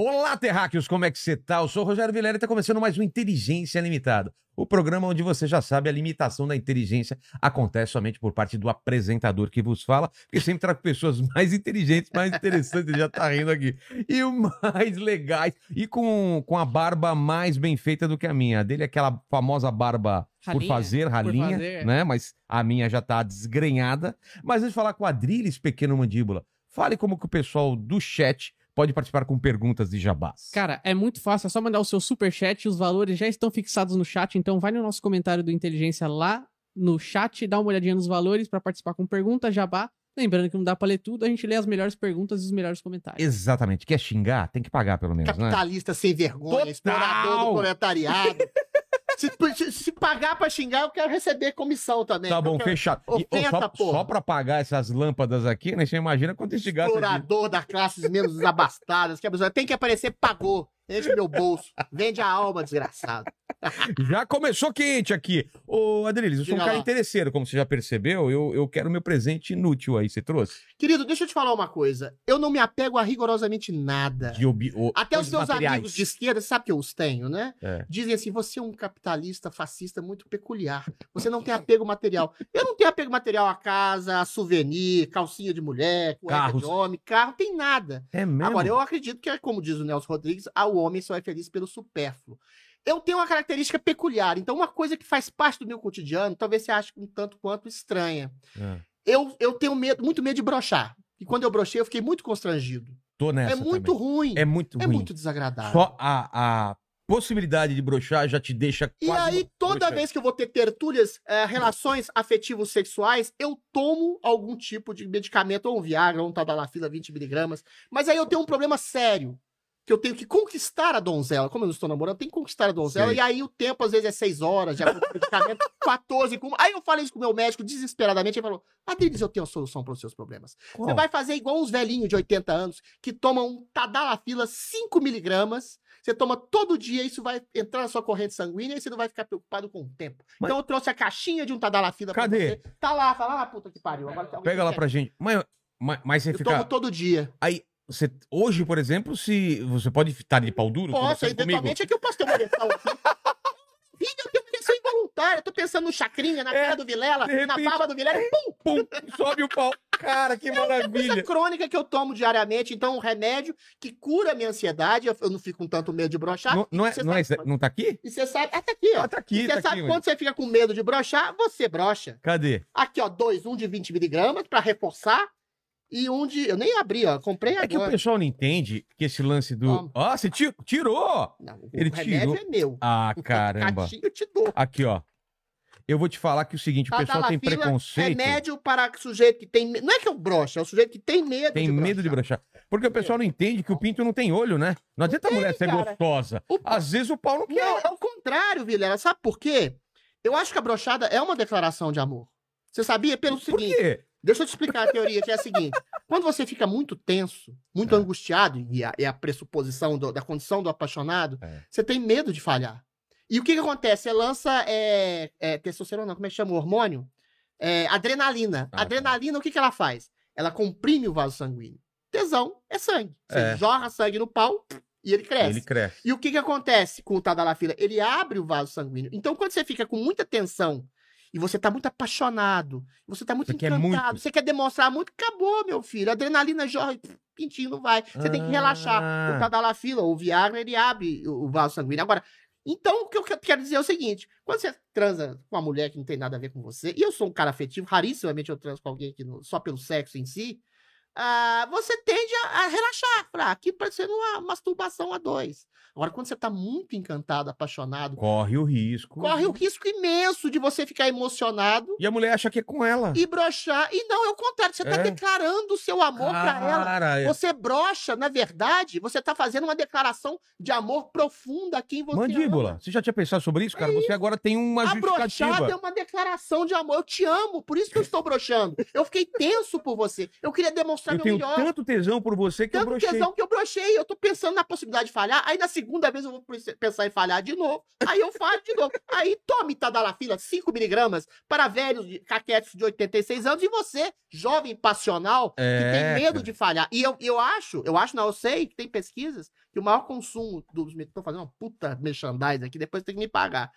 Olá, terráqueos, como é que você tá? Eu sou o Rogério Vilela e está começando mais um Inteligência Limitada. O programa onde você já sabe a limitação da inteligência acontece somente por parte do apresentador que vos fala, porque sempre trago pessoas mais inteligentes, mais interessantes, já tá rindo aqui, e o mais legais, e com, com a barba mais bem feita do que a minha. A dele é aquela famosa barba por Ralinha, fazer, por ralinha, fazer. né? Mas a minha já tá desgrenhada. Mas antes de falar quadrilhas, pequeno mandíbula, fale como que o pessoal do chat pode participar com perguntas de jabás. Cara, é muito fácil, é só mandar o seu superchat, os valores já estão fixados no chat, então vai no nosso comentário do Inteligência lá no chat, dá uma olhadinha nos valores pra participar com pergunta, jabá. Lembrando que não dá pra ler tudo, a gente lê as melhores perguntas e os melhores comentários. Exatamente. Quer xingar? Tem que pagar, pelo menos, né? Capitalista sem vergonha, Total! explorador do proletariado. se, se- se pagar pra xingar, eu quero receber comissão também. Tá bom, quero- fechado. E, Ofenta, só, porra. só pra pagar essas lâmpadas aqui, né? Você imagina quanto esse gasta aqui. Explorador das classes menos abastadas. Que a tem que aparecer, pagou. Enche meu bolso. Vende a alma, desgraçado. Já começou quente aqui. Ô, Adriles, eu sou um Diga cara lá. interesseiro, como você já percebeu. Eu, eu quero meu presente inútil aí. Você trouxe? Querido, deixa eu te falar uma coisa. Eu não me apego a rigorosamente nada. De obi... o- Até os materiais. amigos de esquerda, sabe que eu os tenho, né? É. Dizem assim: você é um capitalista fascista muito peculiar. Você não tem apego material. Eu não tenho apego material a casa, a souvenir, calcinha de mulher, cueca Carros. de homem, carro, tem nada. É mesmo? Agora, eu acredito que, como diz o Nelson Rodrigues, ah, o homem só é feliz pelo supérfluo. Eu tenho uma característica peculiar, então uma coisa que faz parte do meu cotidiano, talvez você ache um tanto quanto estranha. É. Eu, eu tenho medo, muito medo de brochar. E quando eu brochei, eu fiquei muito constrangido. Tô nessa é muito também. ruim. É muito É ruim. muito desagradável. Só a, a possibilidade de brochar já te deixa E aí, toda broxante. vez que eu vou ter tertúlias, eh, relações afetivos sexuais, eu tomo algum tipo de medicamento, ou um Viagra, ou um Tadalafila 20mg. Mas aí eu tenho um problema sério. Que eu tenho que conquistar a donzela. Como eu não estou namorando, eu tenho que conquistar a donzela. Sei. E aí o tempo, às vezes, é 6 horas, já com medicamento, 14 com. Aí eu falei isso com o meu médico desesperadamente. Ele falou: Adriles, eu tenho a solução para os seus problemas. Você Qual? vai fazer igual uns velhinhos de 80 anos que tomam um Tadalafila 5mg. Você toma todo dia, isso vai entrar na sua corrente sanguínea e você não vai ficar preocupado com o tempo. Mas- Então eu trouxe a caixinha de um Tadalafila pra Cadê? você. Tá lá, tá lá na puta que pariu. Agora, alguém Pega lá quer? pra gente. Mas, mas, mas você Eu fica... tomo todo dia. Aí, você, hoje, por exemplo, se você pode estar de pau duro Posso, comigo? eventualmente é que eu posso ter uma ereção aqui. Eu tenho uma ereção involuntária. Eu tô pensando no chacrinha, na É, cara do Vilela, de na repente- barba do Vilela. Pum! Pum, sobe o pau. Cara, que Coisa maravilha. crônica que eu tomo diariamente. Então, um remédio que cura a minha ansiedade. Eu, não fico com tanto medo de brochar. Não, não, é, não, é, não tá aqui? E você sabe, até aqui, ó. Ah, tá aqui, E tá você sabe aqui. mano. quando você fica com medo de brochar, você brocha. Cadê? Aqui, ó, dois, um de 20 miligramas pra reforçar e um de. Eu nem abri, ó. Comprei É que o agora. pessoal não entende que esse lance do... Ó, você ti- tirou! Não, o Ele remédio tirou. é meu. Ah, caramba. Eu te dou. Aqui, ó. Eu vou te falar que o seguinte, o pessoal tem preconceito, Remédio para sujeito que tem. Não é que eu brocha, é o sujeito que tem medo tem de medo de brochar. Porque o pessoal não entende que o pinto não tem olho, né? Não adianta a mulher ser cara. gostosa. O- Às vezes o pau não quer. Não, é o contrário, Vilela. Sabe por quê? Eu acho que a brochada é uma declaração de amor. Você sabia? Pelo Por seguinte. quê? Deixa eu te explicar a teoria, que é a seguinte. Quando você fica muito tenso, muito É. angustiado, e a, é a pressuposição do- da condição do apaixonado, É. você tem medo de falhar. E o que que acontece? Você lança é, é, testosterona, não, como é que chama o hormônio? É, adrenalina. Ah, tá. adrenalina, o que que ela faz? Ela comprime o vaso sanguíneo. Tesão é sangue. Você É. jorra sangue no pau e ele cresce. Ele cresce. E o que que acontece com o Tadalafila? Ele abre o vaso sanguíneo. Então, quando você fica com muita tensão e você tá muito apaixonado, você tá muito Você quer encantado, muito. você quer demonstrar muito, acabou, meu filho. A adrenalina jorra, pintinho não vai. Você tem que relaxar. Ah. O Tadalafila, ou o Viagra, ele abre o vaso sanguíneo. Agora, então, o que eu que- quero dizer é o seguinte: quando você transa com uma mulher que não tem nada a ver com você, e eu sou um cara afetivo, rarissimamente eu transo com alguém que não- só pelo sexo em si, ah, você tende a, a relaxar. "Ah, aqui parecendo uma masturbação a dois. Agora, quando você tá muito encantado, apaixonado, Corre o risco. corre o risco imenso de você ficar emocionado E a mulher acha que é com ela. e brochar. E não, é o contrário. Você tá É. declarando o seu amor pra ela. É- Você brocha, na verdade, você tá fazendo uma declaração de amor profunda a quem você Mandíbula, ama. você já tinha pensado sobre isso, cara? Você agora tem uma A brochada é justificativa. uma declaração de amor. Eu te amo, por isso que eu estou brochando. Eu fiquei tenso por você. Eu queria demonstrar Eu meu tenho melhor. tanto tesão por você que eu Tanto brochei. tesão que eu brochei. Eu tô pensando na possibilidade de falhar. Aí na segunda vez eu vou pensar em falhar de novo. Aí eu falho de novo. Aí tome Tadalafila, 5 miligramas para velhos de caquetes de 86 anos. E você, jovem passional, que É, tem medo cara. de falhar. E eu, eu acho, eu acho, não, eu sei que tem pesquisas que o maior consumo dos. Tô fazendo uma puta merchandise aqui, depois tem que me pagar.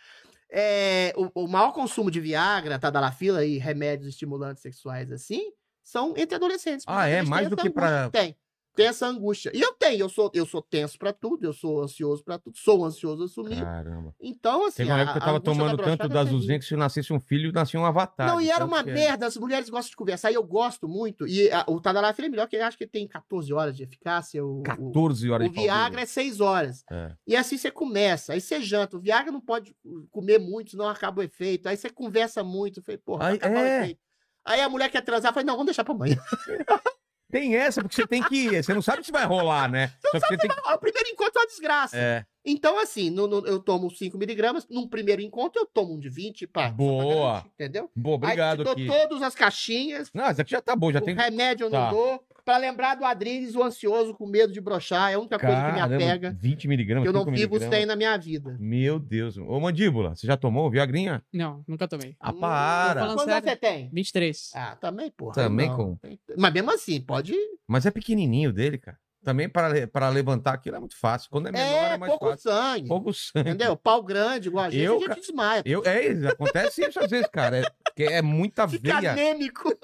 É, o, o maior consumo de Viagra, Tadalafila e remédios estimulantes sexuais assim, são entre adolescentes. Ah, é? Mais do que pra- Tem. Tem essa angústia. E eu tenho, eu sou, eu sou tenso pra tudo, eu sou ansioso pra tudo, sou ansioso assumir. Caramba. Então, assim. Teve uma época que eu tava tomando da tanto terrível. usinhas que se nascesse um filho, nascia um avatar. Não, e era Então, uma merda, as mulheres gostam de conversar, e eu gosto muito. E a- o Tadalafila é melhor, que ele acha que tem 14 horas de eficácia. O, o- 14 horas o de pau Viagra é 6 horas. É. E assim você começa, aí você janta. O Viagra não pode comer muito, senão acaba o efeito. Aí você conversa muito, eu falei, porra, Aí- o é. efeito. Aí a mulher quer transar, falei, não, vamos deixar pra amanhã. Tem essa, porque você tem que. Você não sabe se vai rolar, né? Você tem que. O primeiro encontro é uma desgraça. É. Então, assim, no- no- eu tomo 5 miligramas, num primeiro encontro eu tomo um de 20, pá. Boa. garantir, entendeu? Bom, obrigado Aí te dou aqui. todas as caixinhas, Não, isso aqui já tá bom, já o tem. remédio eu não Tá. dou, pra lembrar do Adriles, o ansioso, com medo de brochar, é a única coisa que me Caramba, apega, 20 miligramas. que eu não 5 vivo sem na minha vida. Meu Deus. Ô, mandíbula, você já tomou Viagrinha? Não, nunca tomei. Ah, para. Quantos você tem? 23. Ah, também, porra. Também não. com- Mas mesmo assim, pode. Mas é pequenininho dele, cara. Também para, para levantar aquilo é muito fácil. Quando é menor é, É, mais pouco fácil. sangue. Pouco sangue. Entendeu? Pau grande, igual a gente, Eu, a gente desmaia. Eu, é, isso, acontece isso às vezes, cara. É, é muita Fica veia. anêmico.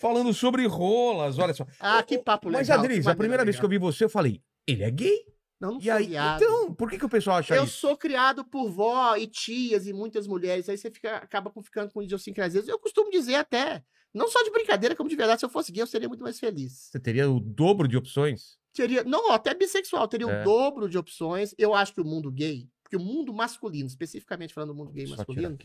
Falando sobre rolas, olha só. Ah, que papo legal. Mas, Adris, que a primeira vez que eu vi você, eu falei, ele é gay? Não, não E aí, então, por que, que o pessoal acha Eu isso? sou criado por vó e tias e muitas mulheres. Aí você fica, acaba ficando com idiosincrasias. Eu costumo dizer até, não só de brincadeira, como de verdade, se eu fosse gay, eu seria muito mais feliz. Você teria o dobro de opções? Teria, não, até bissexual, teria É. o dobro de opções. Eu acho que o mundo gay, porque o mundo masculino, especificamente falando do mundo gay tirar masculino,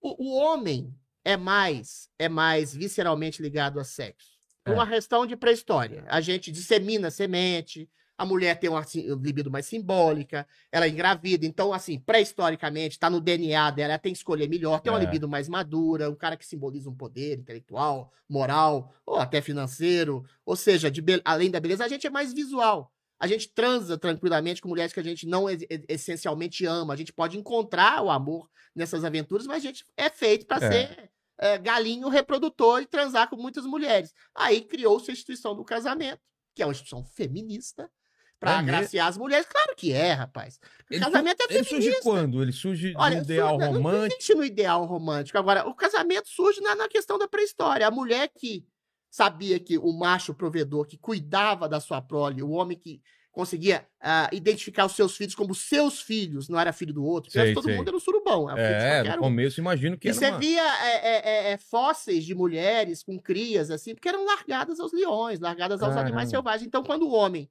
o, o homem é mais é mais visceralmente ligado a sexo. É. uma questão de pré-história. A gente dissemina semente, a mulher tem uma libido mais simbólica, ela é engravida. Então, assim, pré-historicamente, tá no DNA dela, ela tem que escolher melhor, tem uma É. libido mais madura, um cara que simboliza um poder intelectual, moral, ou até financeiro. Ou seja, além da beleza, a gente é mais visual. A gente transa tranquilamente com mulheres que a gente não es- es- essencialmente ama. A gente pode encontrar o amor nessas aventuras, mas a gente é feito para É. ser é, galinho reprodutor e transar com muitas mulheres. Aí criou-se a instituição do casamento, que é uma instituição feminista, para É agraciar as mulheres. Claro que é, rapaz. O Ele casamento é Ele feminista. surge quando? Ele surge Olha, do ideal surge- não- Não romântico? existe no ideal romântico. Agora, o casamento surge na, na questão da pré-história. A mulher que sabia que o macho provedor, que cuidava da sua prole, o homem que conseguia ah, identificar os seus filhos como seus filhos, não era filho do outro. Sei, todo sei. mundo era um surubão. Era filho de É, no um. começo imagino que E era você uma... via é, é, é, é, fósseis de mulheres com crias, assim, porque eram largadas aos leões, largadas aos Caramba. animais selvagens. Então, quando o homem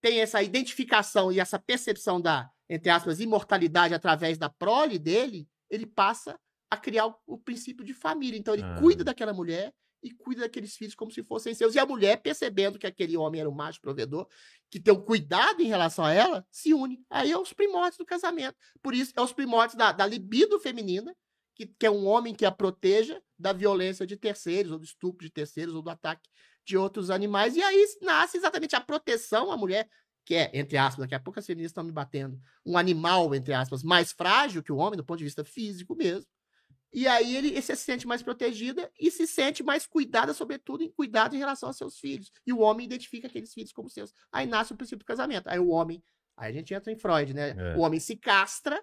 tem essa identificação e essa percepção da, entre aspas, imortalidade através da prole dele, ele passa a criar o, o princípio de família. Então, ele Ah. cuida daquela mulher e cuida daqueles filhos como se fossem seus. E a mulher, percebendo que aquele homem era o macho provedor, que tem um cuidado em relação a ela, se une. Aí é os primórdios do casamento. Por isso, é os primórdios da, da libido feminina, que, que é um homem que a proteja da violência de terceiros, ou do estupro de terceiros, ou do ataque de outros animais. E aí nasce exatamente a proteção à mulher, que é, entre aspas, daqui a pouco as feministas estão me batendo, um animal, entre aspas, mais frágil que o homem, do ponto de vista físico mesmo. E aí ele, ele se sente mais protegida e se sente mais cuidada, sobretudo, em cuidado em relação aos seus filhos. E o homem identifica aqueles filhos como seus. Aí nasce o princípio do casamento. Aí o homem. Aí a gente entra em Freud, né? É. O homem se castra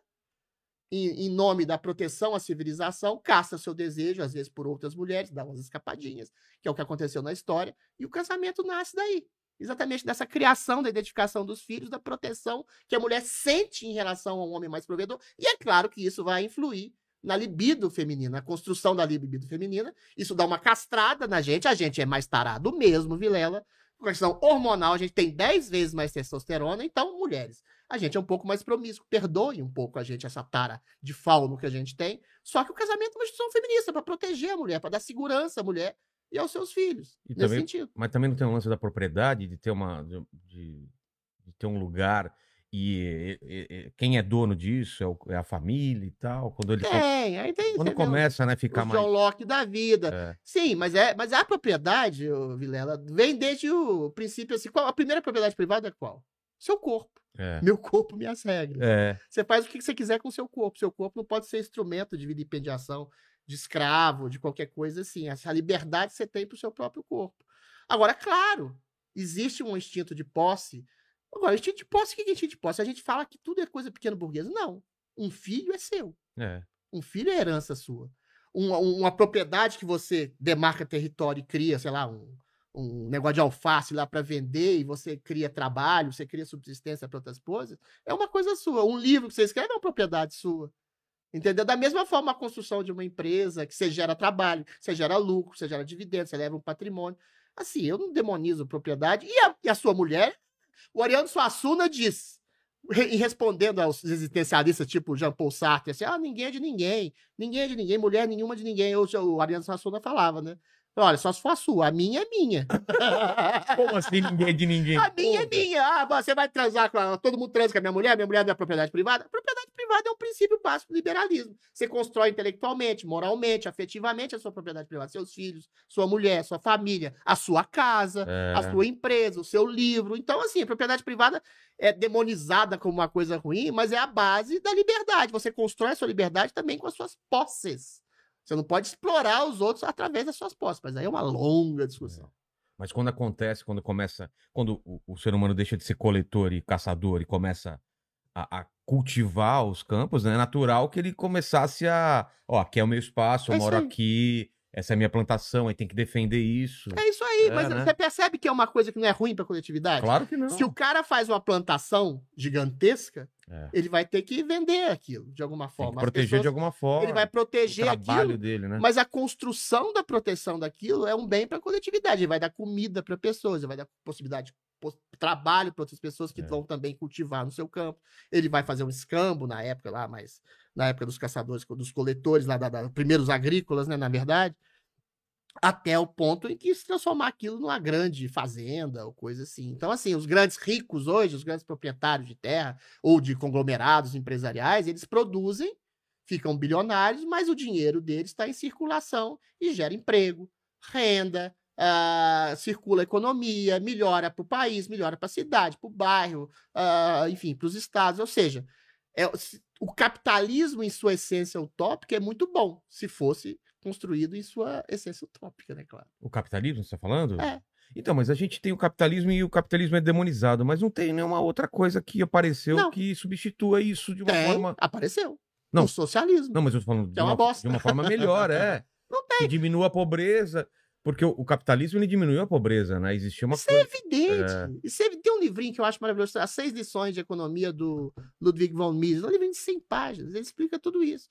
em, em nome da proteção à civilização, castra seu desejo, às vezes por outras mulheres, dá umas escapadinhas, que é o que aconteceu na história, e o casamento nasce daí. Exatamente dessa criação da identificação dos filhos, da proteção que a mulher sente em relação ao homem mais provedor. E é claro que isso vai influir na libido feminina, na construção da libido feminina. Isso dá uma castrada na gente, a gente é mais tarado mesmo, Vilela. Por questão hormonal, a gente tem 10 vezes mais testosterona, então, mulheres, a gente é um pouco mais promíscuo. Perdoe um pouco a gente essa tara de fauno que a gente tem. Só que o casamento é uma instituição feminista para proteger a mulher, para dar segurança à mulher e aos seus filhos. E nesse também- sentido. Mas também não tem um lance da propriedade, de ter uma. de, de- de ter um lugar e, e- e- quem é dono disso é, o- é a família e tal. Quando ele Tem, aí tem. quando começa, né, ficar o mais. John Locke da vida. É, Sim, mas é, mas a propriedade, Vilela, vem desde o princípio assim. Qual, a primeira propriedade privada é qual? Seu corpo. é, Meu corpo, minhas regras. é, Você faz o que você quiser com o seu corpo. Seu corpo não pode ser instrumento de vilipendiação, de escravo, de qualquer coisa assim. Essa liberdade você tem para o seu próprio corpo. Agora, claro, existe um instinto de posse. Agora, instinto de posse, o que é instinto de posse? A gente fala que tudo é coisa pequena burguesa. Não. Um filho é seu. é. Um filho é herança sua. Um- um- uma propriedade que você demarca território e cria, sei lá, um, um negócio de alface lá para vender e você cria trabalho, você cria subsistência para outras coisas, é uma coisa sua. Um livro que você escreve é uma propriedade sua. Entendeu? Da mesma forma, a construção de uma empresa, que você gera trabalho, você gera lucro, você gera dividendos, você leva um patrimônio. Assim, eu não demonizo propriedade. E a, e a sua mulher? O Ariano Suassuna diz, re- e respondendo aos existencialistas tipo Jean Paul Sartre, assim, ah, ninguém é de ninguém, ninguém é de ninguém, mulher nenhuma de ninguém. O Ariano Suassuna falava, né? Olha, só se for a sua, a minha é minha. Como assim ninguém é de ninguém? A minha é minha. Ah, você vai transar com a, todo mundo transa com a minha mulher, minha mulher é propriedade privada. Propriedade privada é um princípio básico do liberalismo. Você constrói intelectualmente, moralmente, afetivamente a sua propriedade privada, seus filhos, sua mulher, sua família, a sua casa, É. a sua empresa, o seu livro. Então, assim, a propriedade privada é demonizada como uma coisa ruim, mas é a base da liberdade. Você constrói a sua liberdade também com as suas posses. Você não pode explorar os outros através das suas posses, mas aí é uma longa discussão. Mas quando acontece, quando começa. Quando o, o ser humano deixa de ser coletor e caçador e começa a, a cultivar os campos, né, é natural que ele começasse a. Ó, aqui é o meu espaço, eu É moro aqui, essa é a minha plantação, aí tem que defender isso. É isso aí, É, mas né? você percebe que é uma coisa que não é ruim para a coletividade? Claro que não. Se o cara faz uma plantação gigantesca, É. ele vai ter que vender aquilo de alguma forma. proteger pessoas- de alguma forma. Ele vai o proteger trabalho aquilo, dele, né? mas a construção da proteção daquilo é um bem para a coletividade. Ele vai dar comida para pessoas, ele vai dar possibilidade de pos- trabalho para outras pessoas que É. vão também cultivar no seu campo. Ele vai fazer um escambo na época lá, mas na época dos caçadores, dos coletores lá, da, da- primeiros agrícolas, né, na verdade, até o ponto em que se transformar aquilo numa grande fazenda ou coisa assim. Então, assim, os grandes ricos hoje, os grandes proprietários de terra ou de conglomerados empresariais, eles produzem, ficam bilionários, mas o dinheiro deles está em circulação e gera emprego, renda, ah, circula a economia, melhora para o país, melhora para a cidade, para o bairro, ah, enfim, para os estados. Ou seja, é, o capitalismo em sua essência utópica é muito bom, se fosse construído em sua essência utópica, né, claro. O capitalismo, você tá falando? É. Então, mas a gente tem o capitalismo e o capitalismo é demonizado, mas não tem nenhuma outra coisa que apareceu Não. que substitua isso de uma Tem, forma. apareceu. Não. O socialismo. Não, mas eu tô falando de é uma uma, bosta. de uma forma melhor, é. Não Que diminua a pobreza. Porque o, o capitalismo ele diminuiu a pobreza, né? Existia uma Isso é coisa. evidente. Isso é- tem um livrinho que eu acho maravilhoso, As Seis Lições de Economia do Ludwig von Mises. É um livrinho de 100 páginas, ele explica tudo isso.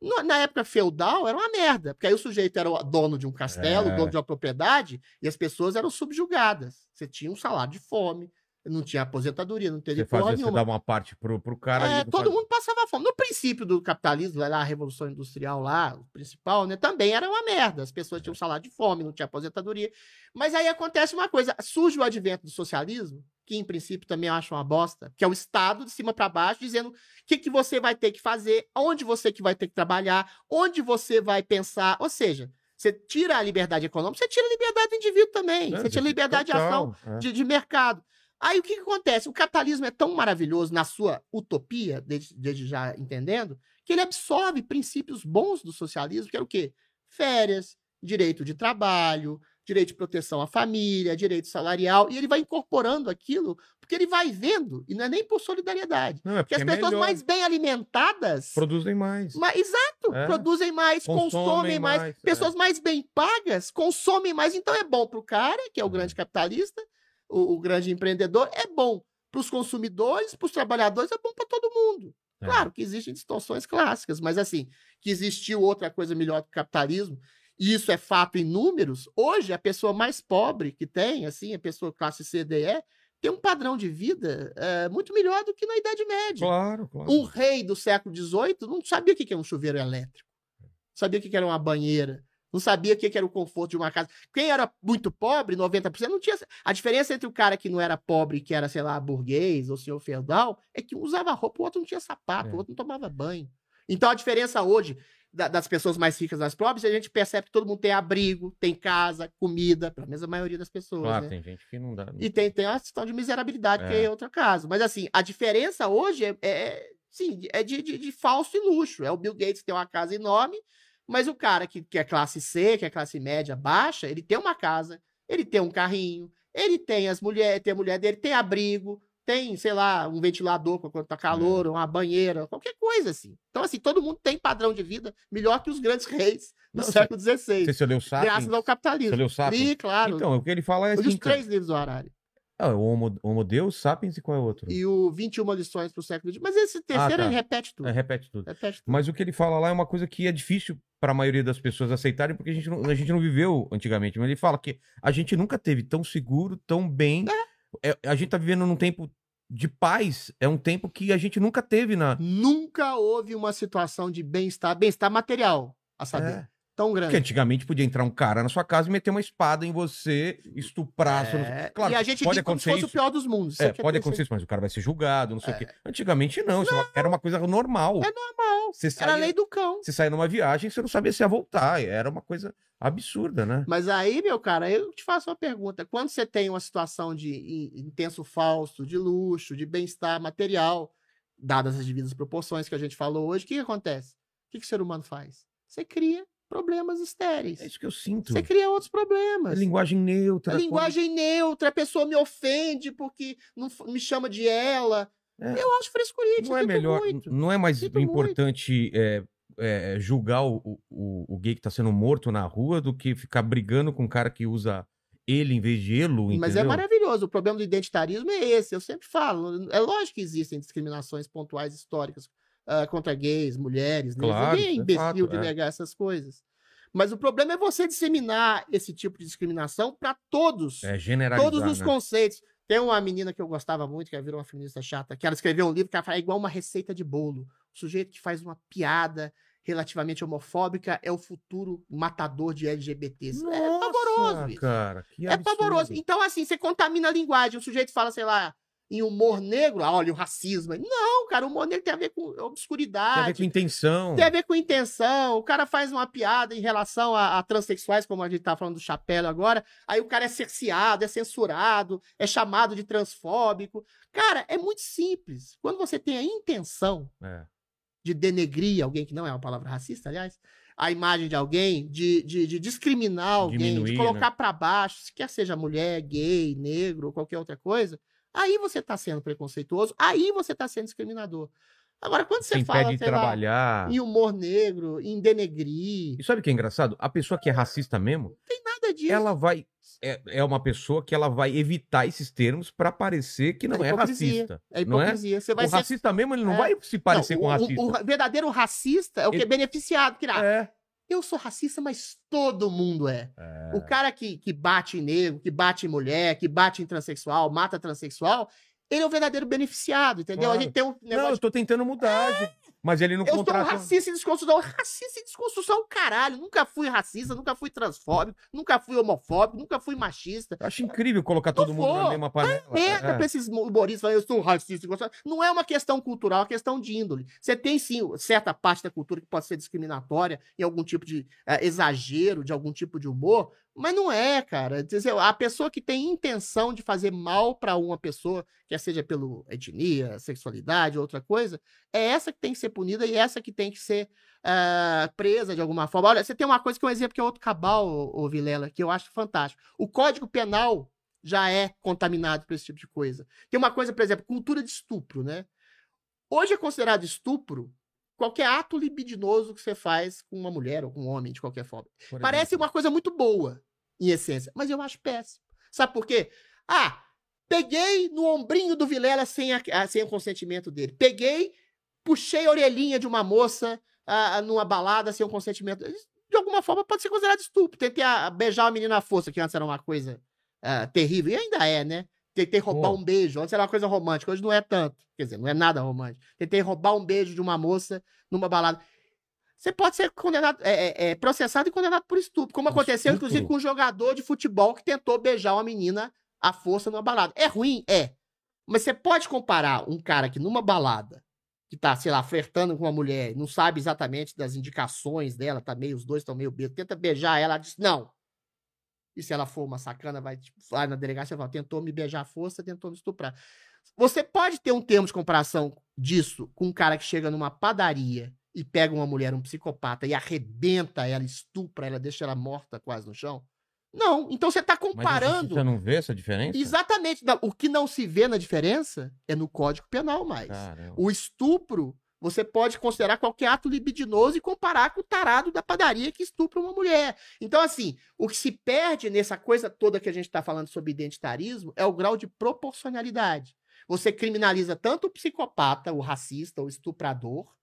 No- na época feudal era uma merda, porque aí o sujeito era o dono de um castelo, É. dono de uma propriedade, e as pessoas eram subjugadas. Você tinha um salário de fome, não tinha aposentadoria, não teve Você fazia, você nenhuma. dava uma parte pro, pro cara. É, todo faz- mundo passava fome. No princípio do capitalismo, lá a Revolução Industrial lá, o principal, né? Também era uma merda. As pessoas tinham salário de fome, não tinha aposentadoria. Mas aí acontece uma coisa. Surge o advento do socialismo, que em princípio também eu acho uma bosta, que é o Estado de cima para baixo, dizendo o que, que você vai ter que fazer, onde você que vai ter que trabalhar, onde você vai pensar. Ou seja, você tira a liberdade econômica, você tira a liberdade do indivíduo também. É, você tira a liberdade de ação total, é. de, de mercado. Aí o que, que acontece? O capitalismo é tão maravilhoso na sua utopia, desde, desde já entendendo, que ele absorve princípios bons do socialismo, que é o quê? Férias, direito de trabalho, direito de proteção à família, direito salarial, e ele vai incorporando aquilo, porque ele vai vendo, e não é nem por solidariedade. Não, é Porque porque as é pessoas melhor, mais bem alimentadas produzem mais. mas, exato, É. produzem mais, consomem, Consomem mais. mais, é. Pessoas mais bem pagas consomem mais. Então é bom para o cara, que é o grande capitalista, o, o grande empreendedor, é bom para os consumidores, para os trabalhadores, é bom para todo mundo. Claro que existem distorções clássicas, mas assim, que existiu outra coisa melhor que o capitalismo, e isso é fato em números, hoje a pessoa mais pobre que tem, assim, a pessoa classe C, D, E, tem um padrão de vida eh, muito melhor do que na Idade Média. Claro, claro. Um rei do século XVIII não sabia o que era um chuveiro elétrico, sabia o que era uma banheira, não sabia o que era o conforto de uma casa. Quem era muito pobre, 90%, não tinha. A diferença entre o cara que não era pobre, que era, sei lá, burguês ou senhor feudal, é que um usava roupa, o outro não tinha sapato, É. o outro não tomava banho. Então a diferença hoje da- das pessoas mais ricas das pobres, a gente percebe que todo mundo tem abrigo, tem casa, comida, pela mesma maioria das pessoas. Claro, né? tem gente que não dá. E tem, tem uma questão de miserabilidade, que É. é outro caso. Mas assim, a diferença hoje é, é, sim, é de, de, de falso e luxo. É o Bill Gates que tem uma casa enorme, mas o cara que, que é classe C, que é classe média baixa, ele tem uma casa, ele tem um carrinho, ele tem as mulheres, tem a mulher dele, tem abrigo, tem, sei lá, um ventilador quando tá calor, uma banheira, qualquer coisa assim. Então, assim, todo mundo tem padrão de vida melhor que os grandes reis do Não, você- século XVI. se você leu Sapiens. Graças ao capitalismo. Você leu Sapiens? Li, claro. Então, o que ele fala é eu assim, os cara. três livros do Harari. Ah, o Homo, Homo Deus, Sapiens e qual é o outro? E o 21 lições pro século XX. Mas esse terceiro, tá. ele repete tudo. É, repete tudo. Repete tudo. Mas o que ele fala lá é uma coisa que é difícil para a maioria das pessoas aceitarem, porque a gente, não, a gente não viveu antigamente. Mas ele fala que a gente nunca teve tão seguro, tão bem. É, a gente tá vivendo num tempo de paz. É um tempo que a gente nunca teve na. Nunca houve uma situação de bem-estar, bem-estar material, a saber, É. tão Porque grande. antigamente podia entrar um cara na sua casa e meter uma espada em você, estuprar. não- É, Claro, e a gente pode vive como se acontecer fosse o isso. pior dos mundos. É, aqui pode acontecer isso, mas o cara vai ser julgado, não sei o quê. Antigamente não, isso era uma coisa normal. É normal. Você Era a saía, lei do cão. você saía numa viagem, você não sabia se ia voltar. Era uma coisa absurda, né? Mas aí, meu cara, eu te faço uma pergunta. Quando você tem uma situação de in- intenso falso, de luxo, de bem-estar material, dadas as devidas proporções que a gente falou hoje, o que, que acontece? O que, que o ser humano faz? Você cria problemas estéreis. É isso que eu sinto. Você cria outros É problemas. linguagem neutra. A linguagem neutra, a pessoa me ofende porque não me chama de ela. É. Eu acho frescurinha, Não é melhor, muito. não é mais Sinto importante é, é, julgar o, o, o gay que tá sendo morto na rua do que ficar brigando com um cara que usa ele em vez de elo, Mas é maravilhoso. O problema do identitarismo é esse. Eu sempre falo. É lógico que existem discriminações pontuais históricas ah, contra gays, mulheres. negros. Claro, Ninguém é é imbecil fato, de é. negar essas coisas. Mas o problema é você disseminar esse tipo de discriminação para todos. É generalizar, todos os né? conceitos. Tem uma menina que eu gostava muito, que virou uma feminista chata, que ela escreveu um livro que ela fala é igual uma receita de bolo. O sujeito que faz uma piada relativamente homofóbica é o futuro matador de LGBTs. é Nossa, pavoroso isso. cara. É absurdo. pavoroso. Então, assim, você contamina a linguagem. O sujeito fala, sei lá, em humor negro, ah, olha, o racismo. Não, cara, o humor negro tem a ver com Tem a obscuridade. ver com intenção. Tem a ver com intenção. O cara faz uma piada em relação a, a transexuais, como a gente tá falando do chapéu agora. Aí o cara é cerceado, é censurado, é chamado de transfóbico. Cara, é muito simples. Quando você tem a intenção É. de denegrir alguém, que não é uma palavra racista, aliás, a imagem de alguém, de, de, de discriminar alguém, Diminuir, de né? colocar pra baixo, se quer seja mulher, gay, negro ou qualquer outra coisa, aí você tá sendo preconceituoso, aí você tá sendo discriminador. Agora, quando você Você fala, de sei lá, trabalhar. em humor negro, em denegrir, E sabe o que é engraçado? A pessoa que é racista mesmo, nada disso. ela vai. É, é uma pessoa que ela vai evitar esses termos pra parecer que não é, hipocrisia. racista. É não é? hipocrisia. Você vai o ser... racista mesmo, ele não É. vai se parecer Não, com o- racista. O, o verdadeiro racista é o que é Ele- beneficiado. Que, ah, É. Eu sou racista, mas todo mundo é. É. O cara que, que bate em negro, que bate em mulher, que bate em transexual, mata transexual, ele é o verdadeiro beneficiado, entendeu? Claro. A gente tem um Não, negócio. eu tô tentando mudar. gente. Mas ele não eu sou um contrata. racista em desconstrução. Racista em desconstrução, caralho. Nunca fui racista, nunca fui transfóbico, nunca fui homofóbico, nunca fui machista. Eu acho incrível colocar todo mundo na mesma panela. Merda É. pra esses humoristas falarem, eu sou racista. gosto- Não é uma questão cultural, é uma questão de índole. Você tem, sim, certa parte da cultura que pode ser discriminatória em algum tipo de eh, exagero, de algum tipo de humor, mas não é, cara. Dizer, A pessoa que tem intenção de fazer mal pra uma pessoa, quer seja pela etnia, sexualidade, outra coisa, é essa que tem que ser punida e essa que tem que ser ah, presa de alguma forma. Olha, você tem uma coisa que é um exemplo que é outro cabal, ô, ô Vilela, que eu acho fantástico. O Código Penal já é contaminado por esse tipo de coisa. Tem uma coisa, por exemplo, cultura de estupro, né? Hoje é considerado estupro qualquer ato libidinoso que você faz com uma mulher ou com um homem, de qualquer forma. Parece uma coisa muito boa, em essência, mas eu acho péssimo. Sabe por quê? Ah, peguei no ombrinho do Vilela sem, a- ah, sem o consentimento dele. Peguei, puxei a orelhinha de uma moça ah, numa balada sem o consentimento. De alguma forma pode ser considerado estupro. Tentei a, beijar a menina à força, que antes era uma coisa ah, terrível, e ainda é, né? Tentei roubar Pô. um beijo. Antes era uma coisa romântica, hoje não é tanto. Quer dizer, não é nada romântico. Tentei roubar um beijo de uma moça numa balada. Você pode ser condenado, é, é, é, processado e condenado por estupro, como aconteceu, estupro? inclusive, com um jogador de futebol que tentou beijar uma menina à força numa balada. É ruim? É. Mas você pode comparar um cara que numa balada, que tá, sei lá, flertando com uma mulher, não sabe exatamente das indicações dela, tá meio, os dois estão meio bêbados, tenta beijar ela, ela diz não. E se ela for uma sacana, vai, tipo, vai na delegacia e fala, tentou me beijar à força, tentou me estuprar. Você pode ter um termo de comparação disso com um cara que chega numa padaria e pega uma mulher, um psicopata, e arrebenta ela, estupra ela, deixa ela morta quase no chão? Não. Então você tá Mas a comparando. justiça não vê essa diferença? Exatamente. O que não se vê na diferença é no Código Penal mais. Caramba. O estupro, você pode considerar qualquer ato libidinoso e comparar com o tarado da padaria que estupra uma mulher. Então, assim, o que se perde nessa coisa toda que a gente está falando sobre identitarismo é o grau de proporcionalidade. Você criminaliza tanto o psicopata, o racista, o estuprador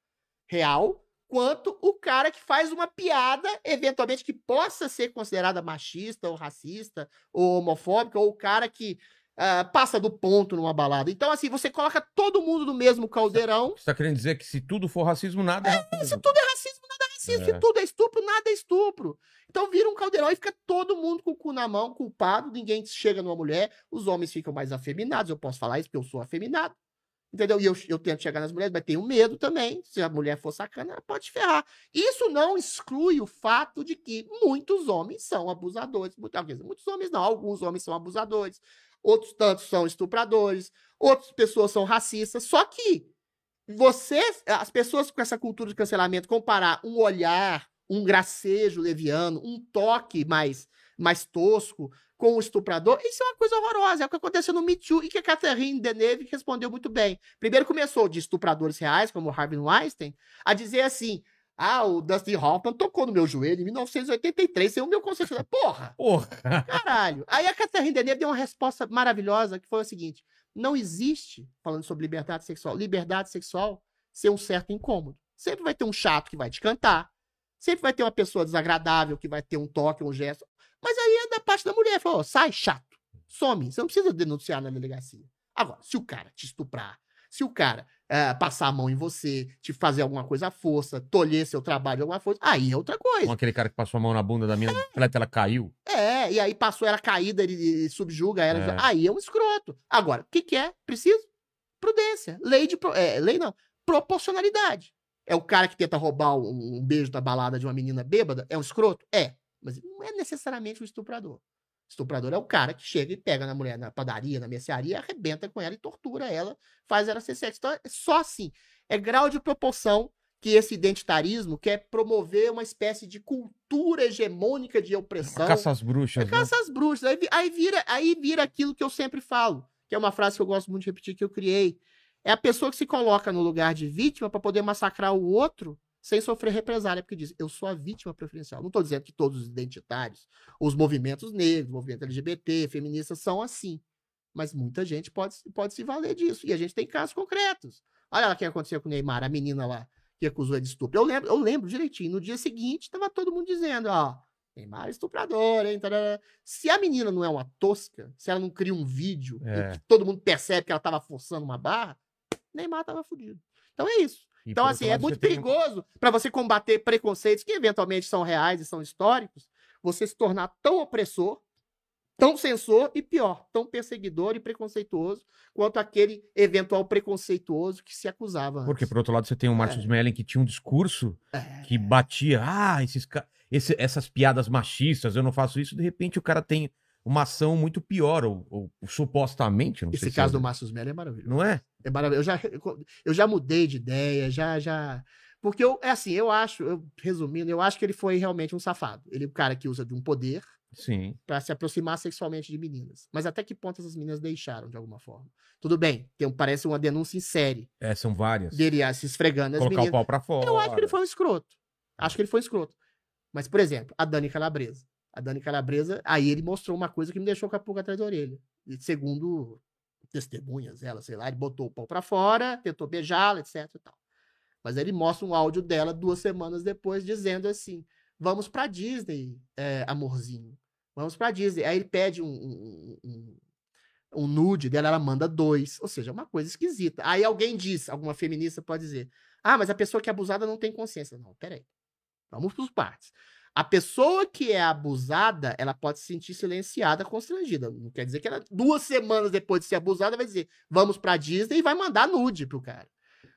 real, quanto o cara que faz uma piada, eventualmente, que possa ser considerada machista ou racista ou homofóbica, ou o cara que ah, passa do ponto numa balada. Então, assim, você coloca todo mundo no mesmo caldeirão. Você tá querendo dizer que se tudo for racismo, nada é Se racismo. tudo é racismo, nada é racismo. É. Se tudo é estupro, nada é estupro. Então vira um caldeirão e fica todo mundo com o cu na mão, culpado. Ninguém chega numa mulher. Os homens ficam mais afeminados. Eu posso falar isso porque eu sou afeminado. Entendeu? E eu, eu tento chegar nas mulheres, mas tenho medo também. Se a mulher for sacana, ela pode ferrar. Isso não exclui o fato de que muitos homens são abusadores. Muitos homens não, alguns homens são abusadores. Outros tantos são estupradores. Outras pessoas são racistas. Só que você, as pessoas com essa cultura de cancelamento, comparar um olhar, um gracejo leviano, um toque mais, mais tosco com o estuprador, isso é uma coisa horrorosa. É o que aconteceu no Me Too e que a Catherine Deneuve respondeu muito bem. Primeiro começou de estupradores reais, como o Harvey Weinstein, a dizer assim: ah, o Dustin Hoffman tocou no meu joelho em 1983, sem o meu consentimento. Porra! Porra! Caralho. Aí a Catherine Deneuve deu uma resposta maravilhosa, que foi o seguinte: não existe, falando sobre liberdade sexual, liberdade sexual ser um certo incômodo. Sempre vai ter um chato que vai te cantar, sempre vai ter uma pessoa desagradável que vai ter um toque, um gesto. Mas aí é da parte da mulher, falou, "Ó, sai, chato, some, você não precisa denunciar na delegacia. Agora, se o cara te estuprar, se o cara eh, passar a mão em você, te fazer alguma coisa à força, tolher seu trabalho de alguma força, aí é outra coisa. Com aquele cara que passou a mão na bunda da minha bicicleta, ela caiu. É, e aí passou ela caída, ele, ele subjuga ela. É. Aí é um escroto. Agora, o que, que é? Preciso? Prudência. Lei de. pro- É, lei não. Proporcionalidade. É o cara que tenta roubar um, um beijo da balada de uma menina bêbada? É um escroto? É. Mas não é necessariamente um estuprador. Estuprador é o cara que chega e pega na mulher na padaria, na mercearia, arrebenta com ela e tortura ela, faz ela ser sexo. Então é só assim. É grau de proporção que esse identitarismo quer promover uma espécie de cultura hegemônica de opressão. Caça às bruxas, É né? caça às bruxas. Aí, aí vira, aí vira aquilo que eu sempre falo, que é uma frase que eu gosto muito de repetir, que eu criei. É a pessoa que se coloca no lugar de vítima para poder massacrar o outro sem sofrer represália, porque diz, eu sou a vítima preferencial. Não estou dizendo que todos os identitários, os movimentos negros, o movimento LGBT, feministas são assim. Mas muita gente pode, pode se valer disso. E a gente tem casos concretos. Olha lá o que aconteceu com o Neymar, a menina lá que acusou ele de estupro. Eu lembro, eu lembro direitinho. No dia seguinte, tava todo mundo dizendo, ó, Neymar é estuprador, hein? tarará. Se a menina não é uma tosca, se ela não cria um vídeo É. que todo mundo percebe que ela tava forçando uma barra, Neymar tava fudido. Então é isso. E, Então, assim, é muito tem- perigoso para você combater preconceitos que eventualmente são reais e são históricos, você se tornar tão opressor, tão censor e pior, tão perseguidor e preconceituoso quanto aquele eventual preconceituoso que se acusava. Porque, antes. por outro lado, você tem o Marcos Mellen que tinha um discurso É. que batia, ah, esses, esse- essas piadas machistas, eu não faço isso, de repente o cara tem uma ação muito pior, ou, ou supostamente, não sei Esse se caso é- do Márcio Smelly é maravilhoso. Não é? É maravilhoso. Eu já, eu já mudei de ideia, já, já. Porque eu, é assim, eu acho, eu, resumindo, eu acho que ele foi realmente um safado. Ele é o cara que usa de um poder Sim. para se aproximar sexualmente de meninas. Mas até que ponto essas meninas deixaram, de alguma forma? Tudo bem, tem, um- parece uma denúncia em série É, são várias. dele ah, se esfregando Colocar o meninas. pau pra fora. Eu acho que ele foi um escroto. Acho que ele foi um escroto. Mas, por exemplo, a Dani Calabresa. A Dani Calabresa, aí ele mostrou uma coisa que me deixou com a pulga atrás da orelha. E segundo testemunhas, ela, sei lá, ele botou o pau pra fora, tentou beijá-la, etc e tal. Mas ele mostra um áudio dela duas semanas depois dizendo assim: vamos pra Disney, é, amorzinho. Vamos pra Disney. Aí ele pede um, um, um, um nude dela, ela manda dois. Ou seja, uma coisa esquisita. Aí alguém diz, alguma feminista pode dizer: ah, mas a pessoa que é abusada não tem consciência. Não, peraí. Vamos por partes. A pessoa que é abusada, ela pode se sentir silenciada, constrangida. Não quer dizer que ela, duas semanas depois de ser abusada, vai dizer, vamos pra Disney e vai mandar nude pro cara.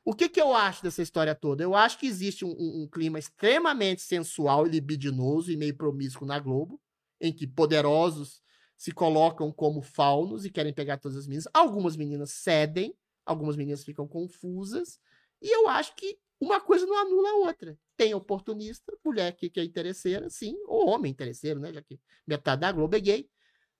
O que, que eu acho dessa história toda? Eu acho que existe um, um, um clima extremamente sensual e libidinoso e meio promíscuo na Globo, em que poderosos se colocam como faunos e querem pegar todas as meninas. Algumas meninas cedem, algumas meninas ficam confusas, e eu acho que uma coisa não anula a outra. Tem oportunista, mulher que, que é interesseira, sim, ou homem interesseiro, né? Já que metade da Globo é gay.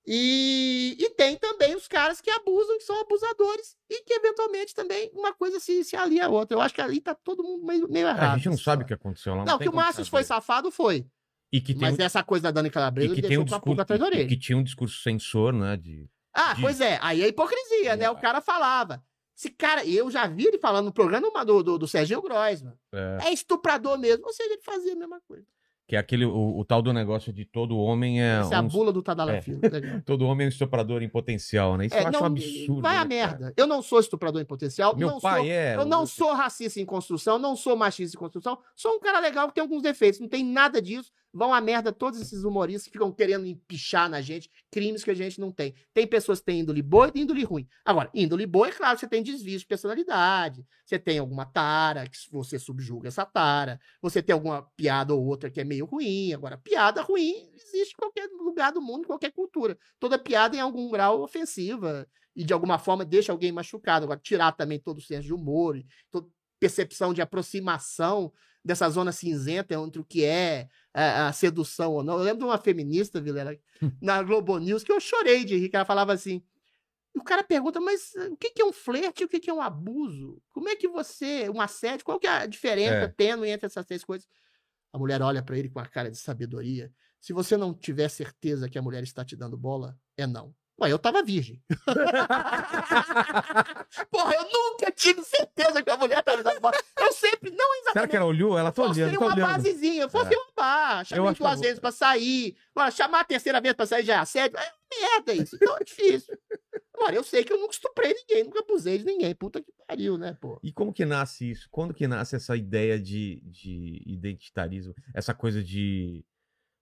E, e tem também os caras que abusam, que são abusadores, e que eventualmente também uma coisa se, se alia a outra. Eu acho que ali tá todo mundo meio, meio errado. A gente não sabe o que aconteceu lá. Não, não que o Márcio foi safado, foi. E que Mas um... essa coisa da Dani Calabresa que deixou tem um com a pulga atrás da orelha. Que tinha um discurso censor, né? De, ah, de... pois é. Aí é hipocrisia, né? O cara falava. Esse cara, eu já vi ele falando no programa do, do, do Serginho Groisman. É. é estuprador mesmo. Ou seja, ele fazia a mesma coisa. Que é aquele, o, o, tal do negócio de todo homem é. Essa um... é a bula do Tadalafilo. É. todo homem é um estuprador em potencial, né? Isso é, eu acho não, um absurdo. Vai né, a merda. Eu não sou estuprador em potencial. Meu pai sou, é. Eu não sou racista em construção, não sou machista em construção. Sou um cara legal que tem alguns defeitos. Não tem nada disso. Vão a merda todos esses humoristas que ficam querendo empichar na gente crimes que a gente não tem. Tem pessoas que têm índole boa e índole ruim. Agora, índole boa, é claro, você tem desvio de personalidade, você tem alguma tara, que você subjuga essa tara, você tem alguma piada ou outra que é meio ruim. Agora, piada ruim existe em qualquer lugar do mundo, em qualquer cultura. Toda piada em algum grau ofensiva e de alguma forma deixa alguém machucado. Agora, tirar também todo o senso de humor, toda percepção de aproximação dessa zona cinzenta entre o que é a, a sedução ou não. Eu lembro de uma feminista, Vilela, na Globo News, que eu chorei de rir, que ela falava assim. o cara pergunta, mas o que é um flerte e o que é um abuso? Como é que você, um assédio, qual que é a diferença é. tendo entre essas três coisas? A mulher olha para ele com a cara de sabedoria. Se você não tiver certeza que a mulher está te dando bola, é não. Ué, eu tava virgem. Porra, eu nunca tive certeza que a mulher tava dando bola. Eu sempre, não exatamente. Será que ela olhou? Ela tá olhando, tá uma olhando. basezinha, fosse é. uma bar. Chamei duas vezes pra sair. Agora, chamar a terceira vez pra sair já é assédio. É merda isso. Então é difícil. Agora, eu sei que eu nunca estuprei ninguém, nunca abusei de ninguém. Puta que pariu, né, pô? E como que nasce isso? Quando que nasce essa ideia de, de identitarismo? Essa coisa de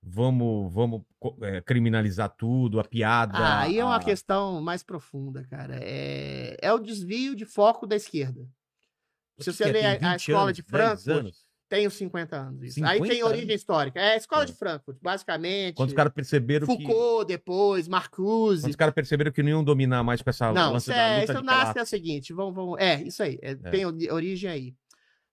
vamos, vamos é, criminalizar tudo, a piada. Ah, aí a... é uma questão mais profunda, cara. É, é o desvio de foco da esquerda. Se você ler a, a, escola anos, de Frankfurt, tem os 50 anos. Isso. 50 aí tem origem anos? histórica. É a escola é. de Frankfurt, basicamente. Quando os caras perceberam Foucault, que... Foucault depois, Marcuse. Quando os caras perceberam que não iam dominar mais com essa não, lance é, isso nasce é o seguinte, vamos, vamos... É, isso aí. É, é. Tem origem aí.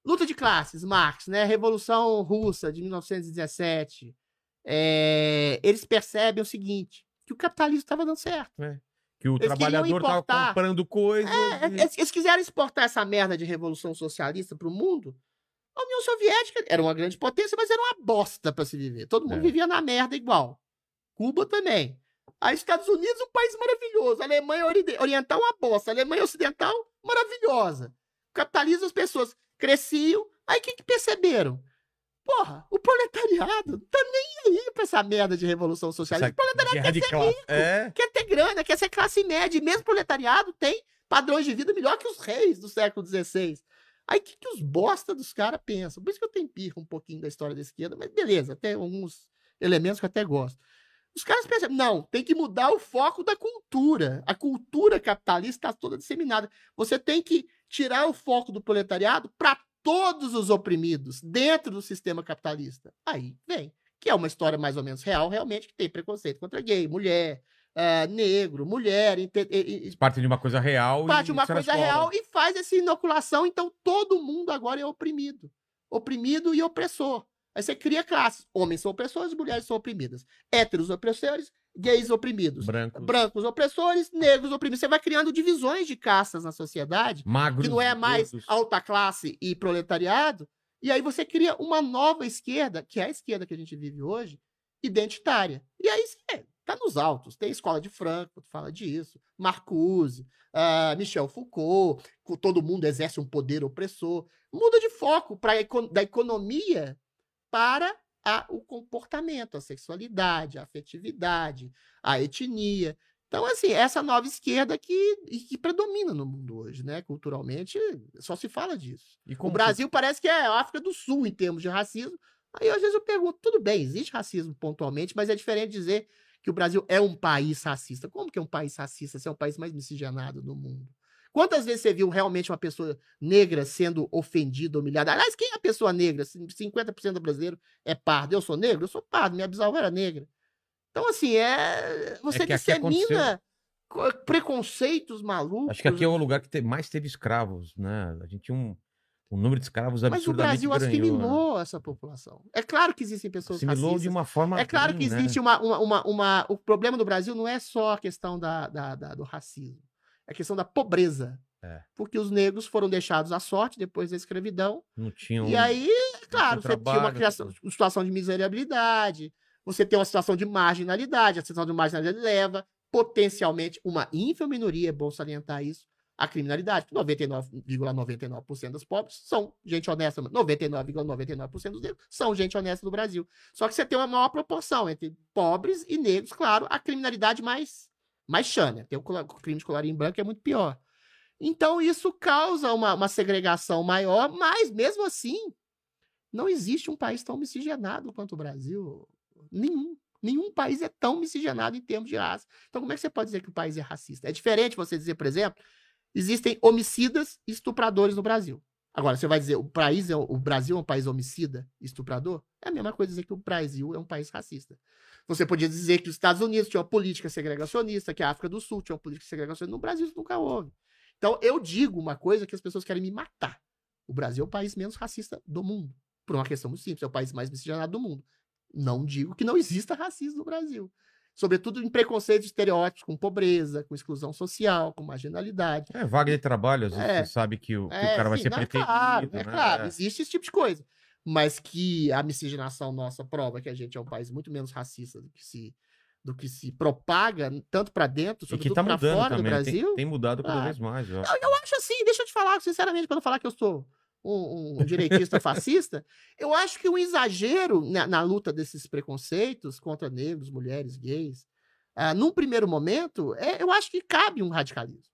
Luta de classes, Marx, né? Revolução Russa de 1917 é, eles percebem o seguinte: que o capitalismo estava dando certo. É. Que o eles trabalhador estava comprando coisas. É, e... eles, eles, quiseram exportar essa merda de revolução socialista para o mundo. A União Soviética era uma grande potência, mas era uma bosta para se viver. Todo mundo é. vivia na merda igual. Cuba também. Aí, Estados Unidos, um país maravilhoso. A Alemanha Oriental, uma bosta. A Alemanha Ocidental, maravilhosa. O capitalismo, as pessoas cresciam. Aí, o que, que perceberam? Porra, o proletariado tá nem aí pra essa merda de revolução socialista. O proletariado quer ser rico, é? quer ter grana, quer ser classe média. E mesmo o proletariado tem padrões de vida melhor que os reis do século XVI. Aí o que, que os bosta dos caras pensam? Por isso que eu tenho pirra um pouquinho da história da esquerda, mas beleza, tem alguns elementos que eu até gosto. Os caras pensam, não, tem que mudar o foco da cultura. A cultura capitalista está toda disseminada. Você tem que tirar o foco do proletariado para todos os oprimidos dentro do sistema capitalista. Aí vem, que é uma história mais ou menos real, realmente, que tem preconceito contra gay, mulher, uh, negro, mulher. Parte de uma coisa real. Parte de uma coisa real e faz essa inoculação, então todo mundo agora é oprimido. Oprimido e opressor. Aí você cria classes. Homens são opressores, mulheres são oprimidas. Héteros opressores, gays oprimidos. Brancos. Brancos opressores, negros oprimidos. Você vai criando divisões de castas na sociedade, Magros, que não é mais gordos. alta classe e proletariado. E aí você cria uma nova esquerda, que é a esquerda que a gente vive hoje, identitária. E aí você Tá nos altos. Tem escola de Frankfurt, fala disso. Marcuse, ah, Michel Foucault, todo mundo exerce um poder opressor. Muda de foco pra, da economia para a- o comportamento, a sexualidade, a afetividade, a etnia. Então, assim, essa nova esquerda que, que predomina no mundo hoje, né? Culturalmente, só se fala disso. E O como que- Brasil parece que é a África do Sul em termos de racismo. Aí, às vezes, eu pergunto, tudo bem, existe racismo pontualmente, mas é diferente dizer que o Brasil é um país racista. Como que é um país racista se é o país mais miscigenado do mundo? Quantas vezes você viu realmente uma pessoa negra sendo ofendida, humilhada? Aliás, quem é a pessoa negra? Cin- 50% do brasileiro é pardo. Eu sou negro? Eu sou pardo. Minha bisavó era negra. Então, assim, é... você que aqui aconteceu- dissemina co- preconceitos malucos. Acho que aqui é o lugar que mais teve escravos, né? A gente tinha um, um número de escravos Mas o absurdamente Brasil assimilou essa população. É claro que existem pessoas Assimilou racistas. de uma forma. É claro que ruim, né? existe uma, uma, uma, uma- O problema do Brasil não é só a questão da, da- da- do racismo. É a questão da pobreza. É. Porque os negros foram deixados à sorte depois da escravidão. Não tinham. E aí, claro, você tinha uma trabalho, criação, uma situação de miserabilidade, você tem uma situação de marginalidade, a situação de marginalidade leva potencialmente uma ínfima minoria, é bom salientar isso, à criminalidade. 99,99% dos pobres são gente honesta, 99,99% dos negros são gente honesta no Brasil. Só que você tem uma maior proporção entre pobres e negros, claro, a criminalidade mais mais chana. Tem o crime de colarinho branco que é muito pior. Então, isso causa uma, uma segregação maior, mas mesmo assim, não existe um país tão miscigenado quanto o Brasil. Nenhum. Nenhum país é tão miscigenado em termos de raça. Então, como é que você pode dizer que o país é racista? É diferente você dizer, por exemplo, existem homicidas e estupradores no Brasil. Agora, você vai dizer o país é o Brasil é um país homicida, estuprador? É a mesma coisa dizer que o Brasil é um país racista. Você podia dizer que os Estados Unidos tinham uma política segregacionista, que a África do Sul tinha uma política segregacionista. No Brasil isso nunca houve. Então, eu digo uma coisa que as pessoas querem me matar. O Brasil é o país menos racista do mundo. Por uma questão muito simples, é o país mais miscigenado do mundo. Não digo que não exista racismo no Brasil. Sobretudo em preconceitos estereótipos com pobreza, com exclusão social, com marginalidade. É, vaga de trabalho, às vezes É. você sabe que o, que o É, cara vai sim, ser não, é preterido. claro, né? é claro, É. existe esse tipo de coisa. Mas que a miscigenação nossa prova que a gente é um país muito menos racista do que se, do que se propaga, tanto para dentro, E sobretudo tá para fora do também. Tem- Brasil. Tem, mudado cada Ah. vez mais. ó. Eu, eu acho assim, deixa eu te falar, sinceramente, para não falar que eu sou um, um direitista fascista, eu acho que um exagero na, na luta desses preconceitos contra negros, mulheres, gays, ah, num primeiro momento, é, eu acho que cabe um radicalismo.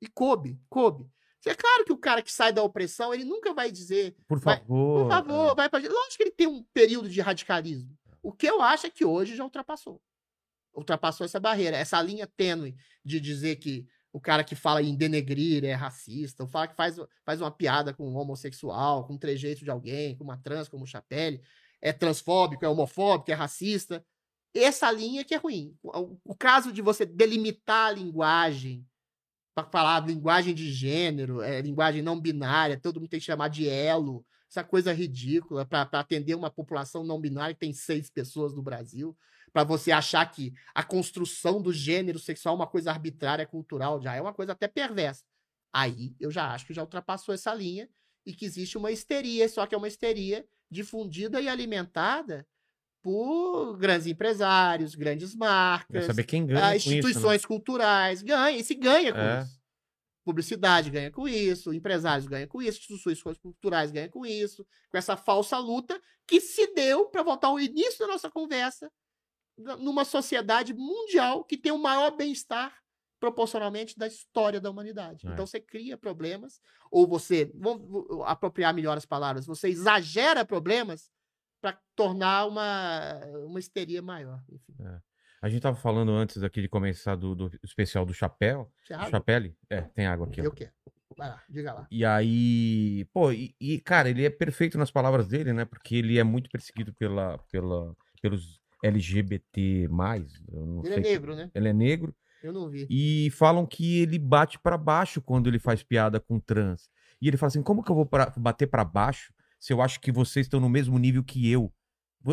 E coube, coube. É claro que o cara que sai da opressão, ele nunca vai dizer, Por vai- favor. por favor, vai pra... Lógico que ele tem um período de radicalismo. O que eu acho é que hoje já ultrapassou. Ultrapassou essa barreira, essa linha tênue de dizer que o cara que fala em denegrir é racista, o cara que faz, faz uma piada com um homossexual, com um trejeito de alguém, com uma trans, como o Chapelle, é transfóbico, é homofóbico, é racista. Essa linha que é ruim. O, o caso de você delimitar a linguagem para falar linguagem de gênero, é, linguagem não binária, todo mundo tem que chamar de elo, essa coisa ridícula para atender uma população não binária que tem seis pessoas no Brasil, para você achar que a construção do gênero sexual é uma coisa arbitrária, cultural, já é uma coisa até perversa. Aí eu já acho que já ultrapassou essa linha e que existe uma histeria, só que é uma histeria difundida e alimentada por grandes empresários, grandes marcas, saber quem ganha ah, com isso, né? instituições culturais ganha, e se ganha com É. isso. Publicidade ganha com isso, empresários ganham com isso, instituições culturais ganham com isso, com essa falsa luta que se deu, para voltar ao início da nossa conversa, numa sociedade mundial que tem o maior bem-estar proporcionalmente da história da humanidade. É. Então você cria problemas, ou você, vamos vou apropriar melhor as palavras, você exagera problemas para tornar uma, uma histeria maior. Enfim, A gente tava falando antes aqui de começar do, do especial do Chapéu. Do? Chapelle? É, tem água aqui. ó. Eu quero. Vai lá, diga lá. E aí, pô, e, e, cara, ele é perfeito nas palavras dele, né? Porque ele é muito perseguido pela, pela, pelos LGBT+. Ele é negro, né? Ele é negro. Eu não vi. E falam que ele bate pra baixo quando ele faz piada com trans. E ele fala assim: como que eu vou pra- bater pra baixo se eu acho que vocês estão no mesmo nível que eu?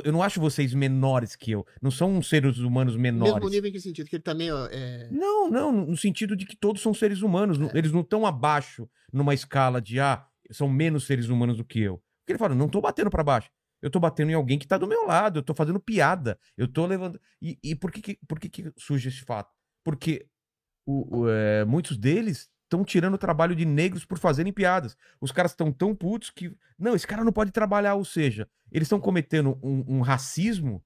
Eu não acho vocês menores que eu. Não são seres humanos menores. Mesmo nível em que sentido? Que ele também é. Não, não, no sentido de que todos são seres humanos. não- Eles não estão abaixo numa escala de, ah, são menos seres humanos do que eu. Porque ele fala, não tô batendo pra baixo. Eu tô batendo em alguém que tá do meu lado, eu tô fazendo piada, eu tô levando. E, e por, que, que, por que, que surge esse fato? Porque o, o, é, muitos deles estão tirando o trabalho de negros por fazerem piadas. Os caras estão tão putos que. Não, esse cara não pode trabalhar, ou seja, eles estão cometendo um, um racismo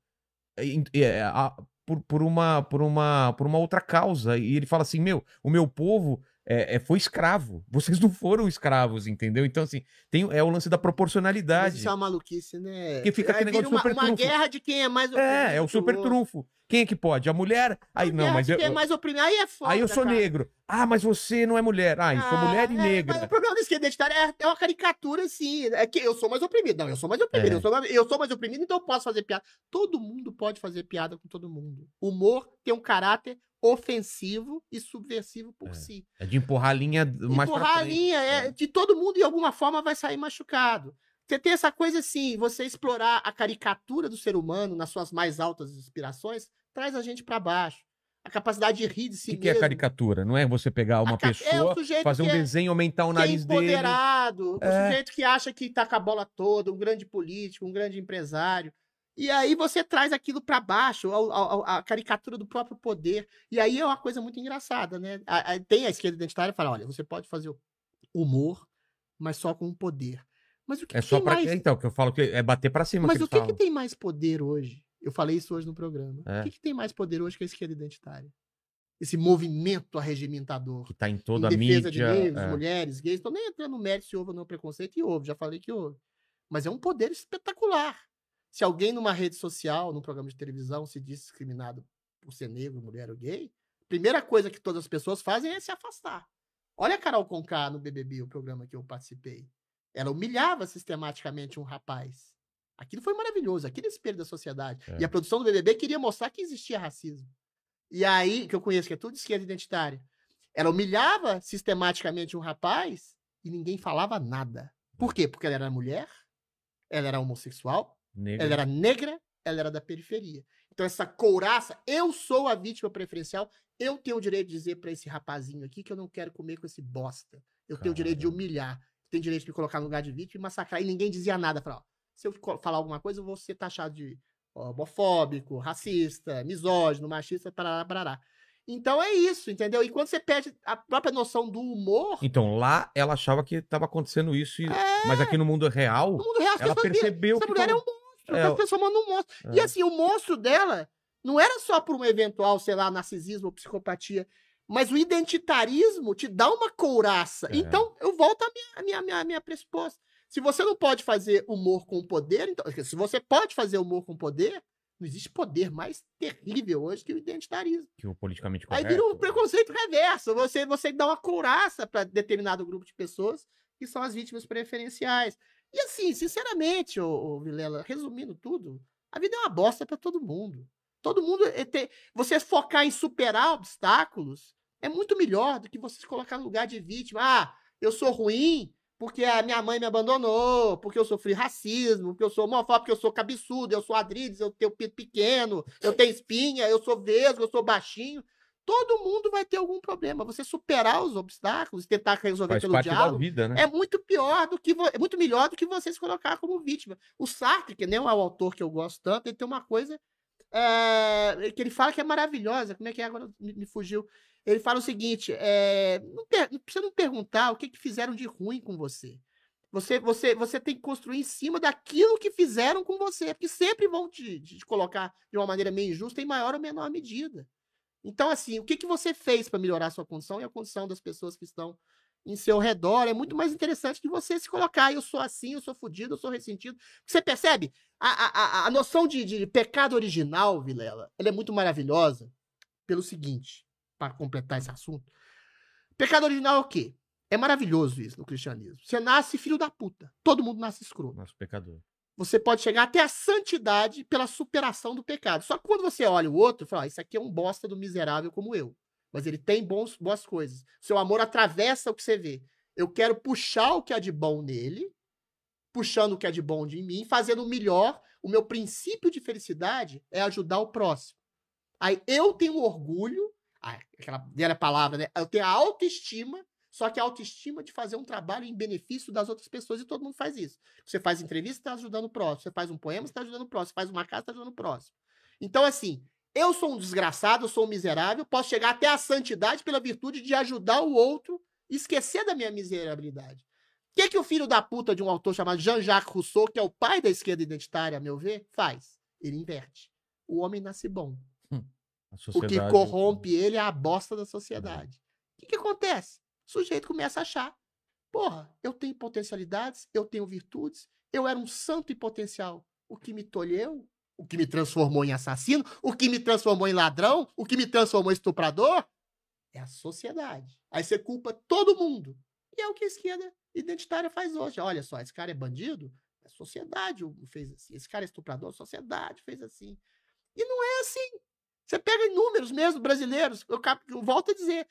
é, a, por, por, uma, por, uma, por uma outra causa. E ele fala assim: meu, o meu povo é, é, foi escravo. Vocês não foram escravos, entendeu? Então, assim, tem, é o lance da proporcionalidade. Mas isso é uma maluquice, né? Que fica aquele negócio uma, super uma trunfo. guerra de quem é mais É, é o super trunfo. Quem é que pode? A mulher? Aí Uma não, mas de eu, quem é mais oprimido. Aí é foda, aí eu sou cara. negro. Ah, mas você não é mulher. Ah, eu sou Ah, mulher e é, Mas negra. o problema do esquerda identitário é, é uma caricatura, assim. É que eu sou mais oprimido. Não, eu sou mais oprimido. É. Eu, sou mais, eu sou mais oprimido, então eu posso fazer piada. Todo mundo pode fazer piada com todo mundo. Humor tem um caráter ofensivo e subversivo por É. si. É de empurrar a linha mais Empurrar a linha, é, de todo mundo de alguma forma vai sair machucado. Você tem essa coisa assim, você explorar a caricatura do ser humano nas suas mais altas inspirações, traz a gente pra baixo. A capacidade de rir de O si que, que é mesmo. caricatura? Não é você pegar uma é o pessoa, sujeito fazer um é- desenho, aumentar o é nariz dele. empoderado, o É. sujeito que acha que tá com a bola toda, um grande político, um grande empresário. E aí você traz aquilo pra baixo, a, a- a caricatura do próprio poder. E aí é uma coisa muito engraçada, né? A- a- tem a esquerda identitária que fala, olha, você pode fazer humor, mas só com o poder. Mas o que, É que só tem pra. mais... Então, que eu falo que é bater pra cima. Mas que o que, que tem mais poder hoje? Eu falei isso hoje no programa. É. O que, que tem mais poder hoje que a esquerda identitária? Esse movimento arregimentador Que tá em toda a em defesa de mídia. negros, é. mulheres, gays. Estou nem entrando no mérito se houve ou não preconceito, e houve, já falei que houve. Mas é um poder espetacular. Se alguém numa rede social, num programa de televisão, se diz discriminado por ser negro, mulher ou gay, a primeira coisa que todas as pessoas fazem é se afastar. Olha a Carol Conká no BBB, o programa que eu participei. Ela humilhava sistematicamente um rapaz. Aquilo foi maravilhoso, aquilo é espelho da sociedade. É. E a produção do BBB queria mostrar que existia racismo. E aí, que eu conheço, que é tudo esquerda identitária. Ela humilhava sistematicamente um rapaz e ninguém falava nada. Por quê? Porque ela era mulher, ela era homossexual, Negro. ela era negra, ela era da periferia. Então, essa couraça, eu sou a vítima preferencial, eu tenho o direito de dizer pra esse rapazinho aqui que eu não quero comer com esse bosta. Eu tenho o direito de Caramba. humilhar, tem direito de me colocar no lugar de vítima e massacrar. E ninguém dizia nada. Falava, ó, se eu falar alguma coisa, eu vou ser taxado de homofóbico, racista, misógino, machista, parará, parará. Então é isso, entendeu? E quando você perde a própria noção do humor, Então, lá ela achava que tava acontecendo isso. e- É. Mas aqui no mundo real, no mundo real, ela percebeu essa que. mulher é um É, tá transformando num monstro. E É. assim, o monstro dela não era só por um eventual, sei lá, narcisismo ou psicopatia, mas o identitarismo te dá uma couraça. É. Então, eu volto à minha, à minha, à minha, à minha pressuposta. Se você não pode fazer humor com poder, então, se você pode fazer humor com poder, não existe poder mais terrível hoje que o identitarismo. que o politicamente Aí correto. vira um preconceito reverso. Você, você dá uma couraça para determinado grupo de pessoas que são as vítimas preferenciais. E assim, sinceramente, ô, ô, Vilela, resumindo tudo, a vida é uma bosta para todo mundo. Todo mundo é ter- você focar em superar obstáculos é muito melhor do que você se colocar no lugar de vítima. Ah, eu sou ruim porque a minha mãe me abandonou, porque eu sofri racismo, porque eu sou homofóbico, porque eu sou cabeçudo, eu sou adrides, eu tenho pinto pequeno, eu tenho espinha, eu sou vesgo, eu sou baixinho. Todo mundo vai ter algum problema. Você superar os obstáculos, tentar resolver Faz pelo diálogo, vida, né? é muito pior do que é muito melhor do que você se colocar como vítima. O Sartre, que nem é o autor que eu gosto tanto, ele tem uma coisa é, que ele fala que é maravilhosa. Como é que é agora? Me, me fugiu. Ele fala o seguinte: é, não, per- não precisa não perguntar o que, que fizeram de ruim com você. Você, você, você tem que construir em cima daquilo que fizeram com você, porque sempre vão te, te colocar de uma maneira meio injusta em maior ou menor medida. Então, assim, o que, que você fez para melhorar a sua condição e a condição das pessoas que estão em seu redor é muito mais interessante que você se colocar. Eu sou assim, eu sou fodido, eu sou ressentido. Você percebe? A, a, a- noção de, de pecado original, Vilela, ela é muito maravilhosa pelo seguinte, para completar esse assunto. Pecado original é o quê? É maravilhoso isso no cristianismo. Você nasce filho da puta. Todo mundo nasce escroto Nosso pecador. Você pode chegar até a santidade pela superação do pecado. Só que quando você olha o outro, fala, ah, isso aqui é um bosta do miserável como eu. Mas ele tem bons, boas coisas. Seu amor atravessa o que você vê. Eu quero puxar o que há de bom nele, puxando o que há de bom de mim, fazendo o melhor. O meu princípio de felicidade é ajudar o próximo. Aí eu tenho orgulho, ah, aquela velha palavra, né? Eu tenho a autoestima Só que a autoestima de fazer um trabalho em benefício das outras pessoas e todo mundo faz isso. Você faz entrevista, está ajudando o próximo. Você faz um poema, está ajudando o próximo. Você faz uma casa, está ajudando o próximo. Então, assim, eu sou um desgraçado, eu sou um miserável, posso chegar até a santidade pela virtude de ajudar o outro e esquecer da minha miserabilidade. O que, que o filho da puta de um autor chamado Jean-Jacques Rousseau, que é o pai da esquerda identitária, a meu ver, faz? Ele inverte. O homem nasce bom. A O que corrompe ele é a bosta da sociedade. O que, que acontece? O sujeito começa a achar: porra, eu tenho potencialidades, eu tenho virtudes, eu era um santo em potencial. O que me tolheu, o que me transformou em assassino, o que me transformou em ladrão, o que me transformou em estuprador é a sociedade. Aí você culpa todo mundo. E é o que a esquerda identitária faz hoje. Olha só, esse cara é bandido, a sociedade o fez assim. Esse cara é estuprador, a sociedade fez assim. E não é assim. Você pega em números mesmo brasileiros, eu, eu volto a dizer,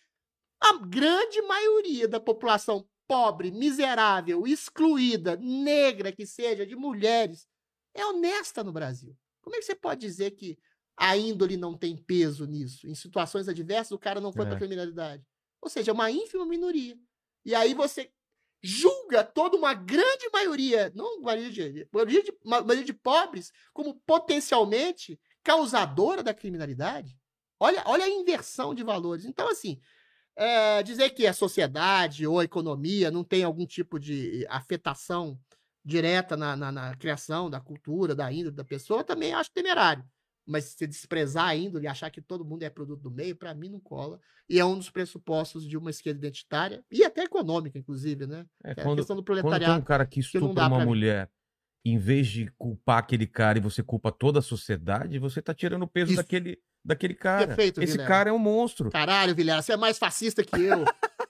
a grande maioria da população pobre, miserável, excluída, negra que seja, de mulheres, é honesta no Brasil. Como é que você pode dizer que a índole não tem peso nisso? Em situações adversas, o cara não foi para É. criminalidade. Ou seja, é uma ínfima minoria. E aí você julga toda uma grande maioria, não maioria de, maioria de, ma- maioria de pobres, como potencialmente causadora da criminalidade. Olha, olha a inversão de valores. Então, assim, é, dizer que a sociedade ou a economia não tem algum tipo de afetação direta na, na- na criação da cultura, da índole da pessoa, também acho temerário. Mas se desprezar a índole e achar que todo mundo é produto do meio, para mim não cola. E é um dos pressupostos de uma esquerda identitária, e até econômica, inclusive, né? É, Que é a quando, questão do quando tem um proletariado. cara que estupra dá uma pra mim. mulher, em vez de culpar aquele cara e você culpa toda a sociedade, você tá tirando o peso Isso. daquele, daquele cara. Perfeito, Esse Vilela. cara é um monstro. Caralho, Vilela, você é mais fascista que eu.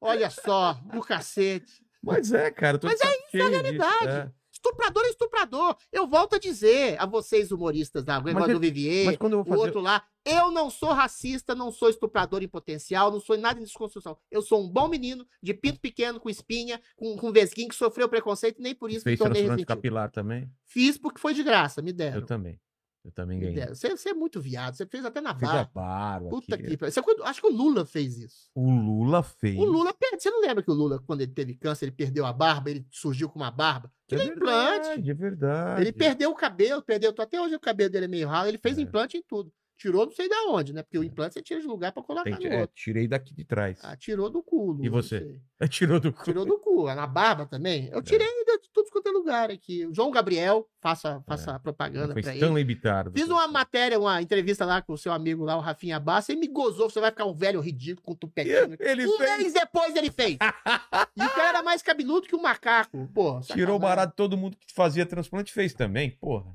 Olha só, no cacete. Mas é, cara. Mas de saco cheio disso, realidade. é. Estuprador é estuprador. Eu volto a dizer a vocês, humoristas da eu- do Vivier, Mas quando eu o vou fazer. outro lá, eu não sou racista, não sou estuprador em potencial, não sou nada em desconstrução. Eu sou um bom menino, de pinto pequeno, com espinha, com, com vesguinho, que sofreu preconceito, nem por isso me Fez tornei transplante ressentido. capilar também? Fiz porque foi de graça, me deram. Eu também. Eu também ganhei. Você, você é muito viado, você fez até na Fiz a barra. barba Puta aqui. que pariu. Você- Acho que o Lula fez isso. O Lula fez. O Lula perde. Você não lembra que o Lula, quando ele teve câncer, ele perdeu a barba, ele surgiu com uma barba? Que é implante. verdade, é verdade. Ele perdeu o cabelo, perdeu. Até hoje o cabelo dele é meio ralo. Ele fez É. implante em tudo. Tirou não sei de onde, né? Porque o implante você tira de lugar pra colocar Tem- no é, outro. tirei daqui de trás. Ah, tirou do cu. E você? sei. Tirou do cu. Tirou do cu. Na barba também. É. Eu tirei de tudo quanto é lugar aqui. O João Gabriel, faça, faça propaganda pra ele. Stanley Bitardo. Fiz uma matéria, uma entrevista lá com o seu amigo lá, o Rafinha Bassa, e me gozou. Você vai ficar um velho ridículo com tupetinho. Ele Um fez. mês depois ele fez. e o cara era mais cabeludo que um macaco. Pô, Tirou o barato de todo mundo que fazia transplante fez também, porra.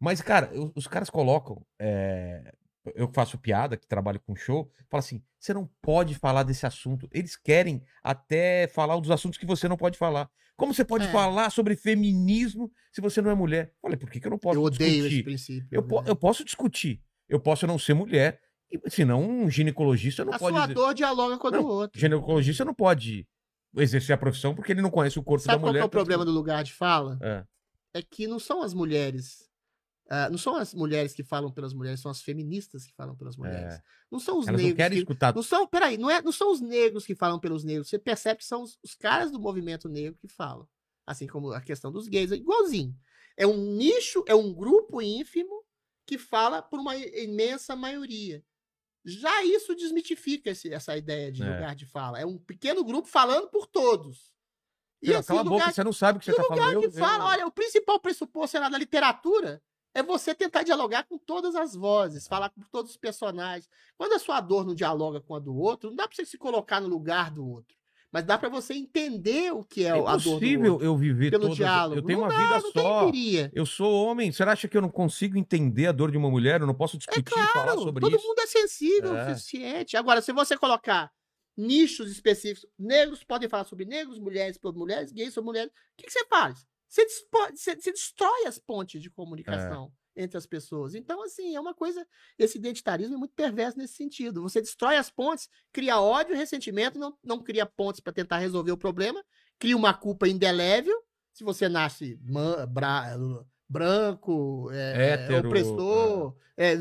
Mas, cara, eu- os caras colocam. é, Eu que faço piada, que trabalho com show, fala assim: você não pode falar desse assunto. Eles querem até falar dos assuntos que você não pode falar. Como você pode É. falar sobre feminismo se você não é mulher? Falei, por que, que eu não posso Eu odeio esse discutir? princípio. Eu, po- né? eu posso discutir. Eu posso não ser mulher. E, senão, um ginecologista não A pode. sua dizer- dor dialoga com a do outro. Ginecologista não pode exercer a profissão porque ele não conhece o corpo Sabe da qual que mulher. é o problema do lugar de fala? É. É que não são as mulheres. Ah, não são as mulheres que falam pelas mulheres, são as feministas que falam pelas mulheres. É. Não são os Elas não negros. querem que- escutar. Não são, peraí, não, é, não são os negros que falam pelos negros. Você percebe que são os, os caras do movimento negro que falam. Assim como a questão dos gays, é igualzinho. É um nicho, é um grupo ínfimo que fala por uma imensa maioria. Já isso desmitifica esse- essa ideia de É. lugar de fala. É um pequeno grupo falando por todos. E Cala assim, a boca, lugar, você não sabe o que você e tá lugar falando. que Eu- fala, eu- olha, o principal pressuposto sei lá, da literatura é você tentar dialogar com todas as vozes, falar com todos os personagens. Quando a sua dor não dialoga com a do outro, não dá pra você se colocar no lugar do outro. Mas dá pra você entender o que é, É a dor do impossível eu viver Pelo todas... diálogo. Eu tenho Não uma dá, vida só. Eu sou homem. Você acha que eu não consigo entender a dor de uma mulher? Eu não posso discutir e falar Claro, sobre todo isso? mundo é sensível É. o suficiente. Agora, se você colocar nichos específicos, negros podem falar sobre negros, mulheres sobre mulheres, gays sobre mulheres, o que, que você faz? Você, você- você destrói as pontes de comunicação É. entre as pessoas. Então, assim, é uma coisa. Esse identitarismo é muito perverso nesse sentido. Você destrói as pontes, cria ódio e ressentimento, não, não cria pontes para tentar resolver o problema, cria uma culpa indelével. Se você nasce man- bra- branco, é, Hétero, opressor, é,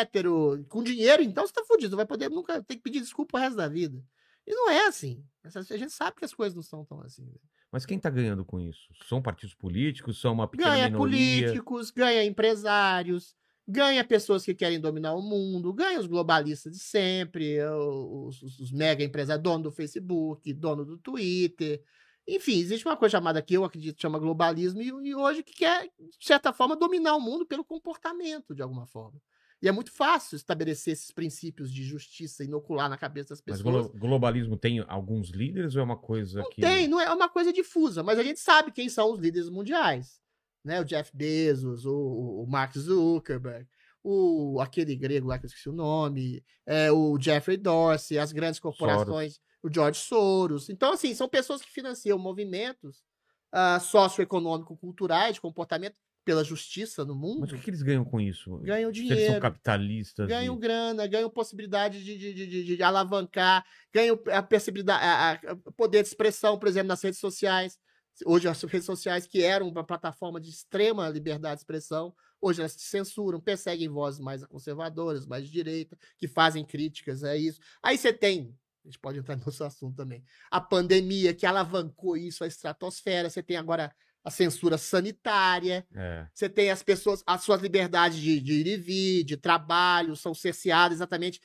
hétero, com dinheiro, então você tá fudido. Vai poder nunca ter que pedir desculpa o resto da vida. E não é assim. A gente sabe que as coisas não são tão assim. né? Mas quem tá ganhando com isso? São partidos políticos? São uma pequena Ganha minoria? políticos, ganha empresários, ganha pessoas que querem dominar o mundo, ganha os globalistas de sempre, os, os- mega empresários, dono do Facebook, dono do Twitter. Enfim, existe uma coisa chamada que eu acredito que chama globalismo e, e hoje que quer, de certa forma, dominar o mundo pelo comportamento, de alguma forma. E é muito fácil estabelecer esses princípios de justiça, inocular na cabeça das Mas pessoas. glo- globalismo tem alguns líderes ou é uma coisa Não que. tem, não é uma coisa difusa, mas a gente sabe quem são os líderes mundiais. Né? O Jeff Bezos, o, o Mark Zuckerberg, o, aquele grego lá que eu esqueci o nome, é, o Jeffrey Dorsey, as grandes corporações, o George Soros. Então, assim, são pessoas que financiam movimentos ah, socioeconômico-culturais de comportamento pela justiça no mundo. Mas o que, que eles ganham com isso? Ganham Se eles são dinheiro, capitalistas. ganham e- grana, ganham possibilidade de, de, de, de- alavancar, ganham a possibilidade, a, a- a poder de expressão, por exemplo, nas redes sociais. Hoje as redes sociais que eram uma plataforma de extrema liberdade de expressão, hoje elas censuram, perseguem vozes mais conservadoras, mais de direita, que fazem críticas a isso. Aí você tem, a gente pode entrar nesse assunto também, a pandemia que alavancou isso à estratosfera, você tem agora a censura sanitária, É. você tem as pessoas, as suas liberdades de, de ir e vir, de trabalho, são cerceadas exatamente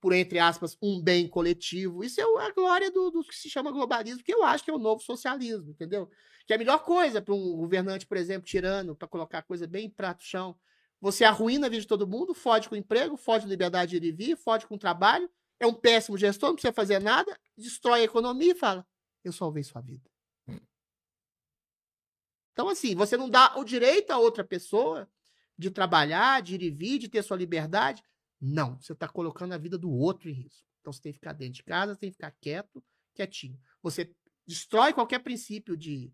por, entre aspas, um bem coletivo. Isso é a glória do, do que se chama globalismo, que eu acho que é o novo socialismo, entendeu? Que é a melhor coisa para um governante, por exemplo, tirano, para colocar a coisa bem em prato chão. Você arruína a vida de todo mundo, fode com o emprego, fode a liberdade de ir e vir, fode com o trabalho, é um péssimo gestor, não precisa fazer nada, destrói a economia e fala: eu salvei sua vida. Então, assim, você não dá o direito a outra pessoa de trabalhar, de ir e vir, de ter sua liberdade. Não, você está colocando a vida do outro em risco. Então, você tem que ficar dentro de casa, você tem que ficar quieto, quietinho. Você destrói qualquer princípio de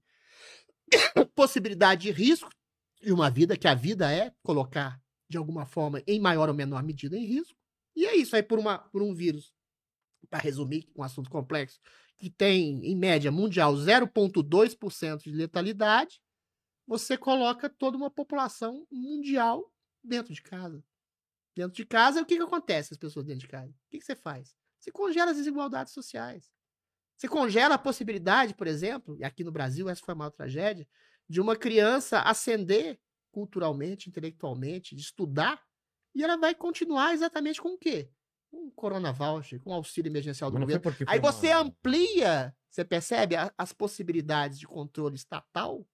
possibilidade de risco de uma vida, que a vida é colocar, de alguma forma, em maior ou menor medida, em risco. E é isso aí por, uma, por um vírus, para resumir um assunto complexo, que tem, em média mundial, 0,2% de letalidade, você coloca toda uma população mundial dentro de casa. Dentro de casa, o que, que acontece as pessoas dentro de casa? O que, que você faz? Você congela as desigualdades sociais. Você congela a possibilidade, por exemplo, e aqui no Brasil essa foi a maior tragédia, de uma criança ascender culturalmente, intelectualmente, de estudar, e ela vai continuar exatamente com o quê? Com um Corona Voucher, com auxílio emergencial do Mas governo. Aí você uma- amplia, você percebe, a- as possibilidades de controle estatal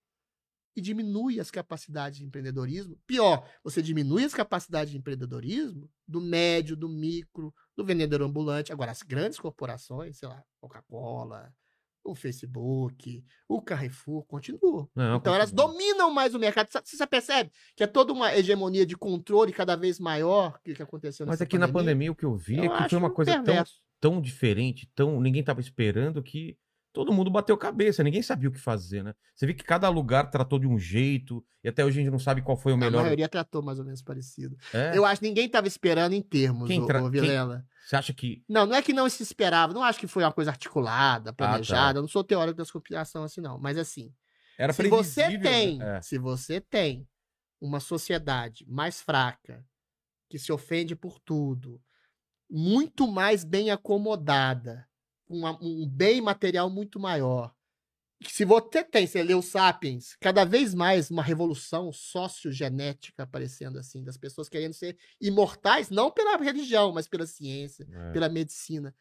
e diminui as capacidades de empreendedorismo. Pior, você diminui as capacidades de empreendedorismo do médio, do micro, do vendedor ambulante. Agora, as grandes corporações, sei lá, Coca-Cola, o Facebook, o Carrefour, continuam. Não, Então elas dominam mais o mercado. Você já percebe que é toda uma hegemonia de controle cada vez maior que, que aconteceu Mas aqui na pandemia o que eu vi Eu é que foi uma coisa tão, perverso. tão diferente, tão ninguém tava esperando que todo mundo bateu cabeça, ninguém sabia o que fazer, né? Você vê que cada lugar tratou de um jeito e até hoje a gente não sabe qual foi o A melhor. maioria tratou mais ou menos parecido. É? Eu acho que ninguém estava esperando em termos, Quem tra- quem- Vilela. Você acha que Não, não é que não se esperava. Não acho que foi uma coisa articulada, tá. planejada. Eu não sou teórico das conspiração assim, não. Mas assim, era se você previsível, tem, né? É. se você tem uma sociedade mais fraca, que se ofende por tudo, muito mais bem acomodada, com uma- um bem material muito maior. que Se você tem, você leu Sapiens, cada vez mais uma revolução sociogenética aparecendo assim, das pessoas querendo ser imortais, não pela religião, mas pela ciência, É. pela medicina.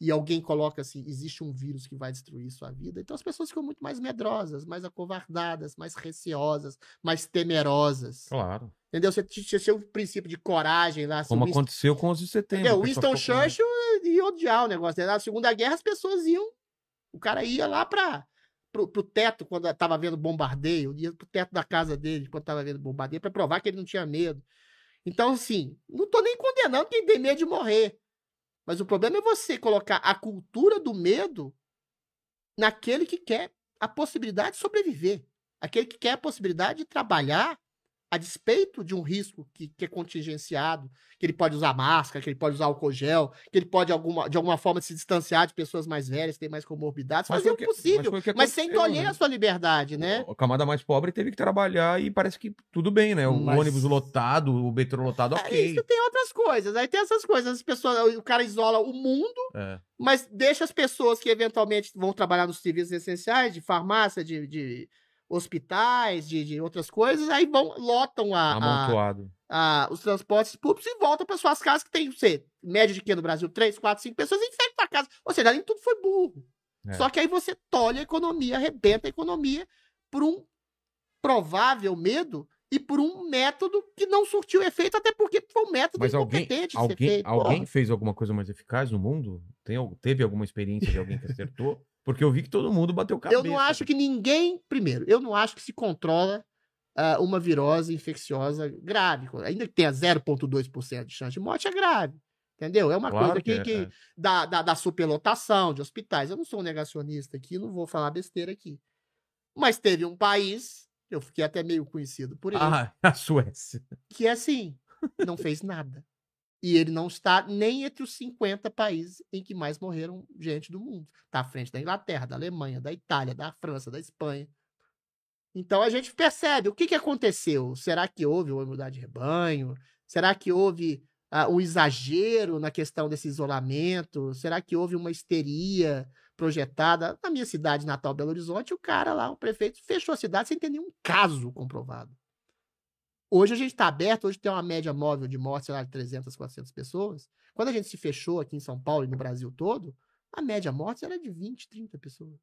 E alguém coloca assim: existe um vírus que vai destruir sua vida. Então as pessoas ficam muito mais medrosas, mais acovardadas, mais receosas, mais temerosas. Claro. Entendeu? Você tinha seu princípio de coragem lá. o Como Winston- aconteceu com os de setembro. Entendeu? o Winston Churchill ia odiar o negócio. Né? Na Segunda Guerra as pessoas iam. O cara ia lá para pro, pro teto quando tava vendo bombardeio, ia pro teto da casa dele quando tava vendo bombardeio para provar que ele não tinha medo. Então, assim, não tô nem condenando quem tem medo de morrer. Mas o problema é você colocar a cultura do medo naquele que quer a possibilidade de sobreviver. Aquele que quer a possibilidade de trabalhar, a despeito de um risco que, que é contingenciado, que ele pode usar máscara, que ele pode usar álcool gel, que ele pode alguma, de alguma forma se distanciar de pessoas mais velhas, que têm mais comorbidades, Mas fazer o que- possível, mas mas sem tolher né? a sua liberdade, né? A camada mais pobre teve que trabalhar e parece que tudo bem, né? O Mas- ônibus lotado, o metrô lotado, É, ok. Isso tem outras coisas. Aí tem essas coisas. As pessoas, o cara isola o mundo, É. mas deixa as pessoas que eventualmente vão trabalhar nos serviços essenciais, de farmácia, de, de hospitais, de, de outras coisas, aí vão, lotam a, a, Amontoado. a- os transportes públicos e voltam para suas casas, que tem, você, média de que no Brasil? Três, quatro, cinco pessoas, infectam a casa. Ou seja, nem tudo foi burro. É. Só que aí você tolhe a economia, arrebenta a economia por um provável medo e por um método que não surtiu efeito, até porque foi um método Mas alguém, incompetente ser alguém, feito. alguém fez alguma coisa mais eficaz no mundo? Tem, teve alguma experiência de alguém que acertou? Porque eu vi que todo mundo bateu cabeça. Eu não acho que ninguém. Primeiro, eu não acho que se controla ah, uma virose infecciosa grave. Ainda que tenha 0,2% de chance de morte, é grave. Entendeu? É uma Claro coisa que, é, que é. da, da, da superlotação de hospitais. Eu não sou um negacionista aqui, não vou falar besteira aqui. Mas teve um país, eu fiquei até meio conhecido por ele, Ah, a Suécia. que é assim, não fez nada. E ele não está nem entre os 50 países em que mais morreram gente do mundo. Está à frente da Inglaterra, da Alemanha, da Itália, da França, da Espanha. Então a gente percebe o que, que aconteceu. Será que houve uma imunidade de rebanho? Será que houve ah, um exagero na questão desse isolamento? Será que houve uma histeria projetada? Na minha cidade natal, Belo Horizonte, o cara lá, o prefeito, fechou a cidade sem ter nenhum caso comprovado. Hoje a gente está aberto, hoje tem uma média móvel de mortes, sei lá, de 300, 400 pessoas. Quando a gente se fechou aqui em São Paulo e no Brasil todo, a média mortes era de 20, 30 pessoas.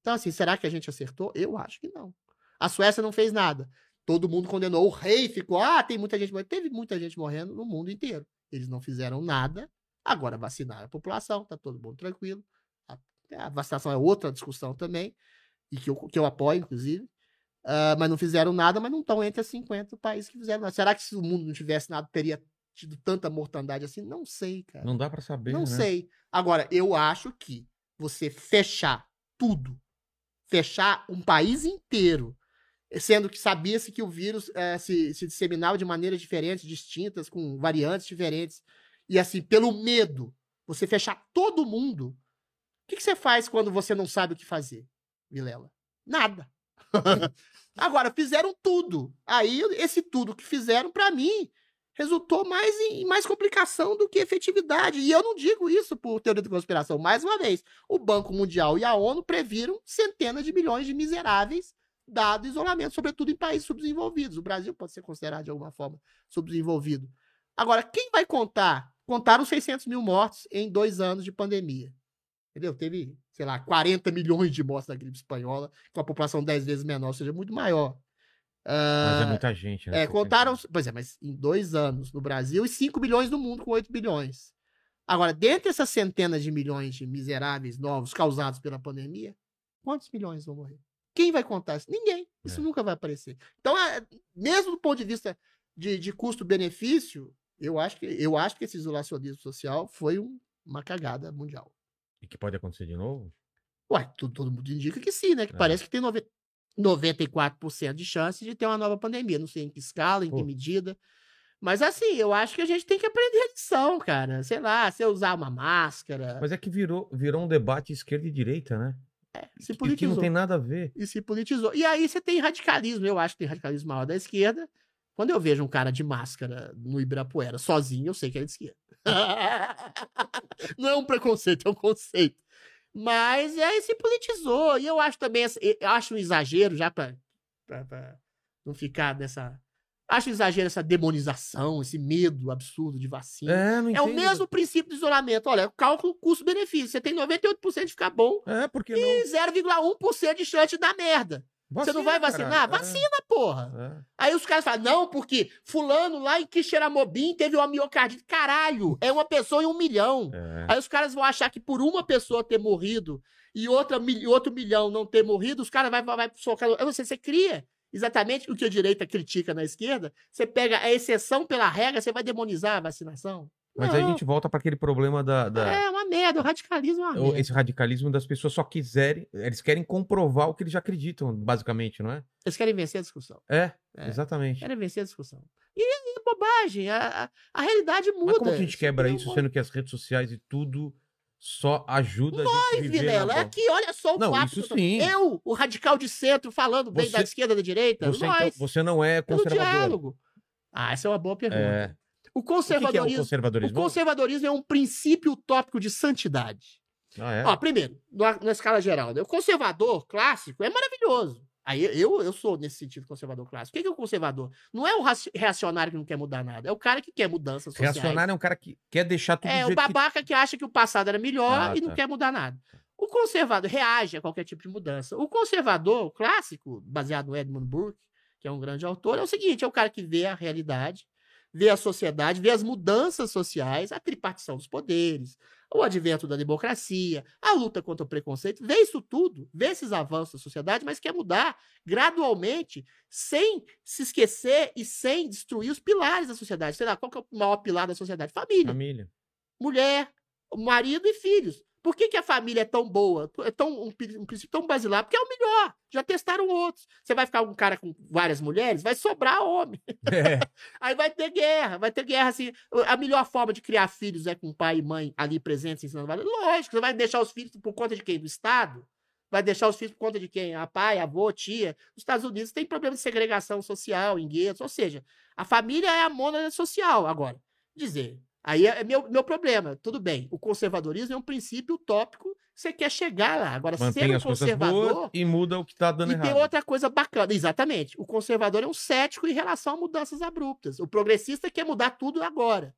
Então, assim, será que a gente acertou? Eu acho que não. A Suécia não fez nada. Todo mundo condenou. O rei ficou, ah, tem muita gente morrendo. Teve muita gente morrendo no mundo inteiro. Eles não fizeram nada. Agora vacinaram a população, tá todo mundo tranquilo. A, a vacinação é outra discussão também, e que eu, que eu apoio, inclusive. Ah, mas não fizeram nada, mas não estão entre as 50 países que fizeram nada. Será que se o mundo não tivesse nada, teria tido tanta mortandade assim? Não sei, cara. Não dá pra saber, Não né? sei. Agora, eu acho que você fechar tudo, fechar um país inteiro, sendo que sabia-se que o vírus eh, se, se disseminava de maneiras diferentes, distintas, com variantes diferentes, e assim, pelo medo, você fechar todo mundo, o que, que você faz quando você não sabe o que fazer, Vilela? Nada. Agora, fizeram tudo. Aí, esse tudo que fizeram, pra mim, resultou mais em, mais complicação do que efetividade. E eu não digo isso por teoria da conspiração. Mais uma vez, o Banco Mundial e a ONU previram centenas de milhões de miseráveis dado isolamento, sobretudo em países subdesenvolvidos. O Brasil pode ser considerado de alguma forma subdesenvolvido. Agora, quem vai contar? Contaram 600 mil mortos em dois anos de pandemia. Entendeu? Teve, sei lá, 40 milhões de mortes da gripe espanhola, com a população 10 vezes menor, ou seja, muito maior. Mas é Ah, muita gente, né? é, contaram. Pois é, mas em dois anos no Brasil e 5 bilhões no mundo com 8 bilhões. Agora, dentre essas centenas de milhões de miseráveis novos causados pela pandemia, quantos milhões vão morrer? Quem vai contar isso? Ninguém. Isso É. nunca vai aparecer. Então, é, mesmo do ponto de vista de, de custo-benefício, eu acho, que, eu acho que esse isolacionismo social foi um- uma cagada mundial. E que pode acontecer de novo? Ué, tudo, todo mundo indica que sim, né? Que É. parece que tem nove- 94% de chance de ter uma nova pandemia. Não sei em que escala, em que Pô. medida. Mas assim, eu acho que a gente tem que aprender a lição, cara. Sei lá, se usar uma máscara. Mas é que virou, virou um debate esquerda e direita, né? se E que politizou. não tem nada a ver. E se politizou. E aí você tem radicalismo. Eu acho que tem radicalismo maior da esquerda. Quando eu vejo um cara de máscara no Ibirapuera sozinho, eu sei que ele é de esquerda. não é um preconceito, é um conceito. Mas aí se politizou. E eu acho também, eu acho um exagero, já pra, pra- pra não ficar nessa. Acho um exagero essa demonização, esse medo absurdo de vacina. É, não É o mesmo princípio do isolamento. Olha, cálculo custo-benefício. Você tem 98% de ficar bom É, porque não. e 0,1% de chance de dar merda. Você não vai vacinar? É, Vacina, porra. é. Aí os caras falam, não, porque fulano lá em Quixeramobim teve uma miocardite. Caralho, é uma pessoa em um milhão. É. Aí os caras vão achar que por uma pessoa ter morrido e outra, outro milhão não ter morrido, os caras vão vai, vai socar. É você, você cria exatamente o que a direita critica na esquerda. Você pega a exceção pela regra, você vai demonizar a vacinação. Mas aí a Não. gente volta para aquele problema da. da- É uma merda, o radicalismo é uma merda. Esse radicalismo das pessoas só quiserem. Eles querem comprovar o que eles já acreditam, basicamente, não é? Eles querem vencer a discussão. É. É. Exatamente. Querem vencer a discussão. E é bobagem. A, a, a realidade muda. Mas como a gente quebra Não isso, muda. sendo que as redes sociais e tudo só ajuda a gente viver Vilela, é aqui, olha só o Não, papo. isso sim. Eu, o radical de centro, falando bem Você- da esquerda, da direita. Você, então, nós, você não é pelo conservador. diálogo. Ah, essa é uma boa pergunta. É. O O que, que é o conservadorismo. O conservadorismo? conservadorismo é um princípio utópico de santidade. Ah, é? Ó, primeiro, na, na escala geral, né? o conservador clássico é maravilhoso. Aí eu, eu sou, nesse sentido, conservador clássico. O que é o conservador? Não é o reacionário que não quer mudar nada, é o cara que quer mudanças sociais. Reacionário é um cara que quer deixar tudo do É, o jeito que babaca que... acha que o passado era melhor Ah, e não tá. quer mudar nada. O conservador reage a qualquer tipo de mudança. O conservador clássico, baseado no Edmund Burke, que é um grande autor, é o seguinte: é o cara que vê a realidade, vê a sociedade, vê as mudanças sociais, a tripartição dos poderes, o advento da democracia, a luta contra o preconceito, vê isso tudo, vê esses avanços da sociedade, mas quer mudar gradualmente, sem se esquecer e sem destruir os pilares da sociedade. Sei lá, qual que é o maior pilar da sociedade? Família família. mulher, marido e filhos. Por que, que a família é tão boa? É tão, um, um princípio tão basilar? Porque é o melhor. Já testaram outros. Você vai ficar um cara com várias mulheres, vai sobrar homem. É. Aí vai ter guerra, vai ter guerra assim. A melhor forma de criar filhos é com pai e mãe ali presentes ensinando valores. Lógico, você vai deixar os filhos por conta de quem? Do Estado? Vai deixar os filhos por conta de quem? A pai, avô, tia. Os Estados Unidos tem problema de segregação social em guetos. Ou seja, a família é a mônada social. Agora, dizer, aí é meu, meu problema. Tudo bem, o conservadorismo é um princípio utópico. Você quer chegar lá. Agora, Mantém ser um conservador. e muda o que tá dando E tem errado. outra coisa bacana, exatamente. O conservador é um cético em relação a mudanças abruptas. O progressista quer mudar tudo agora.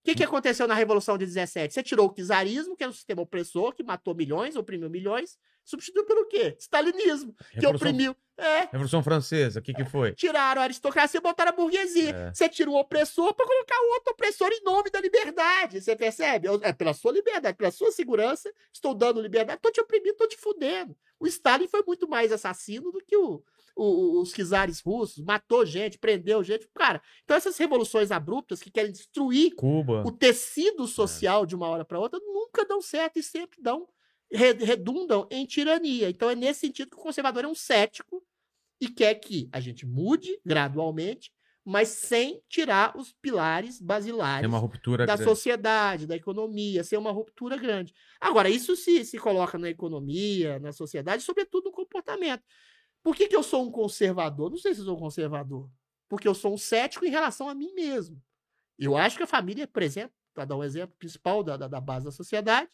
O que, que aconteceu na Revolução de 17? Você tirou o czarismo, que era um sistema opressor, que matou milhões, oprimiu milhões, substituiu pelo quê? Stalinismo, que Revolução, oprimiu. É, Revolução Francesa, o que que foi? tiraram a aristocracia e botaram a burguesia. É. Você tira um opressor para colocar outro opressor em nome da liberdade. Você percebe? Eu- É pela sua liberdade, pela sua segurança, estou dando liberdade, estou te oprimindo, estou te fudendo. O Stalin foi muito mais assassino do que o, o- os czares russos, matou gente, prendeu gente. Cara, então essas revoluções abruptas que querem destruir Cuba. o tecido social de uma hora para outra nunca dão certo e sempre dão re- redundam em tirania. Então é nesse sentido que o conservador é um cético e quer que a gente mude gradualmente, mas sem tirar os pilares basilares uma ruptura da grande. sociedade, da economia, ser uma ruptura grande. Agora, isso se, se coloca na economia, na sociedade, sobretudo no comportamento. Por que, que eu sou um conservador? Não sei se eu sou um conservador. Porque eu sou um cético em relação a mim mesmo. Eu acho que a família, por exemplo, para dar um exemplo principal da, da, da base da sociedade,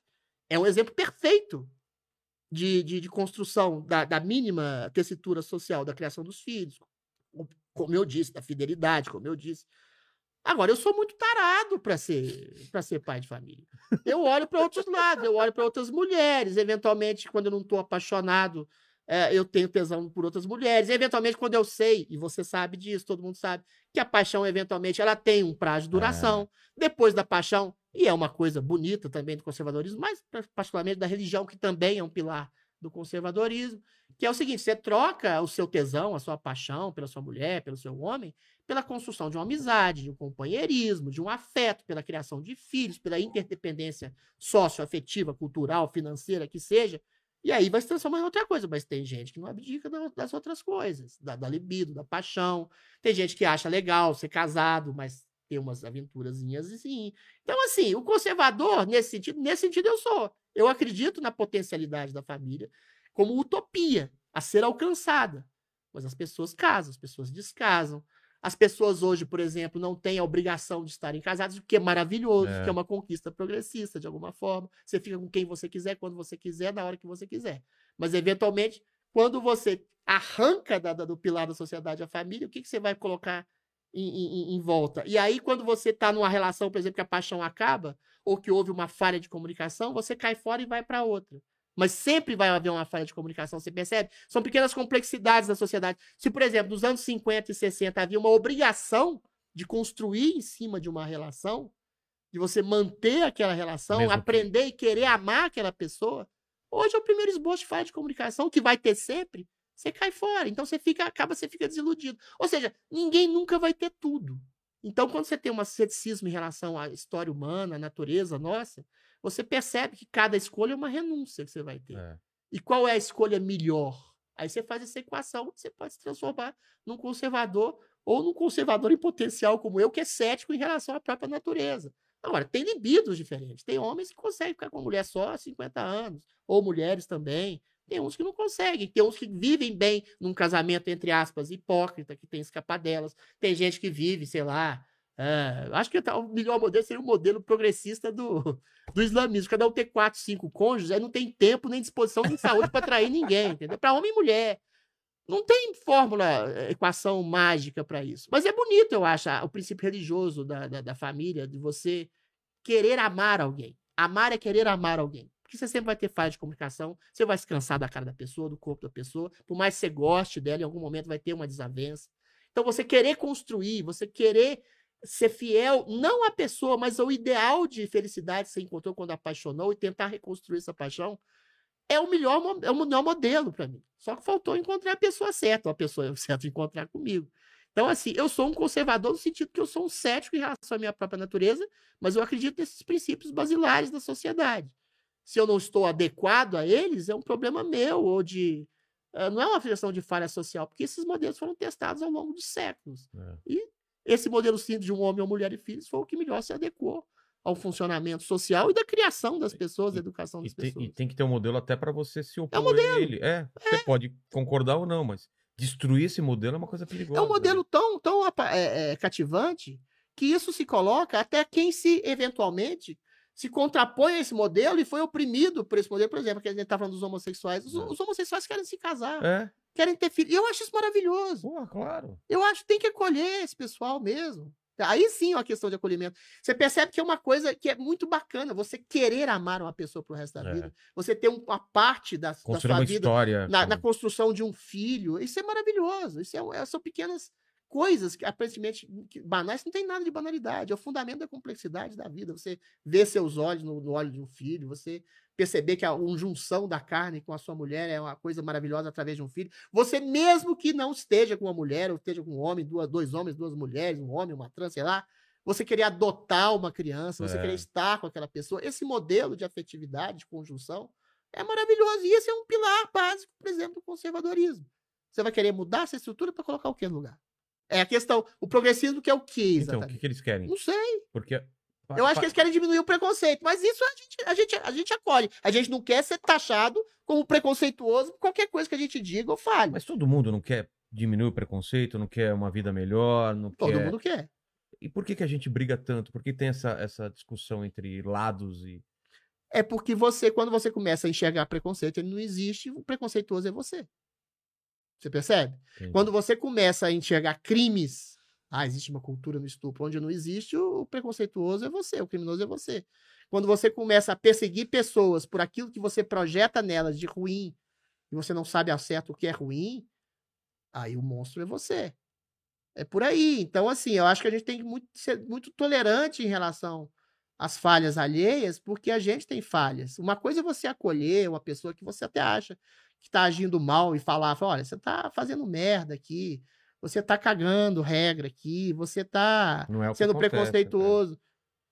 é um exemplo perfeito de, de, de construção da, da mínima tessitura social da criação dos filhos. Co- Como eu disse, da fidelidade, como eu disse. Agora, eu sou muito tarado para ser, pra ser pai de família. Eu olho para outros lados, eu olho para outras mulheres. Eventualmente, quando eu não estou apaixonado, eh, eu tenho tesão por outras mulheres. Eventualmente, quando eu sei, e você sabe disso, todo mundo sabe, que a paixão, eventualmente, ela tem um prazo de duração. Depois da paixão, e é uma coisa bonita também do conservadorismo, mas particularmente da religião, que também é um pilar do conservadorismo, que é o seguinte: você troca o seu tesão, a sua paixão pela sua mulher, pelo seu homem, pela construção de uma amizade, de um companheirismo, de um afeto, pela criação de filhos, pela interdependência socioafetiva, cultural, financeira, que seja. E aí vai se transformar em outra coisa. Mas tem gente que não abdica da- das outras coisas, da, da libido, da paixão. Tem gente que acha legal ser casado, mas ter umas aventurazinhas assim. Então, assim, o conservador, nesse sentido, nesse sentido eu sou. Eu acredito na potencialidade da família como utopia a ser alcançada. Mas as pessoas casam, as pessoas descasam. As pessoas hoje, por exemplo, não têm a obrigação de estarem casadas, o que é maravilhoso, É. que é uma conquista progressista, de alguma forma. Você fica com quem você quiser, quando você quiser, na hora que você quiser. Mas, eventualmente, quando você arranca da- da- do pilar da sociedade a família, o que, que você vai colocar em, em- em volta? E aí, quando você está numa relação, por exemplo, que a paixão acaba, ou que houve uma falha de comunicação, você cai fora e vai para outra. Mas sempre vai haver uma falha de comunicação, você percebe? São pequenas complexidades da sociedade. Se, por exemplo, nos anos 50 e 60 havia uma obrigação de construir em cima de uma relação, de você manter aquela relação, Mesmo que- aprender e querer amar aquela pessoa, hoje é o primeiro esboço de falha de comunicação, que vai ter sempre, você cai fora. Então você fica, acaba, você fica desiludido. Ou seja, ninguém nunca vai ter tudo. Então, quando você tem um ceticismo em relação à história humana, à natureza nossa, você percebe que cada escolha é uma renúncia que você vai ter. É. E qual é a escolha melhor? Aí você faz essa equação, você pode se transformar num conservador ou num conservador em potencial como eu, que é cético em relação à própria natureza. Agora, tem libidos diferentes. Tem homens que conseguem ficar com mulher só há 50 anos, ou mulheres também. Tem uns que não conseguem, tem uns que vivem bem num casamento, entre aspas, hipócrita, que tem escapadelas. Tem gente que vive, sei lá. Uh, acho que o melhor modelo seria o modelo progressista do, do islamismo. Cada um ter quatro, cinco cônjuges, aí não tem tempo, nem disposição, nem saúde para atrair ninguém, entendeu? Para homem e mulher. Não tem fórmula, eh, equação mágica para isso. Mas é bonito, eu acho, o princípio religioso da, da, da família, de você querer amar alguém. Amar é querer amar alguém. Porque você sempre vai ter falha de comunicação, você vai se cansar da cara da pessoa, do corpo da pessoa, por mais que você goste dela, em algum momento vai ter uma desavença. Então, você querer construir, você querer ser fiel, não à pessoa, mas ao ideal de felicidade que você encontrou quando apaixonou e tentar reconstruir essa paixão, é o melhor, é o melhor modelo para mim. Só que faltou encontrar a pessoa certa, a pessoa certa encontrar comigo. Então, assim, eu sou um conservador no sentido que eu sou um cético em relação à minha própria natureza, mas eu acredito nesses princípios basilares da sociedade se eu não estou adequado a eles, é um problema meu, ou de. Uh, não é uma questão de falha social, porque esses modelos foram testados ao longo de séculos. É. E esse modelo simples de um homem, uma mulher e filhos foi o que melhor se adequou ao funcionamento social e da criação das pessoas, da educação das e tem, pessoas. E tem que ter um modelo até para você se opor é um modelo. a ele. É, é, você pode concordar ou não, mas destruir esse modelo é uma coisa perigosa. É um modelo né? tão, tão é, é, cativante que isso se coloca até quem se eventualmente se contrapõe a esse modelo e foi oprimido por esse modelo. Por exemplo, que a gente está falando dos homossexuais. Os, é. os, homossexuais querem se casar, é. querem ter filhos. E eu acho isso maravilhoso. Pô, claro. Eu acho que tem que acolher esse pessoal mesmo. Aí sim é uma questão de acolhimento. Você percebe que é uma coisa que é muito bacana, você querer amar uma pessoa pro resto da é. vida. Você ter uma parte da, da sua vida história, na, na, construção de um filho. Isso é maravilhoso. Isso é, são pequenas coisas que aparentemente banais não tem nada de banalidade. É o fundamento da complexidade da vida. Você ver seus olhos no, no olho de um filho, você perceber que a junção da carne com a sua mulher é uma coisa maravilhosa através de um filho. Você, mesmo que não esteja com uma mulher, ou esteja com um homem, duas, dois homens, duas mulheres, um homem, uma trans, sei lá, você querer adotar uma criança, você é. querer estar com aquela pessoa. Esse modelo de afetividade, de conjunção, é maravilhoso. E esse é um pilar básico, por exemplo, do conservadorismo. Você vai querer mudar essa estrutura para colocar o que no lugar? É a questão. O progressismo que é o quê, exatamente? Então, o que, que eles querem? Não sei. Porque. Eu acho que eles querem diminuir o preconceito, mas isso a gente, a gente, a gente acolhe. A gente não quer ser taxado como preconceituoso por qualquer coisa que a gente diga ou fale. Mas todo mundo não quer diminuir o preconceito, não quer uma vida melhor, não todo quer... mundo quer. E por que, que a gente briga tanto? Por que tem essa, essa discussão entre lados e. É porque você, quando você começa a enxergar preconceito, ele não existe, o preconceituoso é você. Você percebe? Entendi. Quando você começa a enxergar crimes, ah, existe uma cultura no estupro onde não existe, o preconceituoso é você, o criminoso é você. Quando você começa a perseguir pessoas por aquilo que você projeta nelas de ruim, e você não sabe ao certo o que é ruim, aí o monstro é você. É por aí. Então, assim, eu acho que a gente tem que muito, ser muito tolerante em relação às falhas alheias, porque a gente tem falhas. Uma coisa é você acolher uma pessoa que você até acha que está agindo mal e falar, olha, você está fazendo merda aqui, você está cagando regra aqui, você está é sendo acontece, preconceituoso. Né?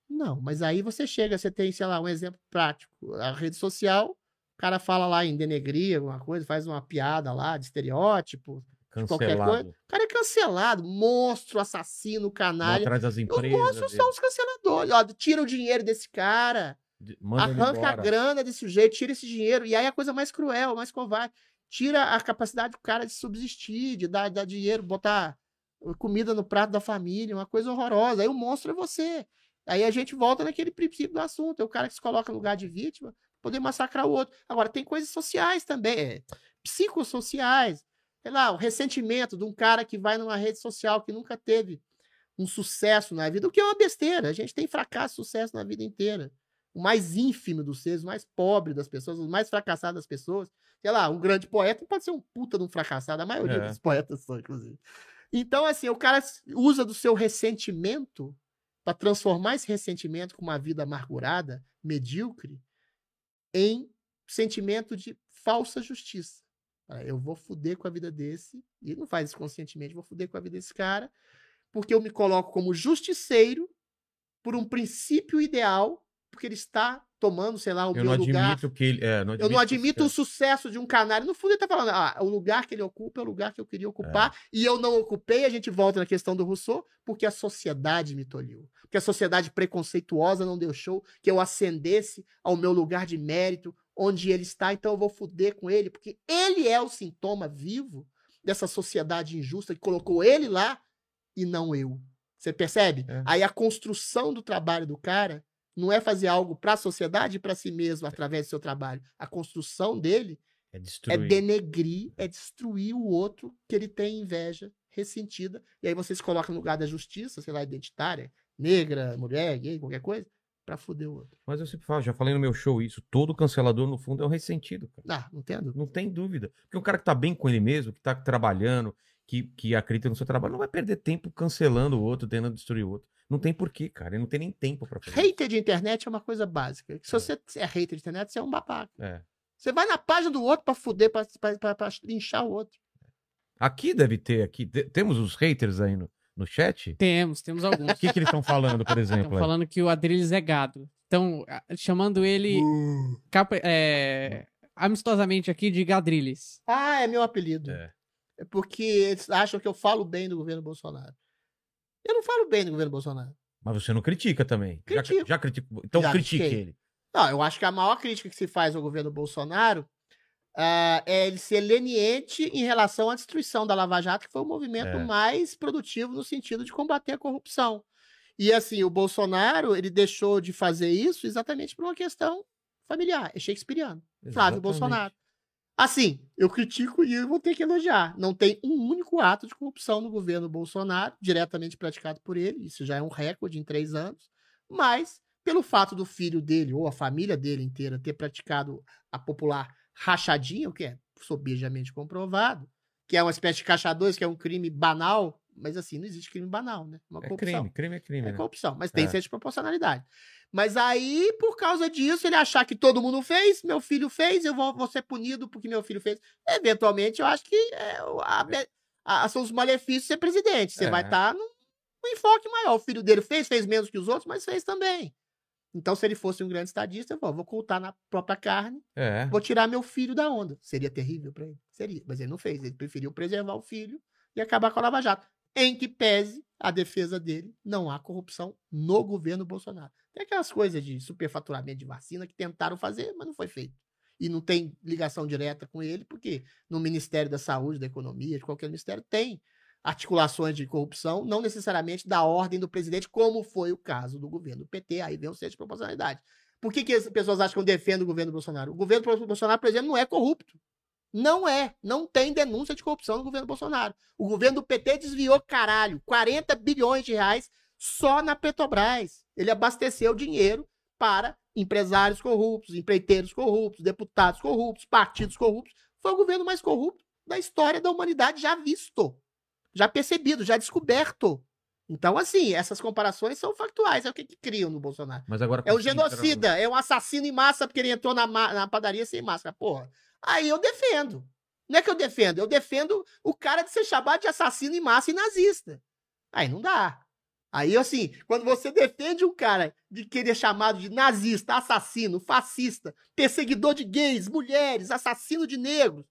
Não, mas aí você chega, você tem, sei lá, um exemplo prático. A rede social, o cara fala lá em denegrir alguma coisa, faz uma piada lá de estereótipo, de qualquer coisa. O cara é cancelado, monstro, assassino, canalha. Atrás das empresas. Os monstros são os canceladores. Ó, tira o dinheiro desse cara. Arranca a grana desse jeito, tira esse dinheiro. E aí a coisa mais cruel, mais covarde. Tira a capacidade do cara de subsistir, de dar, dar dinheiro, botar comida no prato da família, uma coisa horrorosa. Aí o monstro é você. Aí a gente volta naquele princípio do assunto. É o cara que se coloca no lugar de vítima, poder massacrar o outro. Agora, tem coisas sociais também, é, psicossociais. Sei lá, o ressentimento de um cara que vai numa rede social que nunca teve um sucesso na vida, o que é uma besteira. A gente tem fracasso sucesso na vida inteira o mais ínfimo dos seres, o mais pobre das pessoas, o mais fracassado das pessoas. Sei lá, um grande poeta pode ser um puta de um fracassado, a maioria é. dos poetas são, inclusive. Então, assim, o cara usa do seu ressentimento para transformar esse ressentimento com uma vida amargurada, medíocre, em sentimento de falsa justiça. Eu vou fuder com a vida desse, e não faz isso conscientemente, vou fuder com a vida desse cara, porque eu me coloco como justiceiro por um princípio ideal porque ele está tomando, sei lá, o Eu meu não lugar. ele. é, Eu não admito o sucesso de um canário. No fundo, ele tá falando, ah, o lugar que ele ocupa é o lugar que eu queria ocupar, e eu não ocupei, a gente volta na questão do Rousseau, porque a sociedade me tolhiu. Porque a sociedade preconceituosa não deixou que eu ascendesse ao meu lugar de mérito, onde ele está, então eu vou fuder com ele, porque ele é o sintoma vivo dessa sociedade injusta que colocou ele lá e não eu. Você percebe? É. Aí a construção do trabalho do cara não é fazer algo para a sociedade e para si mesmo através do seu trabalho. A construção dele É é denegrir, é destruir o outro que ele tem inveja ressentida. E aí vocês colocam no lugar da justiça, sei lá, identitária, negra, mulher, gay, qualquer coisa, pra fuder o outro. Mas eu sempre falo, já falei no meu show isso. Todo cancelador, no fundo, é um ressentido, cara. Ah, não entendo. Não tem dúvida. Porque um cara que tá bem com ele mesmo, que tá trabalhando, que, que acredita no seu trabalho, não vai perder tempo cancelando o outro, tentando destruir o outro. Não tem porquê, cara. Ele não tem nem tempo pra fazer. Hater de internet é uma coisa básica. Se você é hater de internet, você é um babaca. É. Você vai na página do outro pra fuder, pra, pra, pra, pra linchar o outro. Aqui deve ter, aqui. te- temos os haters aí no, no chat? Temos, temos alguns. O que, que eles estão falando, por exemplo? Estão falando que o Adrilles é gado. Estão chamando ele capa- é, amistosamente aqui de Gadrilles. Ah, é meu apelido. É. É porque eles acham que eu falo bem do governo Bolsonaro. Eu não falo bem do governo Bolsonaro. Mas você não critica também. Já, Critico. já criticou. Então Já critique critiquei. ele. Não, eu acho que a maior crítica que se faz ao governo Bolsonaro ah, é ele ser leniente em relação à destruição da Lava Jato, que foi o movimento É. mais produtivo no sentido de combater a corrupção. E assim, o Bolsonaro, ele deixou de fazer isso exatamente por uma questão familiar, é shakespeariano. Flávio Exatamente. Bolsonaro. Assim, eu critico e eu vou ter que elogiar. Não tem um único ato de corrupção no governo Bolsonaro, diretamente praticado por ele. Isso já é um recorde em três anos. Mas, pelo fato do filho dele ou a família dele inteira ter praticado a popular rachadinha, o que é sobejamente comprovado, que é uma espécie de caixa dois, que é um crime banal, mas assim, não existe crime banal, né? Uma É corrupção. crime, crime é crime. É né? corrupção, mas tem É. de proporcionalidade. Mas aí, por causa disso, ele achar que todo mundo fez, meu filho fez, eu vou, vou ser punido porque meu filho fez. Eventualmente, eu acho que é, o- a- a- são os malefícios de ser presidente. Você É. vai estar num, num enfoque maior. O filho dele fez, fez menos que os outros, mas fez também. Então, se ele fosse um grande estadista, eu vou, vou na própria carne, É. vou tirar meu filho da onda. Seria terrível para ele? Seria. Mas ele não fez. Ele preferiu preservar o filho e acabar com a Lava Jato. Em que pese a defesa dele, não há corrupção no governo Bolsonaro. Tem aquelas coisas de superfaturamento de vacina que tentaram fazer, mas não foi feito. E não tem ligação direta com ele, porque no Ministério da Saúde, da Economia, de qualquer ministério, tem articulações de corrupção, não necessariamente da ordem do presidente, como foi o caso do governo PT. Aí vem o senso de proporcionalidade. Por que, que as pessoas acham que eu defendo o governo Bolsonaro? O governo Bolsonaro, por exemplo, não é corrupto. Não é. Não tem denúncia de corrupção no governo Bolsonaro. O governo do PT desviou, caralho, 40 bilhões de reais só na Petrobras. Ele abasteceu dinheiro para empresários corruptos, empreiteiros corruptos, deputados corruptos, partidos corruptos. Foi o governo mais corrupto da história da humanidade já visto, já percebido, já descoberto. Então, assim, essas comparações são factuais. É o que, que criam no Bolsonaro. Mas agora. É um genocida, é um assassino em massa porque ele entrou na, na padaria sem máscara. Porra. Aí eu defendo. Não é que eu defendo, eu defendo o cara de ser chamado de assassino em massa e nazista. Aí não dá. Aí, assim, quando você defende um cara de querer chamado de nazista, assassino, fascista, perseguidor de gays, mulheres, assassino de negros,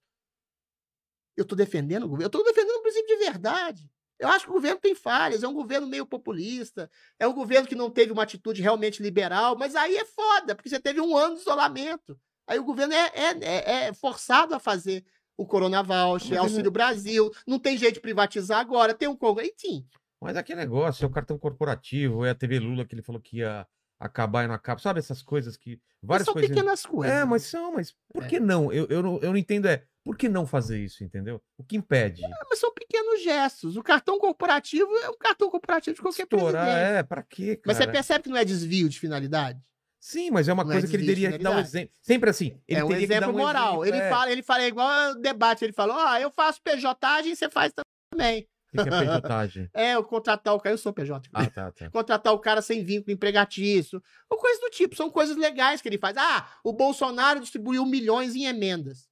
eu tô defendendo o governo. Eu tô defendendo o princípio de verdade. Eu acho que o governo tem falhas, é um governo meio populista, é um governo que não teve uma atitude realmente liberal, mas aí é foda, porque você teve um ano de isolamento. Aí o governo é, é, é- é forçado a fazer o Corona Voucher, Auxílio Brasil, não tem jeito de privatizar agora, tem um Congresso, enfim. Mas aquele negócio, é o cartão corporativo, é a TV Lula que ele falou que ia acabar e não acaba. Sabe essas coisas que. Várias são coisas. pequenas coisas. É, mas são, mas por É. que não? Eu, eu, não, eu não entendo, é. Por que não fazer isso, entendeu? O que impede? Ah, mas são pequenos gestos. O cartão corporativo é um cartão corporativo de qualquer Estourar, presidente. é, pra quê, cara? Mas você percebe que não é desvio de finalidade? Sim, mas é uma Não coisa que ele teria que dar um exemplo. Sempre assim. Ele é um exemplo um moral. exemplo, ele, é. fala, ele fala é igual o debate, ele falou: ah, eu faço PJ, você faz também. O que que é pejotagem? É, eu contratar o cara, eu sou PJ. Ah, tá, tá. contratar o cara sem vínculo empregatício, ou coisas do tipo. São coisas legais que ele faz. Ah, o Bolsonaro distribuiu milhões em emendas.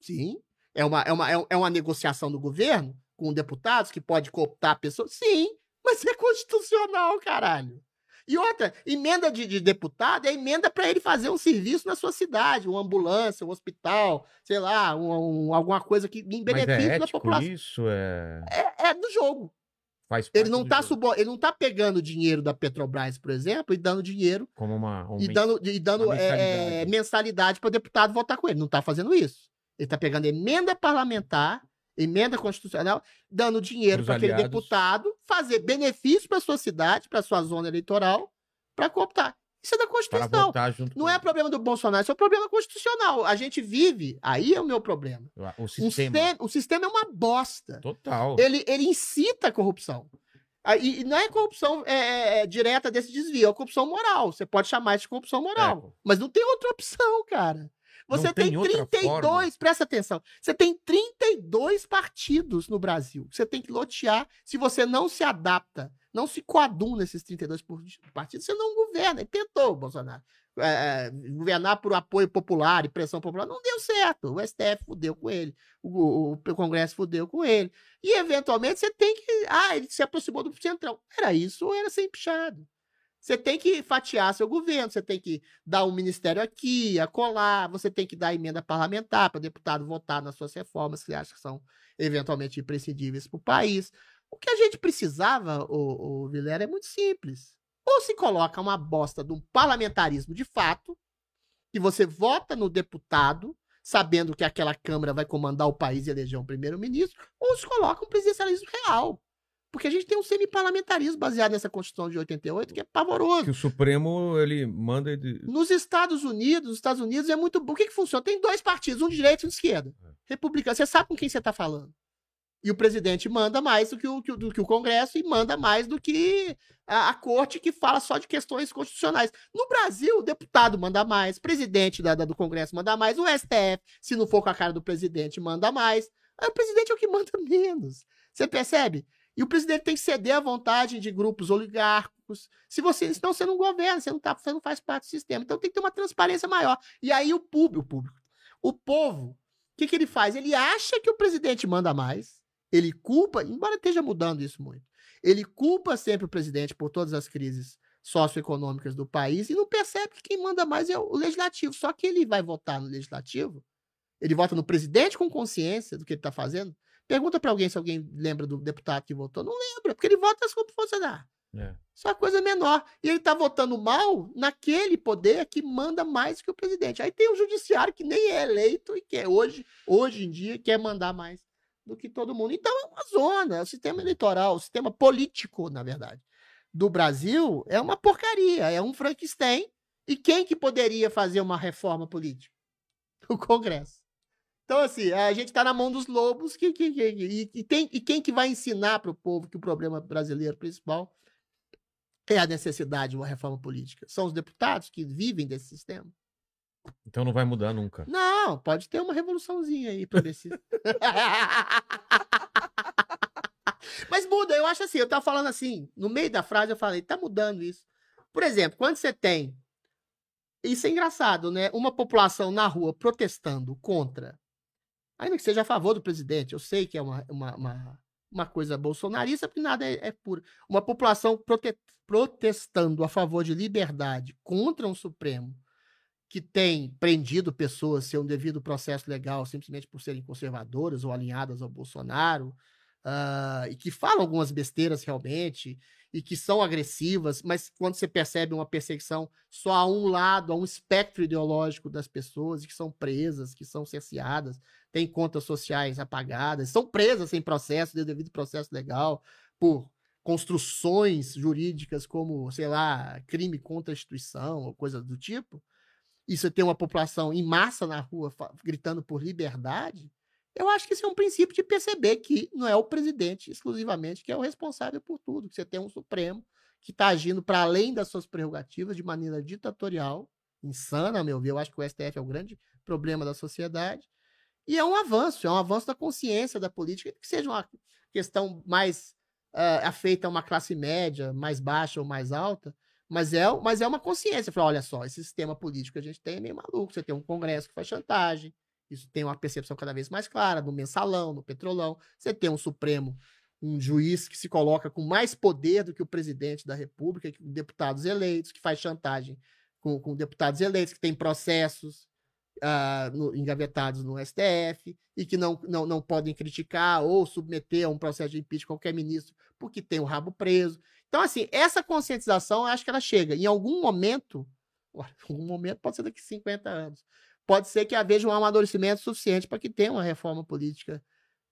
Sim. É uma, é uma, é é uma negociação do governo com deputados que pode cooptar pessoas. Sim, mas é constitucional, caralho. E outra, emenda de, de deputado é emenda para ele fazer um serviço na sua cidade, uma ambulância, um hospital, sei lá, um, um- alguma coisa que em benefício é da população. isso? É... É, é do jogo. Ele não, tá jogo. subo... ele não tá pegando dinheiro da Petrobras, por exemplo, e dando dinheiro Como uma... um e dando, e dando uma é, mensalidade. é, mensalidade para o deputado votar com ele. Não está fazendo isso. Ele está pegando emenda parlamentar, emenda constitucional, dando dinheiro para aquele deputado fazer benefício para sua cidade, para sua zona eleitoral, para cooptar. Isso é da Constituição. Não é problema do Bolsonaro, isso é um problema constitucional. A gente vive, aí é o meu problema. o sistema. sistema, o sistema é uma bosta Total. ele, ele incita a corrupção. Ah, E, e não é corrupção é, é, é, direta desse desvio, é corrupção moral. Você pode chamar isso de corrupção moral. É. Mas não tem outra opção, cara. Você Não tem tem, outra 32, forma. presta atenção. Você tem 32 partidos no Brasil. Você tem que lotear. Se você não se adapta, não se coaduna nesses 32 por- partidos, você não governa. Ele tentou, Bolsonaro. é, governar por apoio popular e pressão popular, não deu certo. O STF fudeu com ele, o, o- o Congresso fudeu com ele. E, eventualmente, você tem que. Ah, ele se aproximou do Centrão. Era isso ou era ser empichado? Você tem que fatiar seu governo, você tem que dar um ministério aqui, acolá, você tem que dar emenda parlamentar para o deputado votar nas suas reformas que você acha que são eventualmente imprescindíveis para o país. O que a gente precisava, o, o Vilela, é muito simples. Ou se coloca uma bosta de um parlamentarismo de fato, que você vota no deputado, sabendo que aquela Câmara vai comandar o país e eleger um primeiro-ministro, ou se coloca um presidencialismo real. Porque a gente tem um semi-parlamentarismo baseado nessa Constituição de 88 que é pavoroso. Que o Supremo, ele manda... Ele... Nos Estados Unidos, os Estados Unidos é muito bom. O que, que funciona? Tem dois partidos, um de direita e um de esquerda. Republicano. Você sabe com quem você está falando. E o presidente manda mais do que o, do que o Congresso e manda mais do que a, a corte que fala só de questões constitucionais. No Brasil, o deputado manda mais, o presidente da, da- do Congresso manda mais, o STF, se não for com a cara do presidente, manda mais. Aí o presidente é o que manda menos. Você percebe? E o presidente tem que ceder à vontade de grupos oligárquicos. Se você, senão você não governa, você não, tá, você não faz parte do sistema. Então tem que ter uma transparência maior. E aí o público, o público, o povo, o que, que ele faz? Ele acha que o presidente manda mais, ele culpa, embora esteja mudando isso muito, ele culpa sempre o presidente por todas as crises socioeconômicas do país e não percebe que quem manda mais é o legislativo. Só que ele vai votar no legislativo, ele vota no presidente com consciência do que ele está fazendo. Pergunta para alguém se alguém lembra do deputado que votou. Não lembra, porque ele vota as culpas funcionar. É. Isso é coisa menor. E ele tá votando mal naquele poder que manda mais que o presidente. Aí tem o judiciário que nem é eleito e que é hoje, hoje em dia, quer mandar mais do que todo mundo. Então é uma zona. O sistema eleitoral, o sistema político, na verdade, do Brasil é uma porcaria, é um Frankenstein. E quem que poderia fazer uma reforma política? O Congresso. Então, assim, a gente está na mão dos lobos que, que, que- e, e tem, e quem que vai ensinar para o povo que o problema brasileiro principal é a necessidade de uma reforma política? São os deputados que vivem desse sistema? Então não vai mudar nunca. Não, pode ter uma revoluçãozinha aí progressista. Mas muda, eu acho assim, eu tava falando assim, no meio da frase eu falei, tá mudando isso. Por exemplo, quando você tem. Isso é engraçado, né? Uma população na rua protestando contra, ainda que seja a favor do presidente, eu sei que é uma, uma, uma, uma coisa bolsonarista, porque nada é, é puro. Uma população prote- protestando a favor de liberdade contra um Supremo que tem prendido pessoas sem um devido processo legal simplesmente por serem conservadoras ou alinhadas ao Bolsonaro, ah, e que falam algumas besteiras realmente, e que são agressivas, mas quando você percebe uma perseguição só a um lado, a um espectro ideológico das pessoas, e que são presas, que são cerceadas, têm contas sociais apagadas, são presas sem processo, de devido processo legal, por construções jurídicas como, sei lá, crime contra a instituição ou coisa do tipo, e você tem uma população em massa na rua gritando por liberdade, eu acho que isso é um princípio de perceber que não é o presidente exclusivamente que é o responsável por tudo, que você tem um Supremo que está agindo para além das suas prerrogativas de maneira ditatorial, insana, a meu ver. Eu acho que o STF é o grande problema da sociedade. E é um avanço, é um avanço da consciência da política, que seja uma questão mais ah, afeita a uma classe média, mais baixa ou mais alta, mas é, mas é uma consciência. Fala, olha só, esse sistema político que a gente tem é meio maluco. Você tem um Congresso que faz chantagem, isso tem uma percepção cada vez mais clara no mensalão, no petrolão. Você tem um Supremo um juiz que se coloca com mais poder do que o presidente da República, que deputados eleitos, que faz chantagem com, com deputados eleitos, que tem processos ah, no- engavetados no STF e que não, não, não podem criticar ou submeter a um processo de impeachment qualquer ministro porque tem o rabo preso. Então, assim, essa conscientização, eu acho que ela chega. Em algum momento, em algum momento pode ser daqui a 50 anos, pode ser que haja um amadurecimento suficiente para que tenha uma reforma política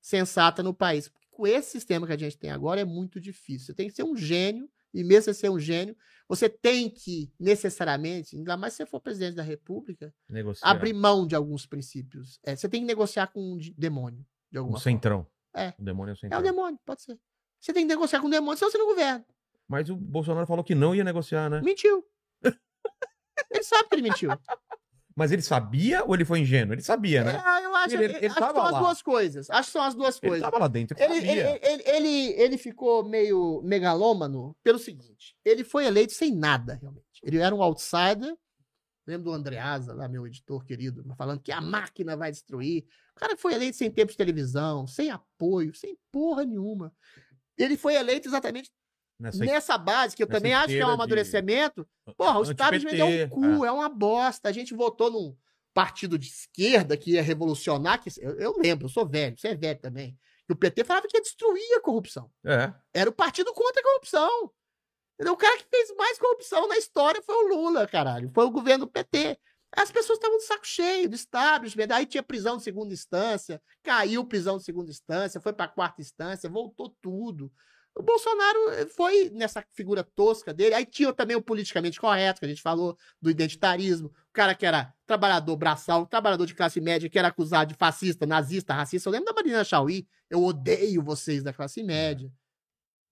sensata no país. Porque com esse sistema que a gente tem agora é muito difícil. Você tem que ser um gênio, e mesmo você ser um gênio, você tem que, necessariamente, ainda mais se você for presidente da República, Negociar. abrir mão de alguns princípios. É, você tem que negociar com um de- demônio, de Um alguma forma. centrão. É. O demônio é o É centrão. o demônio, pode ser. Você tem que negociar com o demônio, senão você não governa. Mas o Bolsonaro falou que não ia negociar, né? Mentiu. ele sabe que ele mentiu. Mas ele sabia ou ele foi ingênuo? Ele sabia, né? É, eu acho, Ele- ele, ele acho que são as lá. duas coisas. Acho que são as duas Ele coisas. tava lá dentro, ele, Ele, ele, ele, ele, ele ficou meio megalômano pelo seguinte: ele foi eleito sem nada, realmente. Ele era um outsider. Lembro do Andreasa, lá, meu editor querido, falando que a máquina vai destruir. O cara foi eleito sem tempo de televisão, sem apoio, sem porra nenhuma. Ele foi eleito exatamente Nessa nessa base, que eu também acho que é um de- amadurecimento. Porra, o establishment é um cu, é. uma bosta. A gente votou num partido de esquerda que ia revolucionar. Que, eu, eu lembro, eu sou velho, você é velho também. Que o PT falava que ia destruir a corrupção. É. Era o partido contra a corrupção. O cara que fez mais corrupção na história foi o Lula, caralho. Foi o governo do PT. As pessoas estavam de saco cheio do establishment. Aí tinha prisão de segunda instância, caiu prisão de segunda instância, foi para quarta instância, voltou tudo. O Bolsonaro eh, foi nessa figura tosca dele. Aí tinha também o politicamente correto, que a gente falou, do identitarismo. O cara que era trabalhador braçal, trabalhador de classe média, que era acusado de fascista, nazista, racista. Eu lembro da Marina Chauí. Eu odeio vocês da classe média.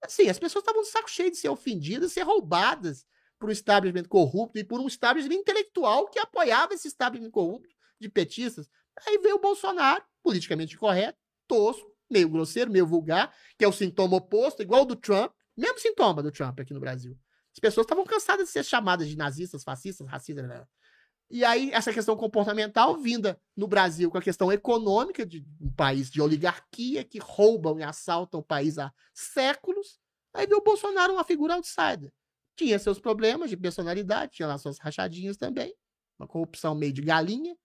Assim, as pessoas estavam de saco cheio de ser ofendidas, ser roubadas por um establishment corrupto e por um establishment intelectual que apoiava esse establishment corrupto de petistas. Aí veio o Bolsonaro, politicamente correto, tosco, meio grosseiro, meio vulgar, que é o sintoma oposto, igual do Trump, mesmo sintoma do Trump aqui no Brasil. As pessoas estavam cansadas de ser chamadas de nazistas, fascistas, racistas. Né? E aí, essa questão comportamental vinda no Brasil com a questão econômica de um país de oligarquia que roubam e assaltam o país há séculos. Aí veio o Bolsonaro, uma figura outsider. Tinha seus problemas de personalidade, tinha lá suas rachadinhas também, uma corrupção meio de galinha,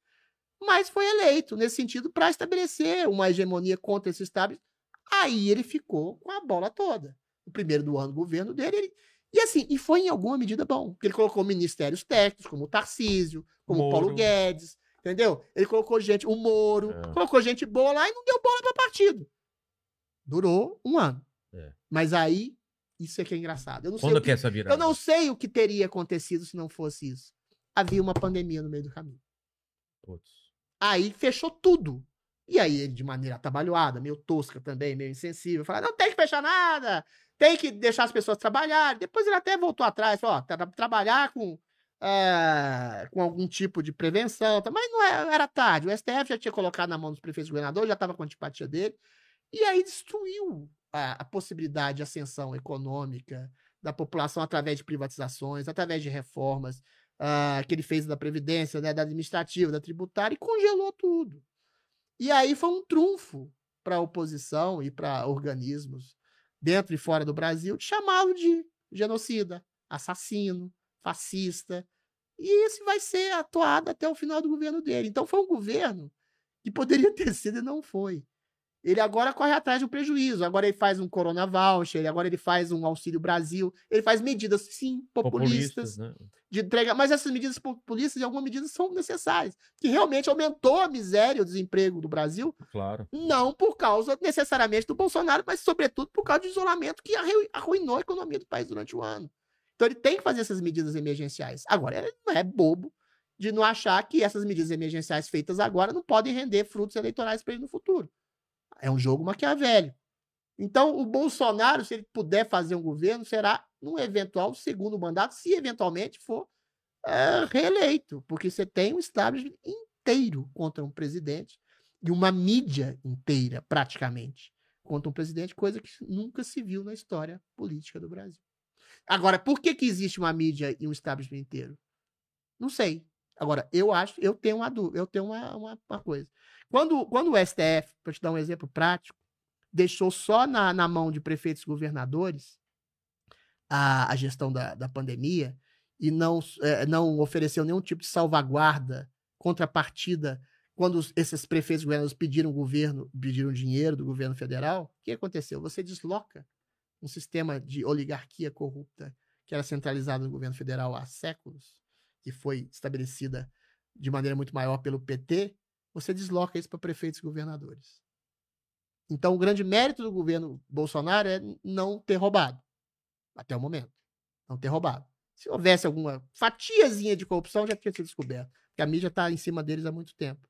mas foi eleito nesse sentido para estabelecer uma hegemonia contra esse Estado. Aí ele ficou com a bola toda. O primeiro do ano do governo dele, ele... e assim, e foi em alguma medida bom, porque ele colocou ministérios técnicos, como o Tarcísio, como o Paulo Moro. Guedes, entendeu? Ele colocou gente, o Moro, É. colocou gente boa lá e não deu bola para partido. Durou um ano. É. Mas aí, isso é que é engraçado. Eu não sei Quando que que é essa virada? eu não sei o que teria acontecido se não fosse isso. Havia uma pandemia no meio do caminho. Putz. Aí fechou tudo. E aí ele, de maneira atabalhoada, meio tosca também, meio insensível, fala: não tem que fechar nada, tem que deixar as pessoas trabalharem. Depois ele até voltou atrás, falou: ó, tra- trabalhar com, eh, com algum tipo de prevenção. tá? Mas não é- era tarde. O STF já tinha colocado na mão dos prefeitos governadores, já estava com a antipatia dele. E aí destruiu a, a possibilidade de ascensão econômica da população através de privatizações, através de reformas ah, que ele fez da Previdência, né, da administrativa, da tributária, e congelou tudo. E aí foi um trunfo para a oposição e para organismos dentro e fora do Brasil de chamá-lo de genocida, assassino, fascista. E esse vai ser atuado até o final do governo dele. Então foi um governo que poderia ter sido e não foi. Ele agora corre atrás de um prejuízo. Agora ele faz um Corona Voucher, ele- agora ele faz um Auxílio Brasil. Ele faz medidas, sim, populistas, Populistas, né? de entrega, mas essas medidas populistas, em alguma medida, são necessárias. Que realmente aumentou a miséria e o desemprego do Brasil, Claro. não por causa necessariamente do Bolsonaro, mas sobretudo por causa do isolamento que arru- arruinou a economia do país durante o ano. Então ele tem que fazer essas medidas emergenciais. Agora, ele não é bobo de não achar que essas medidas emergenciais feitas agora não podem render frutos eleitorais para ele no futuro. É um jogo maquiavélico. Então, o Bolsonaro, se ele puder fazer um governo, será num eventual segundo mandato, se eventualmente for eh, reeleito, porque você tem um establishment inteiro contra um presidente e uma mídia inteira, praticamente, contra um presidente, coisa que nunca se viu na história política do Brasil. Agora, por que, que existe uma mídia e um establishment inteiro? Não sei. Agora, eu acho, eu tenho uma dúvida, eu tenho uma, uma, uma coisa. Quando, quando o STF, para te dar um exemplo prático, deixou só na, na mão de prefeitos e governadores a, a gestão da, da pandemia e não, é, não ofereceu nenhum tipo de salvaguarda, contrapartida, quando os, esses prefeitos e governadores pediram governo, pediram dinheiro do governo federal, o que aconteceu? Você desloca um sistema de oligarquia corrupta que era centralizado no governo federal há séculos e foi estabelecida de maneira muito maior pelo PT, você desloca isso para prefeitos e governadores. Então, o grande mérito do governo Bolsonaro é não ter roubado, até o momento. Não ter roubado. Se houvesse alguma fatiazinha de corrupção, já tinha sido descoberto, porque a mídia está em cima deles há muito tempo.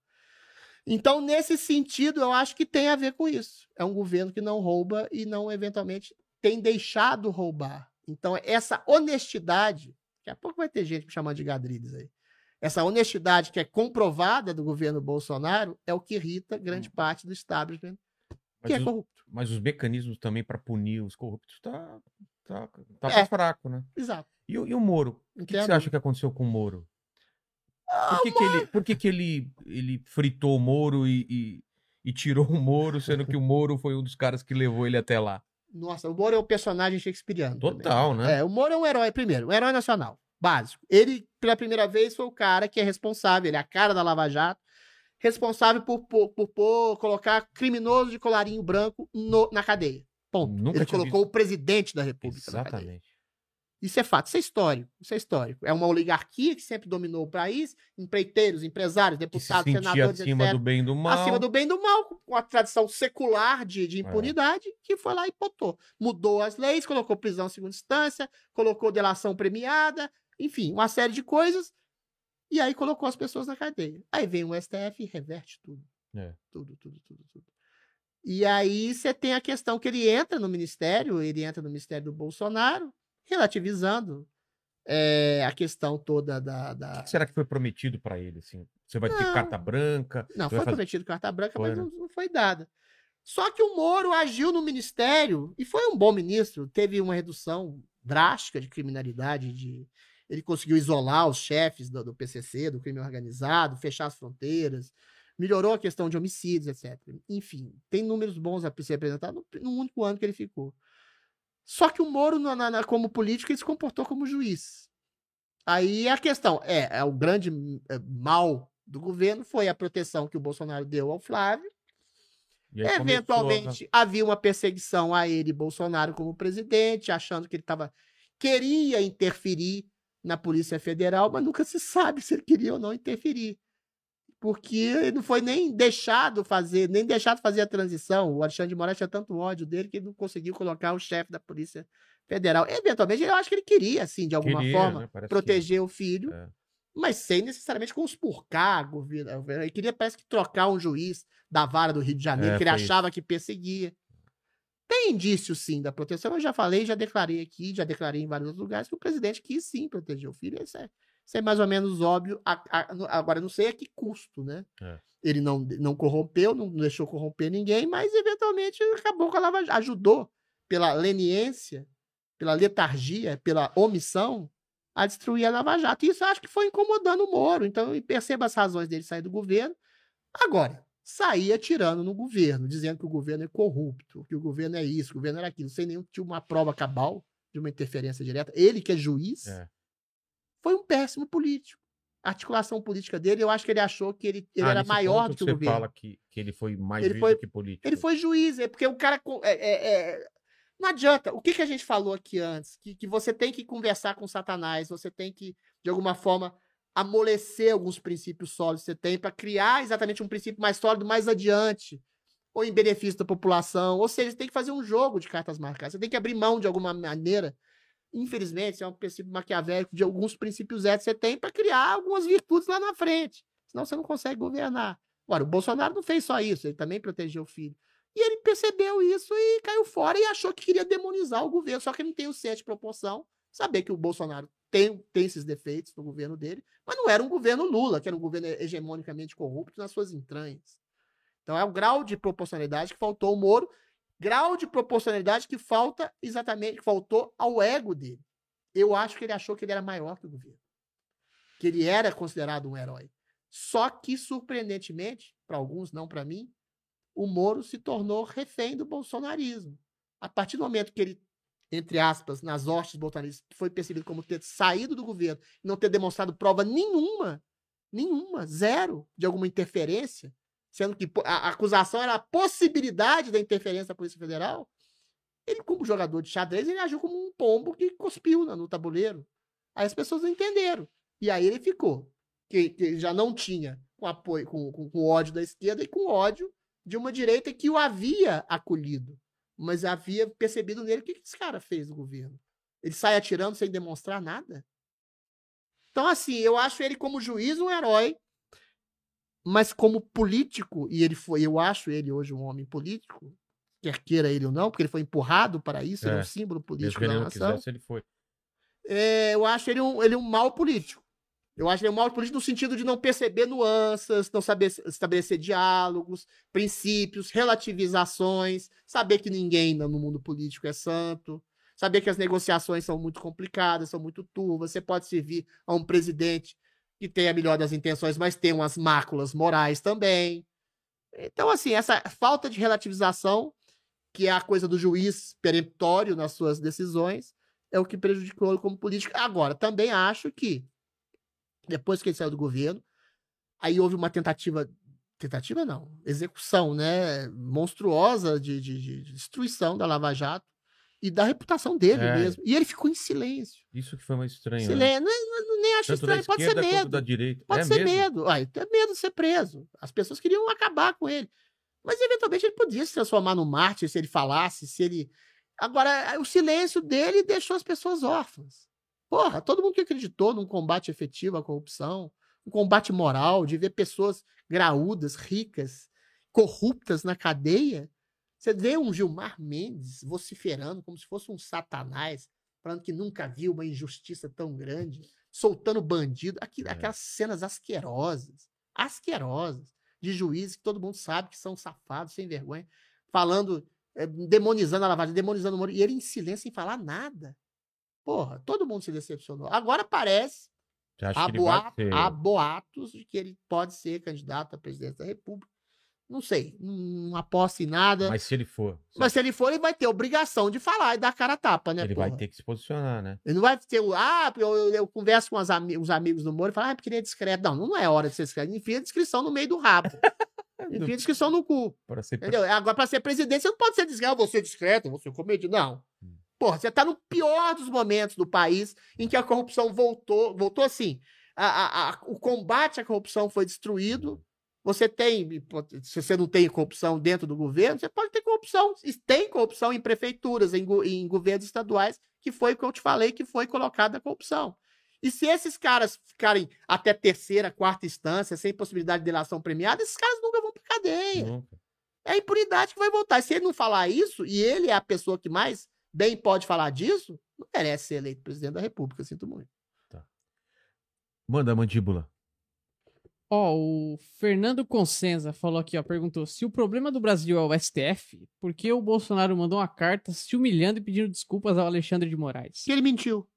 Então, nesse sentido, eu acho que tem a ver com isso. É um governo que não rouba e não, eventualmente, tem deixado roubar. Então, essa honestidade, daqui a pouco vai ter gente me chamando de gadrides aí. Essa honestidade que é comprovada do governo Bolsonaro é o que irrita grande hum. parte do establishment que é corrupto. Mas os mecanismos também para punir os corruptos tá, tá, tá é. fraco, né? Exato. E, e o Moro? O que, que, você acha que aconteceu com o Moro? Ah, por que, que, ele, por que, que ele, ele fritou o Moro e, e, e tirou o Moro, sendo que o Moro foi um dos caras que levou ele até lá? Nossa, o Moro é um personagem shakespeariano. Total, também. né? É, o Moro é um herói, primeiro, um herói nacional, básico. Ele, pela primeira vez, foi o cara que é responsável, ele é a cara da Lava Jato, responsável por, por, por, por colocar criminoso de colarinho branco no, na cadeia. Ponto. Nunca ele colocou visto. o presidente da República Exatamente. Isso é fato, isso é histórico. Isso é histórico. É uma oligarquia que sempre dominou o país, empreiteiros, empresários, deputados, senadores, acima etc. do bem do mal. Acima do bem do mal, com a tradição secular de, de é. impunidade, é. que foi lá e botou. Mudou as leis, colocou prisão em segunda instância, colocou delação premiada, enfim, uma série de coisas. E aí colocou as pessoas na cadeia. Aí vem o STF e reverte tudo. É. Tudo, tudo, tudo, tudo. E aí você tem a questão que ele entra no ministério, ele entra no ministério do Bolsonaro, relativizando é, a questão toda da. da... O que será que foi prometido para ele? Assim? Você vai não, ter carta branca? Não, foi fazer... prometido carta branca, foi, mas né? não, não foi dada. Só que o Moro agiu no ministério e foi um bom ministro. Teve uma redução drástica de criminalidade. De... Ele conseguiu isolar os chefes do, do, PCC, do crime organizado, fechar as fronteiras, melhorou a questão de homicídios, etc. Enfim, tem números bons a ser apresentados no, no único ano que ele ficou. Só que o Moro, na, na, como político, ele se comportou como juiz. Aí a questão é, é o grande é, mal do governo foi a proteção que o Bolsonaro deu ao Flávio. Eventualmente começou, né? havia uma perseguição a ele, Bolsonaro, como presidente, achando que ele tava, queria interferir na Polícia Federal, mas nunca se sabe se ele queria ou não interferir porque ele não foi nem deixado fazer, nem deixado fazer a transição. O Alexandre de Moraes tinha tanto ódio dele que ele não conseguiu colocar o chefe da Polícia Federal. Eventualmente, eu acho que ele queria, assim, de alguma queria, forma, né? proteger que... o filho, é. mas sem necessariamente conspurcar governo. Ele queria, parece que, trocar um juiz da vara do Rio de Janeiro, é, que ele achava isso. que perseguia. Tem indício, sim, da proteção. Eu já falei, já declarei aqui, já declarei em vários outros lugares que o presidente quis, sim, proteger o filho. Isso é isso é mais ou menos óbvio. agora, não sei a que custo, né? É. Ele não, não corrompeu, não deixou corromper ninguém, mas eventualmente acabou com a Lava ajudou pela leniência, pela letargia, pela omissão a destruir a Lava Jato. E isso acho que foi incomodando o Moro. Então, perceba as razões dele sair do governo. Agora, sair atirando no governo, dizendo que o governo é corrupto, que o governo é isso, que o governo era aquilo, sem nenhum tipo uma prova cabal de uma interferência direta. Ele que é juiz, é foi um péssimo político. A articulação política dele, eu acho que ele achou que ele, ele ah, era maior do que o você governo. fala que, que ele foi mais ele foi, que político. Ele foi juiz, é porque o cara. É, é, é, não adianta. O que, que a gente falou aqui antes? Que, que você tem que conversar com Satanás, você tem que, de alguma forma, amolecer alguns princípios sólidos que você tem para criar exatamente um princípio mais sólido mais adiante, ou em benefício da população. Ou seja, você tem que fazer um jogo de cartas marcadas. Você tem que abrir mão de alguma maneira Infelizmente, é um princípio maquiavélico de alguns princípios éticos que você tem para criar algumas virtudes lá na frente. Senão você não consegue governar. Agora, o Bolsonaro não fez só isso, ele também protegeu o filho. E ele percebeu isso e caiu fora e achou que queria demonizar o governo. Só que ele não tem o senso de proporção. Saber que o Bolsonaro tem, tem esses defeitos no governo dele, mas não era um governo Lula, que era um governo hegemonicamente corrupto nas suas entranhas. Então é o grau de proporcionalidade que faltou o Moro grau de proporcionalidade que falta exatamente, que faltou ao ego dele. Eu acho que ele achou que ele era maior que o governo. Que ele era considerado um herói. Só que, surpreendentemente, para alguns, não para mim, o Moro se tornou refém do bolsonarismo. A partir do momento que ele, entre aspas, nas hostes bolsonaristas, foi percebido como ter saído do governo e não ter demonstrado prova nenhuma, nenhuma, zero, de alguma interferência, sendo que a acusação era a possibilidade da interferência da Polícia Federal, ele, como jogador de xadrez, ele agiu como um pombo que cuspiu no tabuleiro. Aí as pessoas não entenderam. E aí ele ficou. Que, que já não tinha com apoio, com, com, com ódio da esquerda e com ódio de uma direita que o havia acolhido. Mas havia percebido nele o que, que esse cara fez no governo. Ele sai atirando sem demonstrar nada. Então, assim, eu acho ele como juiz um herói, mas como político, e ele foi, eu acho ele hoje um homem político, quer queira ele ou não, porque ele foi empurrado para isso, é, ele é um símbolo político da nação. Quisesse, ele foi. É, eu acho ele um, ele um mau político. Eu acho ele um mau político no sentido de não perceber nuances, não saber estabelecer diálogos, princípios, relativizações, saber que ninguém no mundo político é santo, saber que as negociações são muito complicadas, são muito turvas. Você pode servir a um presidente que tem a melhor das intenções, mas tem umas máculas morais também. Então, assim, essa falta de relativização que é a coisa do juiz peremptório nas suas decisões, é o que prejudicou ele como político. Agora, também acho que, depois que ele saiu do governo, aí houve uma tentativa, tentativa não, execução, né, monstruosa de, de, de destruição da Lava Jato e da reputação dele é. mesmo. E ele ficou em silêncio. Isso que foi mais estranho. Silêncio. Né? Não, não, nem acho Tanto estranho, pode ser medo. Da direita. Pode é ser mesmo? medo. Ai, é medo de ser preso. As pessoas queriam acabar com ele. Mas eventualmente ele podia se transformar no mártir se ele falasse, se ele. Agora, o silêncio dele deixou as pessoas órfãs. Porra, todo mundo que acreditou num combate efetivo à corrupção, um combate moral, de ver pessoas graúdas, ricas, corruptas na cadeia. Você vê um Gilmar Mendes vociferando como se fosse um satanás, falando que nunca viu uma injustiça tão grande, soltando bandido, aqui, é. aquelas cenas asquerosas, asquerosas de juízes que todo mundo sabe que são safados, sem vergonha, falando, é, demonizando a lavagem, demonizando o Moro, e ele em silêncio, sem falar nada. Porra, todo mundo se decepcionou. Agora parece, há, boato, há boatos de que ele pode ser candidato à presidência da República. Não sei, não aposto em nada. Mas se ele for. Mas se ele for, ele vai ter obrigação de falar e dar cara a tapa, né? Ele porra? vai ter que se posicionar, né? Ele não vai ter o. Ah, eu, eu, eu converso com os, ami os amigos do Moro e falo, ah, porque ele é discreto. Não, não é hora de ser discreto. Enfia a descrição no meio do rabo. Enfia a descrição no cu. Pra ser... Entendeu? Agora, pra ser presidente, você não pode ser discreto. Eu vou ser discreto, eu vou ser comedido. Não. Hum. Porra, você tá no pior dos momentos do país em que a corrupção voltou. Voltou assim. A, a, a, o combate à corrupção foi destruído você tem, se você não tem corrupção dentro do governo, você pode ter corrupção. Tem corrupção em prefeituras, em, em governos estaduais, que foi o que eu te falei que foi colocada a corrupção. E se esses caras ficarem até terceira, quarta instância, sem possibilidade de delação premiada, esses caras nunca vão para cadeia. Nunca. É a impunidade que vai voltar. Se ele não falar isso, e ele é a pessoa que mais bem pode falar disso, não merece ser eleito presidente da República, sinto muito. Tá. Manda, mandíbula. Ó, o Fernando Consenza falou aqui, ó, perguntou: se o problema do Brasil é o STF, por que o Bolsonaro mandou uma carta se humilhando e pedindo desculpas ao Alexandre de Moraes? Que ele mentiu. O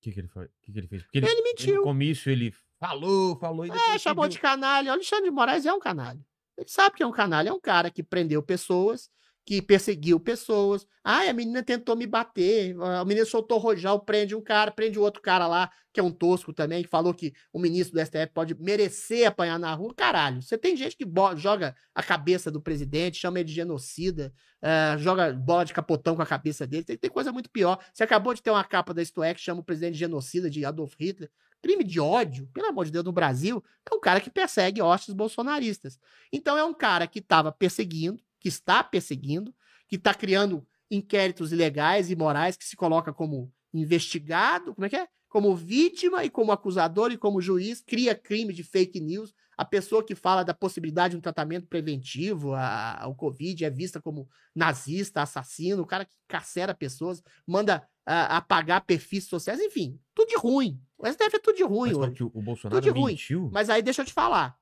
que, que ele foi? que, que ele fez? Porque ele, ele mentiu. No comício ele falou, falou e É, chamou pediu... de canalha. O Alexandre de Moraes é um canalha. Ele sabe que é um canalha, é um cara que prendeu pessoas que perseguiu pessoas. Ah, a menina tentou me bater. A menina soltou rojal, prende um cara, prende o outro cara lá, que é um tosco também, que falou que o ministro do STF pode merecer apanhar na rua. Caralho, você tem gente que joga a cabeça do presidente, chama ele de genocida, uh, joga bola de capotão com a cabeça dele. Tem, tem, coisa muito pior. Você acabou de ter uma capa da Isto é, que chama o presidente de genocida, de Adolf Hitler. Crime de ódio, pelo amor de Deus, no Brasil, é um cara que persegue hostes bolsonaristas. Então é um cara que estava perseguindo, que está perseguindo, que está criando inquéritos ilegais e morais, que se coloca como investigado, como é que é? Como vítima e como acusador e como juiz, cria crime de fake news. A pessoa que fala da possibilidade de um tratamento preventivo ao Covid é vista como nazista, assassino, o cara que carcera pessoas, manda apagar perfis sociais, enfim, tudo de ruim. O STF é tudo de ruim Mas hoje. O Bolsonaro tudo de mentiu? ruim. Mas aí deixa eu te falar.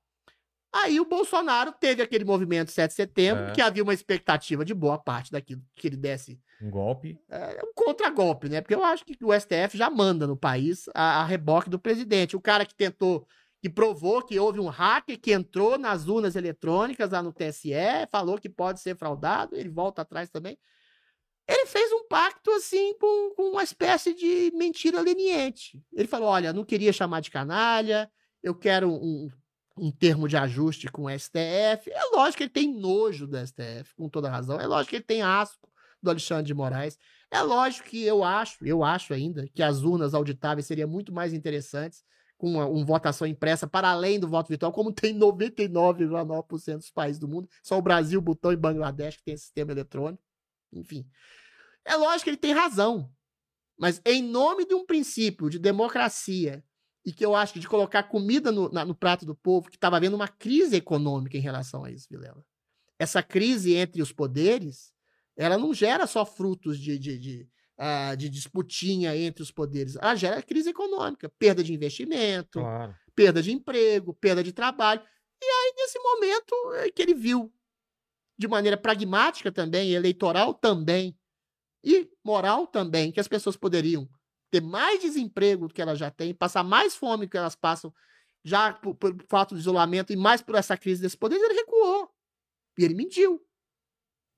Aí o Bolsonaro teve aquele movimento 7 de setembro, é. que havia uma expectativa de boa parte daquilo que ele desse. Um golpe. É, um contra-golpe, né? Porque eu acho que o STF já manda no país a, a, reboque do presidente. O cara que tentou, que provou que houve um hacker que entrou nas urnas eletrônicas lá no TSE, falou que pode ser fraudado, ele volta atrás também. Ele fez um pacto assim com, com uma espécie de mentira leniente. Ele falou: olha, não queria chamar de canalha, eu quero um, um termo de ajuste com o STF. É lógico que ele tem nojo do STF, com toda razão. É lógico que ele tem asco do Alexandre de Moraes. É lógico que eu acho, eu acho ainda, que as urnas auditáveis seriam muito mais interessantes com uma, uma votação impressa para além do voto virtual, como tem 99,9% dos países do mundo. Só o Brasil, Butão e Bangladesh que tem sistema eletrônico. Enfim. É lógico que ele tem razão. Mas em nome de um princípio de democracia e que eu acho que de colocar comida no, na, no prato do povo, que estava havendo uma crise econômica em relação a isso, Vilela. Essa crise entre os poderes, ela não gera só frutos de, de, de, uh, de disputinha entre os poderes, ela gera crise econômica, perda de investimento, Claro. perda de emprego, perda de trabalho. E aí, nesse momento, é que ele viu, de maneira pragmática também, eleitoral também, e moral também, que as pessoas poderiam ter mais desemprego do que elas já têm, passar mais fome do que elas passam, já por, por fato de isolamento e mais por essa crise desse poder, ele recuou. E ele mentiu.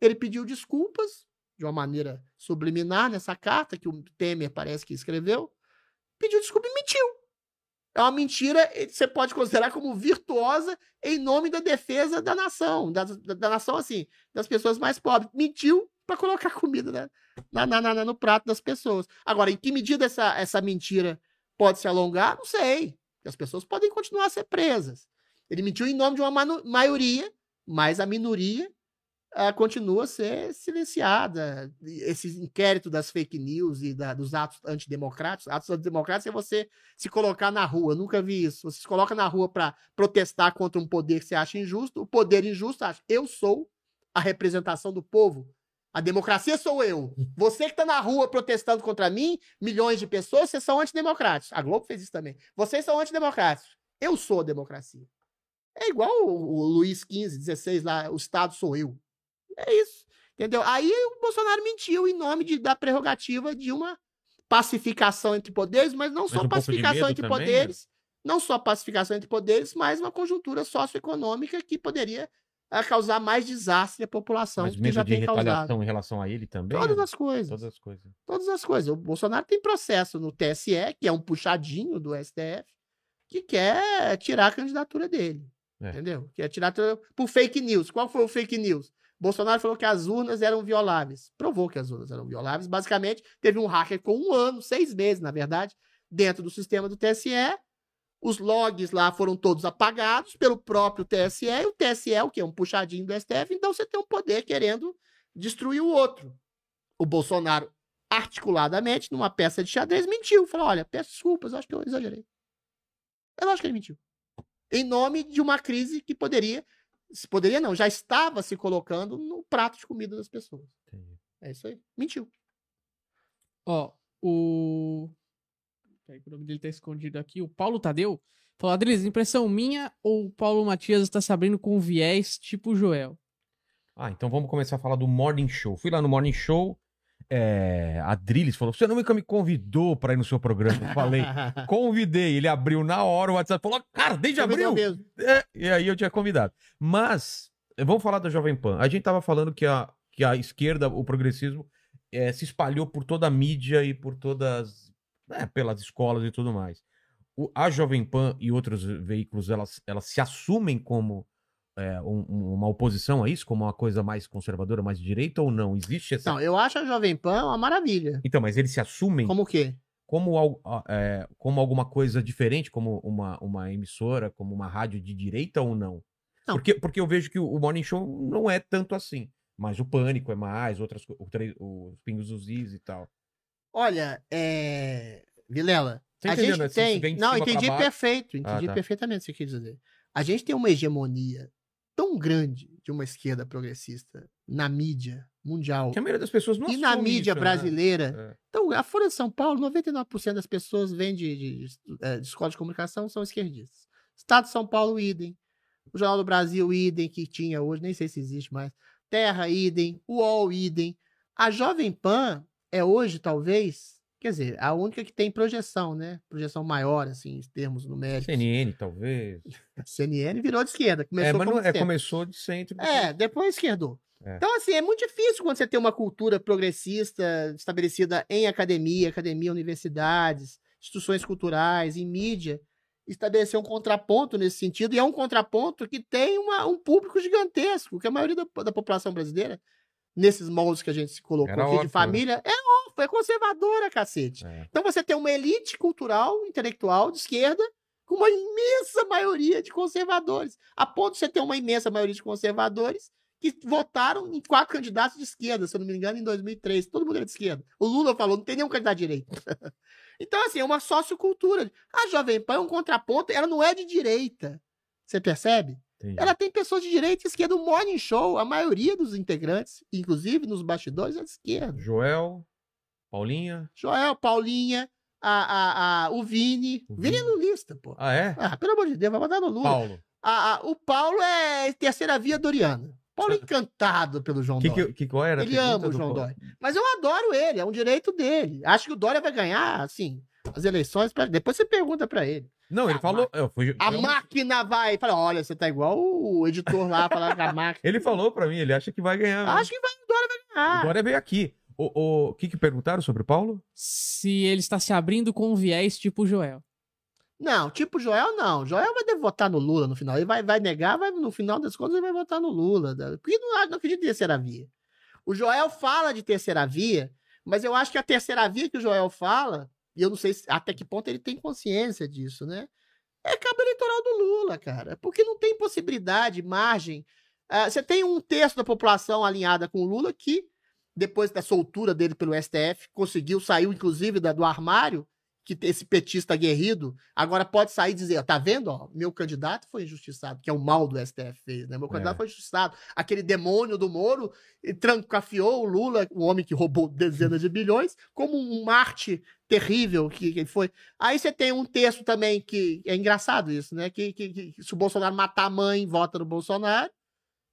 Ele pediu desculpas, de uma maneira subliminar, nessa carta que o Temer parece que escreveu. Pediu desculpa e mentiu. É uma mentira, eh, você pode considerar como virtuosa em nome da defesa da nação, da, da, da nação, assim, das pessoas mais pobres. Mentiu para colocar comida na, na, na- no prato das pessoas. Agora, em que medida essa, essa mentira pode se alongar? Não sei. As pessoas podem continuar a ser presas. Ele mentiu em nome de uma maioria, mas a minoria ah, continua a ser silenciada. Esse inquérito das fake news e da- dos atos antidemocráticos, atos antidemocráticos é você se colocar na rua. Eu nunca vi isso. Você se coloca na rua para protestar contra um poder que você acha injusto. O poder injusto acha, eu sou a representação do povo. A democracia sou eu. Você que está na rua protestando contra mim, milhões de pessoas, vocês são antidemocráticos. A Globo fez isso também. Vocês são antidemocráticos. Eu sou a democracia. É igual o, o Luiz XV, 16 lá, o Estado sou eu. É isso. Entendeu? Aí o Bolsonaro mentiu em nome de, da prerrogativa de uma pacificação entre poderes, mas não Mas só um pacificação entre também, né? poderes, não só pacificação entre poderes, mas uma conjuntura socioeconômica que poderia ah, causar mais desastre à população Mas que já de tem causado. em relação a ele também? Todas as coisas. Todas as coisas. Todas as coisas. O Bolsonaro tem processo no TSE, que é um puxadinho do STF, que quer tirar a candidatura dele. É. Entendeu? Quer tirar a- por fake news. Qual foi o fake news? Bolsonaro falou que as urnas eram violáveis. Provou que as urnas eram violáveis. Basicamente, teve um hacker com um ano, seis meses, na verdade, dentro do sistema do TSE. Os logs lá foram todos apagados pelo próprio TSE. E o TSE é o quê? Um puxadinho do STF. Então você tem um poder querendo destruir o outro. O Bolsonaro, articuladamente, numa peça de xadrez, mentiu. Falou: olha, peço desculpas, acho que eu exagerei. É lógico que ele mentiu. Em nome de uma crise que poderia. se Poderia não, já estava se colocando no prato de comida das pessoas. Entendi. É isso aí. Mentiu. Ó, o. Peraí, que o nome dele tá escondido aqui. O Paulo Tadeu falou: Adriles, impressão minha ou o Paulo Matias está se abrindo com viés tipo Joel? Ah, então vamos começar a falar do Morning Show. Fui lá no Morning Show, é, a Drilis falou, você nunca me convidou pra ir no seu programa. Eu falei, convidei. Ele abriu na hora o WhatsApp, falou, cara, desde abril. É, e aí eu tinha convidado. Mas, eh, vamos falar da Jovem Pan. A gente tava falando que a, que a esquerda, o progressismo, eh, se espalhou por toda a mídia e por todas. Né, pelas escolas e tudo mais. O- a Jovem Pan e outros veículos, elas, elas se assumem como eh, um- um- uma oposição a isso, como uma coisa mais conservadora, mais de direita ou não? Existe essa. Não, eu acho a Jovem Pan uma maravilha. Então, mas eles se assumem Como o quê? como, é, como alguma coisa diferente, como uma, uma emissora, como uma rádio de direita ou não? Não. Porque, porque eu vejo que o, o Morning Show não é tanto assim. Mas o Pânico é mais, outras o os Pingos dos Is e tal. Olha, é. Vilela, a gente né? Se- tem. de Não, entendi perfeito. Entendi tá. perfeitamente o que você quis dizer. A gente tem uma hegemonia tão grande de uma esquerda progressista na mídia mundial Que a maioria das pessoas não e na mídia isso, né? brasileira. É. Então, a Folha de São Paulo, 99% das pessoas vêm de, de, eh, de escola de comunicação são esquerdistas. Estado de São Paulo, idem. O Jornal do Brasil, idem, que tinha hoje, nem sei se existe mais. Terra, idem. UOL, idem. A Jovem Pan é hoje, talvez, Quer dizer, a única que tem projeção, né? Projeção maior, assim, em termos numéricos. CNN, talvez. CNN virou de esquerda. Começou é, mas não, é, centro. começou de centro. É, depois esquerdou. É. Então, assim, é muito difícil quando você tem uma cultura progressista estabelecida em academia, academia, universidades, instituições culturais, em mídia, estabelecer um contraponto nesse sentido. E é um contraponto que tem uma- um público gigantesco, que a maioria da, da população brasileira, nesses moldes que a gente se colocou Era aqui de órfã, né? família, é órfã, é conservadora, cacete. É. Então você tem uma elite cultural, intelectual, de esquerda, com uma imensa maioria de conservadores. A ponto de você ter uma imensa maioria de conservadores que votaram em quatro candidatos de esquerda, se eu não me engano, em 2003. Todo mundo era de esquerda. O Lula falou, não tem nenhum candidato de direita. então, assim, é uma sociocultura. A Jovem Pan é um contraponto, ela não é de direita. Você percebe? Entendi. Ela tem pessoas de direita e esquerda. O Morning Show, a maioria dos integrantes, inclusive nos bastidores, é de esquerda. Joel, Paulinha. Joel, Paulinha, a, a, a, o Vini. O Vini é Vini. lulista, pô. Ah, é? Ah, pelo amor de Deus, vai botar no Lula. Paulo. A- a- o Paulo é terceira via Doriana. Paulo é encantado pelo João que, Dória. que, que qual era? Ele ama o João? Dória. Mas eu adoro ele, é um direito dele. Acho que o Dória vai ganhar, assim, as eleições. pra- Depois você pergunta pra ele. Não, ele A falou. eu fui- A eu- máquina vai. Fala, olha, você tá igual o editor lá falando que a máquina. Ele falou pra mim, ele acha que vai ganhar. mesmo. Acho que vai, o Dória vai ganhar. Agora veio aqui. O, o que, que perguntaram sobre o Paulo? Se ele está se abrindo com um viés tipo Joel. Não, tipo Joel, não. Joel vai votar no Lula no final. Ele vai, vai negar, vai, no final das contas, ele vai votar no Lula. né? Porque não, não acredita em terceira via. O Joel fala de terceira via, mas eu acho que a terceira via que o Joel fala, e eu não sei se- até que ponto ele tem consciência disso, né? É cabo eleitoral do Lula, cara. Porque não tem possibilidade, margem. Ah, você tem um terço da população alinhada com o Lula que, depois da soltura dele pelo STF, conseguiu, saiu inclusive da- do armário, que esse petista aguerrido agora pode sair e dizer, tá vendo, ó, meu candidato foi injustiçado, que é o mal do STF fez, né? Meu candidato É. foi injustiçado. Aquele demônio do Moro e trancafiou o Lula, o homem que roubou dezenas de bilhões, como um Marte terrível que, que ele foi. Aí você tem um texto também que é engraçado isso, né? Que, que, que se o Bolsonaro matar a mãe, vota no Bolsonaro.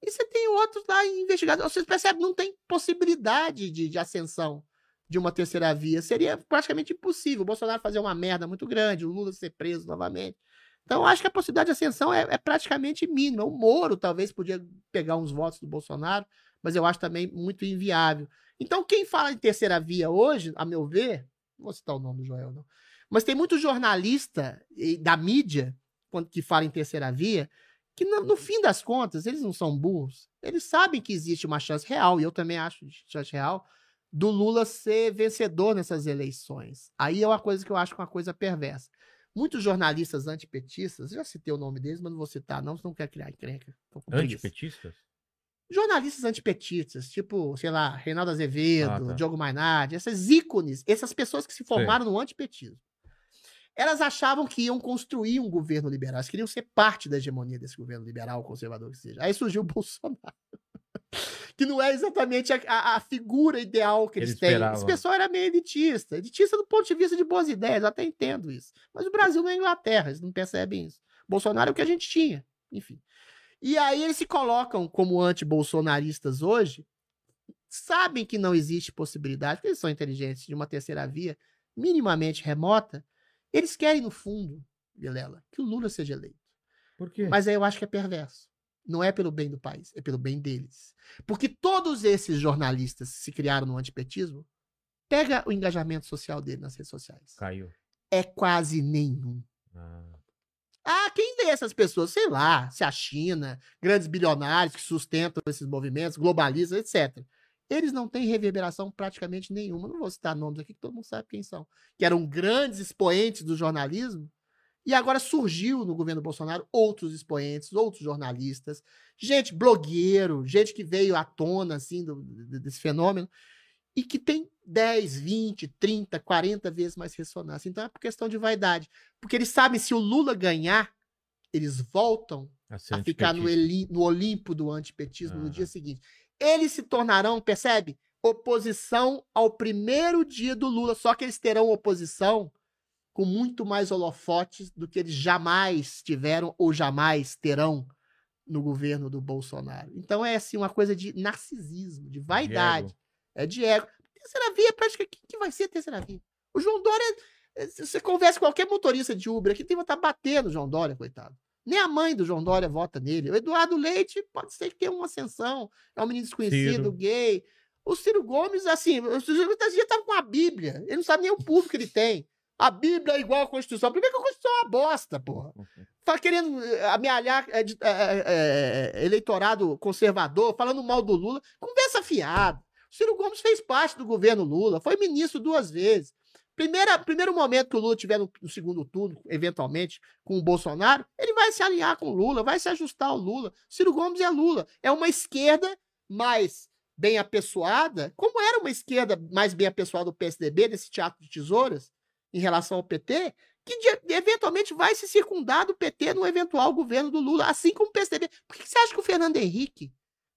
E você tem outros lá investigados. Vocês percebem, não tem possibilidade de, de ascensão de uma terceira via. Seria praticamente impossível. O Bolsonaro fazer uma merda muito grande, o Lula ser preso novamente. Então, acho que a possibilidade de ascensão é, é praticamente mínima. O Moro talvez podia pegar uns votos do Bolsonaro, mas eu acho também muito inviável. Então, quem fala em terceira via hoje, a meu ver, não vou citar o nome do Joel, não, mas tem muito jornalista da mídia quando- que fala em terceira via, que no, no fim das contas, eles não são burros. Eles sabem que existe uma chance real, e eu também acho chance real, do Lula ser vencedor nessas eleições. Aí é uma coisa que eu acho que é uma coisa perversa. Muitos jornalistas antipetistas, já citei o nome deles, mas não vou citar, não, senão não quer criar encrenca. Antipetistas? Jornalistas antipetistas, tipo, sei lá, Reinaldo Azevedo, Ah, tá. Diogo Mainardi, essas ícones, essas pessoas que se formaram no antipetismo. Elas achavam que iam construir um governo liberal, elas queriam ser parte da hegemonia desse governo liberal, conservador que seja. Aí surgiu o Bolsonaro. que não é exatamente a, a- a figura ideal que eles, têm. Esse pessoal era meio elitista. Elitista do ponto de vista de boas ideias, eu até entendo isso. Mas o Brasil não é Inglaterra, eles não percebem isso. Bolsonaro é o que a gente tinha, enfim. E aí eles se colocam como anti-bolsonaristas hoje, sabem que não existe possibilidade, porque eles são inteligentes, de uma terceira via minimamente remota, eles querem, no fundo, Vilela, que o Lula seja eleito. Por quê? Mas aí eu acho que é perverso. Não é pelo bem do país, é pelo bem deles. Porque todos esses jornalistas que se criaram no antipetismo, pega o engajamento social dele nas redes sociais. Caiu. É quase nenhum. Ah. Ah, quem lê essas pessoas? Sei lá, se a China, grandes bilionários que sustentam esses movimentos, globalistas, etc. Eles não têm reverberação praticamente nenhuma. Não vou citar nomes aqui que todo mundo sabe quem são. Que eram grandes expoentes do jornalismo. E agora surgiu no governo Bolsonaro outros expoentes, outros jornalistas, gente blogueiro, gente que veio à tona assim do- desse fenômeno e que tem 10, 20, 30, 40 vezes mais ressonância. Então é por questão de vaidade. Porque eles sabem se o Lula ganhar, eles voltam A, a ficar no, eli- no Olimpo do antipetismo no Ah. dia seguinte. Eles se tornarão, percebe? Oposição ao primeiro dia do Lula. Só que eles terão oposição com muito mais holofotes do que eles jamais tiveram ou jamais terão no governo do Bolsonaro. Então é assim uma coisa de narcisismo, de vaidade. ego. É de ego. Terceira via, prática, o que, que vai ser a terceira via? O João Dória, se você conversa com qualquer motorista de Uber aqui, tem que estar batendo o João Dória, coitado. Nem a mãe do João Dória vota nele. O Eduardo Leite pode ser que tenha uma ascensão, é um menino desconhecido, Ciro. gay. O Ciro Gomes, assim, o Ciro Gomes já estava com a Bíblia. Ele não sabe nem o público que ele tem. A Bíblia é igual à Constituição. Primeiro que a Constituição é uma bosta, porra. Tá querendo eh, amealhar eh, eh, eh, eleitorado conservador, falando mal do Lula. Conversa fiada. O Ciro Gomes fez parte do governo Lula, foi ministro duas vezes. Primeira, primeiro momento que o Lula tiver no, no segundo turno, eventualmente, com o Bolsonaro, ele vai se alinhar com o Lula, vai se ajustar ao Lula. Ciro Gomes é Lula. É uma esquerda mais bem apessoada, como era uma esquerda mais bem apessoada do PSDB, nesse teatro de tesouras, em relação ao PT, que de- eventualmente vai se circundar do PT no eventual governo do Lula, assim como o PSDB. Por que você acha que o Fernando Henrique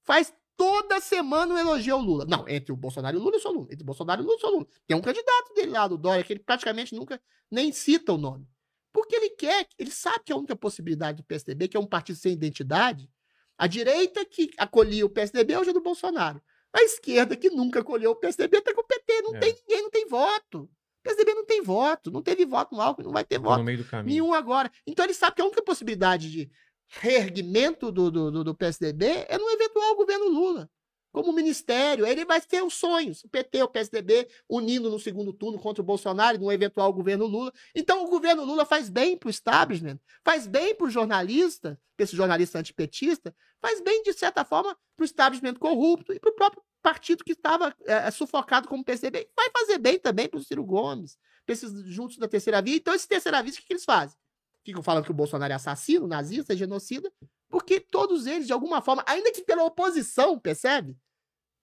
faz toda semana um elogio ao Lula? Não, entre o Bolsonaro e o Lula, eu sou Lula. Entre o Bolsonaro e o Lula, eu sou Lula. Tem um candidato dele lá, do Dória, que ele praticamente nunca nem cita o nome. Porque ele quer, ele sabe que a única possibilidade do PSDB, que é um partido sem identidade, a direita que acolhia o PSDB hoje é do Bolsonaro. A esquerda que nunca acolheu o PSDB tá com o PT. Não É. tem ninguém, não tem voto. O PSDB não tem voto. Não teve voto no Alckmin, não vai ter voto no meio do caminho. nenhum agora. Então ele sabe que a única possibilidade de reerguimento do, do, do, do PSDB é no eventual governo Lula. Como ministério, ele vai ter os sonhos. O PT, o PSDB, unindo no segundo turno contra o Bolsonaro no eventual governo Lula. Então o governo Lula faz bem para o establishment, faz bem para o jornalista, pra esse jornalista antipetista, faz bem, de certa forma, para o establishment corrupto e para o próprio partido que estava eh, sufocado como PSDB. Vai fazer bem também para o Ciro Gomes, para esses juntos da terceira via. Então, esses terceira via, o que, que eles fazem? Ficam falando que o Bolsonaro é assassino, nazista, genocida, porque todos eles, de alguma forma, ainda que pela oposição, percebe?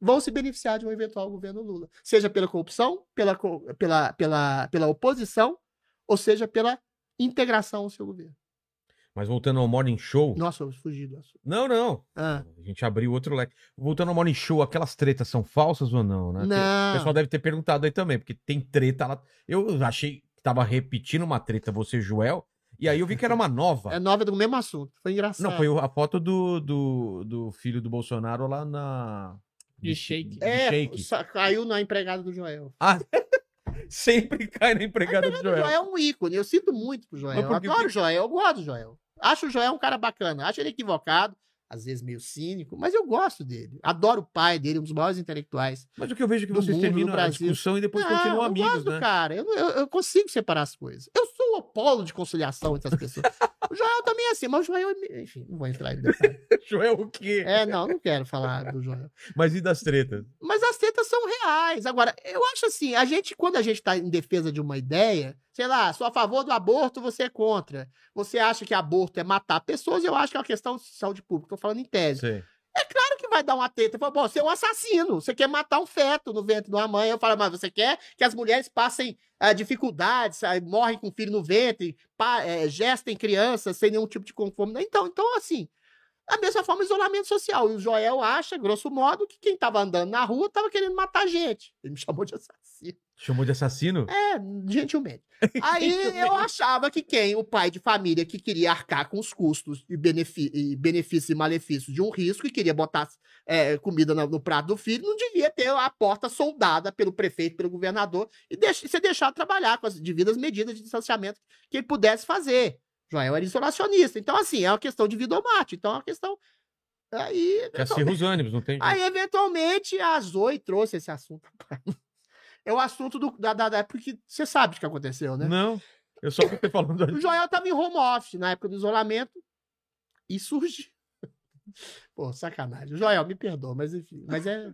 Vão se beneficiar de um eventual governo Lula. Seja pela corrupção, pela, pela, pela, pela oposição, ou seja pela integração ao seu governo. Mas voltando ao Morning Show. Nossa, eu fugi do assunto. Não, não. Ah, A gente abriu outro leque. Voltando ao Morning Show, aquelas tretas são falsas ou não, né? Porque O não. pessoal deve ter perguntado aí também, porque tem treta lá. Eu achei que tava repetindo uma treta, você, Joel, e aí eu vi que era uma nova. É nova do mesmo assunto. Foi engraçado. Não, foi a foto do, do, do filho do Bolsonaro lá na. De shake. de É, shake. caiu na empregada do Joel. Ah, sempre cai na empregada do O Joel. Joel é um ícone. Eu sinto muito pro Joel. Eu adoro o Joel. Eu gosto do Joel. Acho o Joel um cara bacana. Acho ele equivocado, às vezes meio cínico, mas eu gosto dele. Adoro o pai dele, um dos maiores intelectuais. Mas o que eu vejo é que do vocês mundo, do terminam a discussão e depois Não, continuam eu amigos, gosto do né? cara. Eu, eu, eu consigo separar as coisas. Eu sou o polo de conciliação entre as pessoas. o Joel também é assim, mas o Joel, é enfim, não vou entrar em detalhe. Joel o quê? É, não, não quero falar do Joel. Mas e das tretas? Mas as tretas são reais. Agora, eu acho assim, a gente, quando a gente tá em defesa de uma ideia, sei lá, sou a favor do aborto, você é contra. Você acha que aborto é matar pessoas, eu acho que é uma questão de saúde pública. Tô falando em tese. Sei. Claro que vai dar uma treta. Fala, Bom, você é um assassino, você quer matar um feto no ventre de uma mãe. Eu falo, mas você quer que as mulheres passem ah, dificuldades, ah, morrem com filho no ventre, pa, eh, gestem crianças sem nenhum tipo de conformidade. Então, então, assim, da mesma forma, isolamento social. E o Joel acha, grosso modo, que quem tava andando na rua tava querendo matar gente. Ele me chamou de assassino. Chamou de assassino? É, gentilmente. Aí eu achava que quem, o pai de família que queria arcar com os custos e, benefi- e benefícios e malefícios de um risco e queria botar é, comida no, no prato do filho, não devia ter a porta soldada pelo prefeito, pelo governador e deix- ser deixado trabalhar com as devidas medidas de distanciamento que ele pudesse fazer. Joel era isolacionista. Então, assim, é uma questão de vida ou morte. Então, é uma questão. Aí, acirra os ânimos, não tem. Aí, eventualmente, a Zoe trouxe esse assunto. É o assunto do, da, da, da- Porque você sabe o que aconteceu, né? Não. Eu só fiquei falando. O Joel tava em home office na época do isolamento e surgiu. Pô, sacanagem. O Joel, me perdoa, mas enfim. Mas é.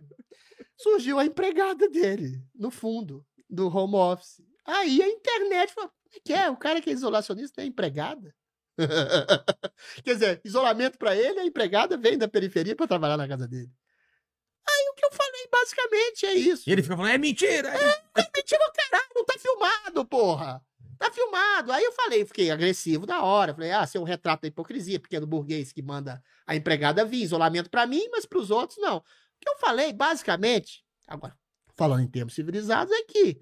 Surgiu a empregada dele, no fundo, do home office. Aí a internet falou: é que é? O cara que é isolacionista é empregada? Quer dizer, isolamento pra ele, a empregada vem da periferia pra trabalhar na casa dele. Aí o que eu falei basicamente é isso. E ele fica falando, é mentira! É mentira, caralho, não tá filmado, porra. Tá filmado. Aí eu falei, fiquei agressivo na hora. Falei, ah, seu um retrato da hipocrisia, pequeno burguês que manda a empregada vir, isolamento pra mim, mas pros outros não. O que eu falei, basicamente, agora, falando em termos civilizados, é que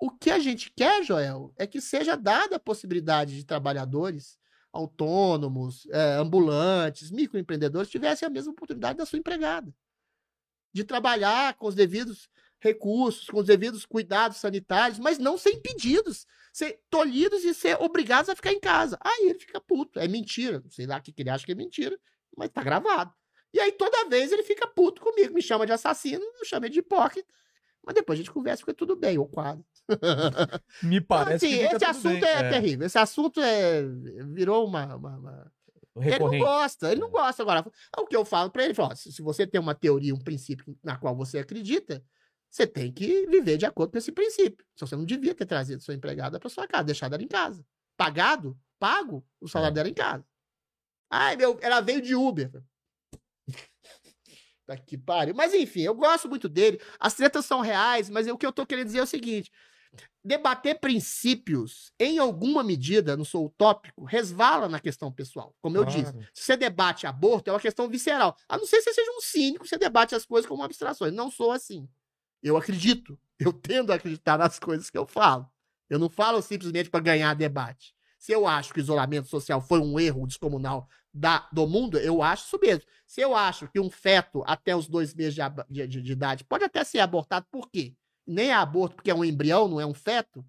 o que a gente quer, Joel, é que seja dada a possibilidade de trabalhadores autônomos, eh, ambulantes, microempreendedores tivessem a mesma oportunidade da sua empregada. De trabalhar com os devidos recursos, com os devidos cuidados sanitários, mas não ser impedidos, ser tolhidos e ser obrigados a ficar em casa. Aí ele fica puto. É mentira. Não sei lá o que ele acha que é mentira, mas tá gravado. E aí toda vez ele fica puto comigo, me chama de assassino, chamo ele de hipócrita. Mas depois a gente conversa, fica tudo bem, ou quase. Me parece assim, que esse assunto bem. é, terrível. Esse assunto é virou uma- uma- uma, ele não recorrente. gosta, ele não gosta. Agora, o que eu falo pra ele, falo, se se você tem uma teoria, um princípio na qual você acredita, você tem que viver de acordo com esse princípio. Só você não devia ter trazido sua empregada pra sua casa, deixado ela em casa. Pagado, pago, o salário É. dela em casa. Ai, meu, ela veio de Uber. Tá que pariu. Mas enfim, eu gosto muito dele. As tretas são reais, mas o que eu tô querendo dizer é o seguinte: debater princípios, em alguma medida, não sou utópico, resvala na questão pessoal. Como eu disse. Claro. Se você debate aborto, é uma questão visceral. A não ser que você seja um cínico, você debate as coisas como abstrações. Não sou assim. Eu acredito. Eu tendo a acreditar nas coisas que eu falo. Eu não falo simplesmente para ganhar debate. Se eu acho que o isolamento social foi um erro descomunal da, do mundo, eu acho isso mesmo. Se eu acho que um feto até os dois meses de- de- de idade pode até ser abortado, por quê? Nem é aborto porque é um embrião, não é um feto,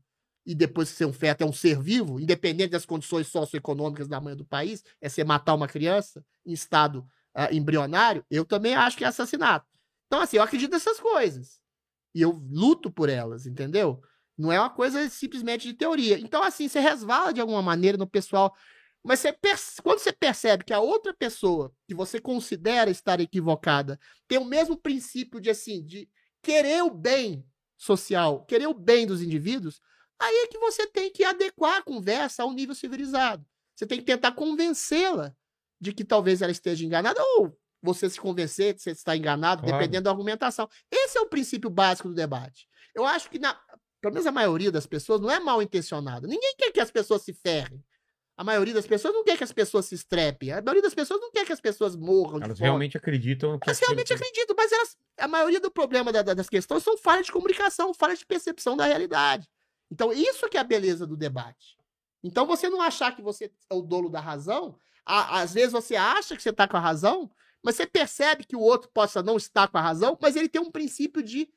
e depois de ser um feto é um ser vivo, independente das condições socioeconômicas da mãe do país, é você matar uma criança em estado ah, embrionário, eu também acho que é assassinato. Então, assim, eu acredito nessas coisas. E eu luto por elas, entendeu? Não é uma coisa simplesmente de teoria. Então, assim, você resvala de alguma maneira no pessoal. Mas você quando você percebe que a outra pessoa que você considera estar equivocada tem o mesmo princípio de assim, de querer o bem social, querer o bem dos indivíduos, aí é que você tem que adequar a conversa a um nível civilizado. Você tem que tentar convencê-la de que talvez ela esteja enganada ou você se convencer de que você está enganado, Claro. dependendo da argumentação. Esse é o princípio básico do debate. Eu acho que, na, pelo menos a maioria das pessoas, não é mal intencionada. Ninguém quer que as pessoas se ferrem. A maioria das pessoas não quer que as pessoas se estrepem. A maioria das pessoas não quer que as pessoas morram. de Elas realmente acreditam que Elas realmente acreditam, mas elas, a maioria do problema da- da- das questões são falhas de comunicação, falhas de percepção da realidade. Então, isso que é a beleza do debate. Então, você não achar que você é o dono da razão, a- às vezes você acha que você está com a razão, mas você percebe que o outro possa não estar com a razão, mas ele tem um princípio de,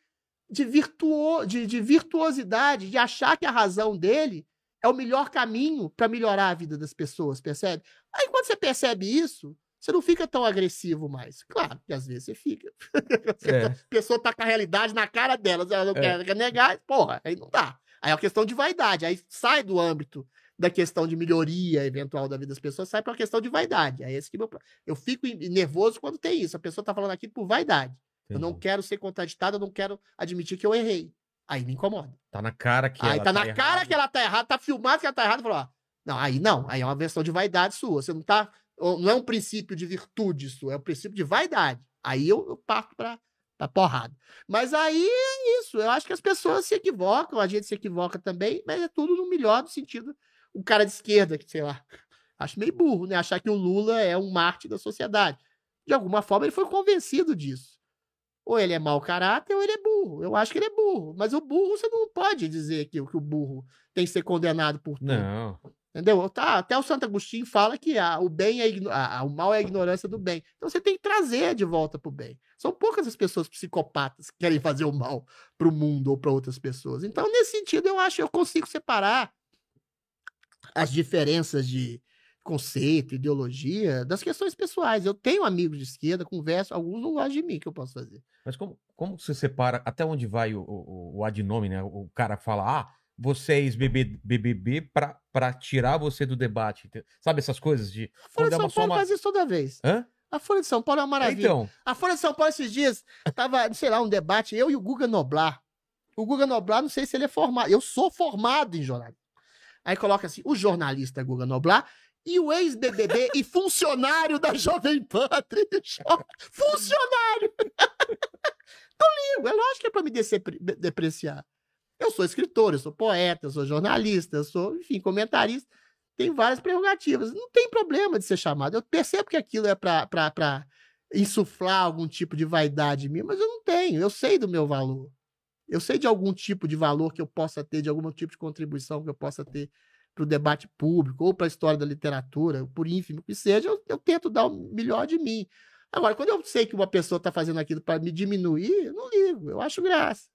de, virtuo, de, de virtuosidade, de achar que a razão dele é o melhor caminho para melhorar a vida das pessoas, percebe? Aí, quando você percebe isso, você não fica tão agressivo mais. Claro que às vezes você fica. É. A pessoa tá com a realidade na cara delas, ela não É. quer, negar, porra, aí não dá. Aí é uma questão de vaidade, aí sai do âmbito da questão de melhoria eventual da vida das pessoas, sai para uma questão de vaidade. É esse que meu... pro- Eu fico nervoso quando tem isso. A pessoa tá falando aquilo por vaidade. Eu não Entendi. quero ser contraditada, eu não quero admitir que eu errei. Aí me incomoda. Tá na cara que aí ela tá na errada. cara que ela tá errada, tá filmado que ela tá errada, falou, ó, não, aí não, aí é uma versão de vaidade sua. Você não tá, não é um princípio de virtude sua, é um princípio de vaidade. Aí eu, eu parto pra, pra porrada. Mas aí é isso, eu acho que as pessoas se equivocam, a gente se equivoca também, mas é tudo no melhor do sentido. O cara de esquerda, que sei lá, acho meio burro, né? Achar que o Lula é um Marte da sociedade. De alguma forma ele foi convencido disso. Ou ele é mau caráter ou ele é burro. Eu acho que ele é burro. Mas o burro, você não pode dizer que, que o burro tem que ser condenado por tudo. Não. Entendeu? Tá, até o Santo Agostinho fala que a, o bem é a- o mal é a ignorância do bem. Então você tem que trazer de volta pro bem. São poucas as pessoas psicopatas que querem fazer o mal pro mundo ou para outras pessoas. Então, nesse sentido, eu acho que eu consigo separar as diferenças de conceito, ideologia, das questões pessoais. Eu tenho amigos de esquerda, converso, alguns não gostam de mim, que eu posso fazer. Mas como, como você separa até onde vai o, o, o adnome, né? O cara fala, ah, você é ex-BBB pra tirar você do debate. Sabe essas coisas de. A Folha de São Paulo uma- faz isso toda vez. Hã? A Folha de São Paulo é uma maravilha. Então, A Folha de São Paulo, esses dias, tava, sei lá, um debate, eu e o Guga Noblar. O Guga Noblar, não sei se ele é formado. Eu sou formado em jornalismo. Aí coloca assim: o jornalista Guga Noblar e o ex-BBB e funcionário da Jovem Pan. Funcionário! Não ligo, é lógico que é pra me depreciar. Eu sou escritor, eu sou poeta, eu sou jornalista, eu sou, enfim, comentarista. Tem várias prerrogativas. Não tem problema de ser chamado. Eu percebo que aquilo é pra insuflar algum tipo de vaidade em mim, mas eu não tenho. Eu sei do meu valor. Eu sei de algum tipo de valor que eu possa ter, de algum tipo de contribuição que eu possa ter para o debate público ou para a história da literatura, por ínfimo que seja, eu, eu tento dar o melhor de mim. Agora, quando eu sei que uma pessoa está fazendo aquilo para me diminuir, eu não ligo, eu acho graça.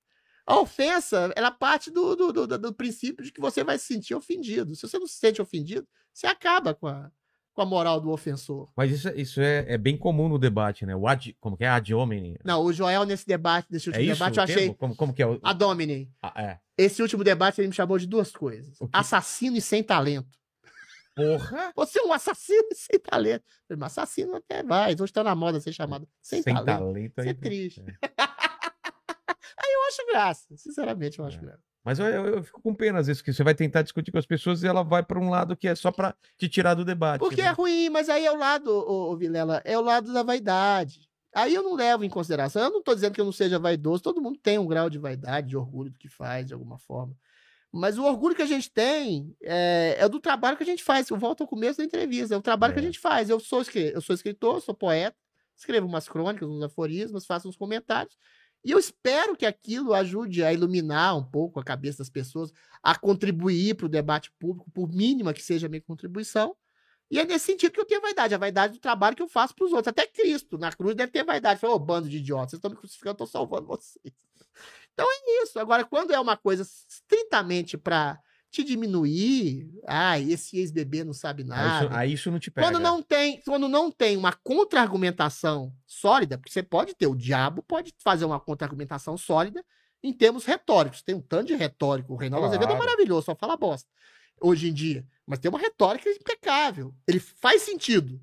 A ofensa, ela parte do, do, do, do princípio de que você vai se sentir ofendido. Se você não se sente ofendido, você acaba com a, com a moral do ofensor. Mas isso, isso é, é bem comum no debate, né? O ad, como que é? Ad hominem. Não, o Joel, nesse debate, nesse É último isso debate, eu achei. Como, como que é? O... A Domini. Ah, é. Esse último debate ele me chamou de duas coisas: assassino e sem talento. Porra! Você é um assassino e sem talento. Falei, Mas assassino até vai. Hoje tá na moda ser chamado sem, talento. talento Isso é aí. triste. É. Eu acho graça. Sinceramente, eu acho É. graça. Mas eu, eu- eu fico com pena às vezes que você vai tentar discutir com as pessoas e ela vai pra um lado que é só pra te tirar do debate. Porque né? é ruim, mas aí é o lado, ô, ô, Vilela, é o lado da vaidade. Aí eu não levo em consideração. Eu não tô dizendo que eu não seja vaidoso. Todo mundo tem um grau de vaidade, de orgulho do que faz, de alguma forma. Mas o orgulho que a gente tem é, é do trabalho que a gente faz. Eu volto ao começo da entrevista. É o trabalho que a É. gente faz. Eu sou, eu sou escritor, sou poeta, escrevo umas crônicas, uns aforismos, faço uns comentários. E eu espero que aquilo ajude a iluminar um pouco a cabeça das pessoas, a contribuir para o debate público, por mínima que seja a minha contribuição. E é nesse sentido que eu tenho vaidade, a vaidade do trabalho que eu faço para os outros. Até Cristo, na cruz, deve ter vaidade. Falou, ô bando de idiotas, vocês estão me crucificando, eu estou salvando vocês. Então é isso. Agora, quando é uma coisa estritamente para te diminuir, ah, esse ex-bebê não sabe Aí nada. isso, aí isso não te pega. Quando não tem, quando não tem uma contra-argumentação sólida, porque você pode ter, o diabo pode fazer uma contra-argumentação sólida em termos retóricos. Tem um tanto de retórico. O Reinaldo Azevedo é Claro. maravilhoso, só fala bosta. Hoje em dia. Mas tem uma retórica impecável. Ele faz sentido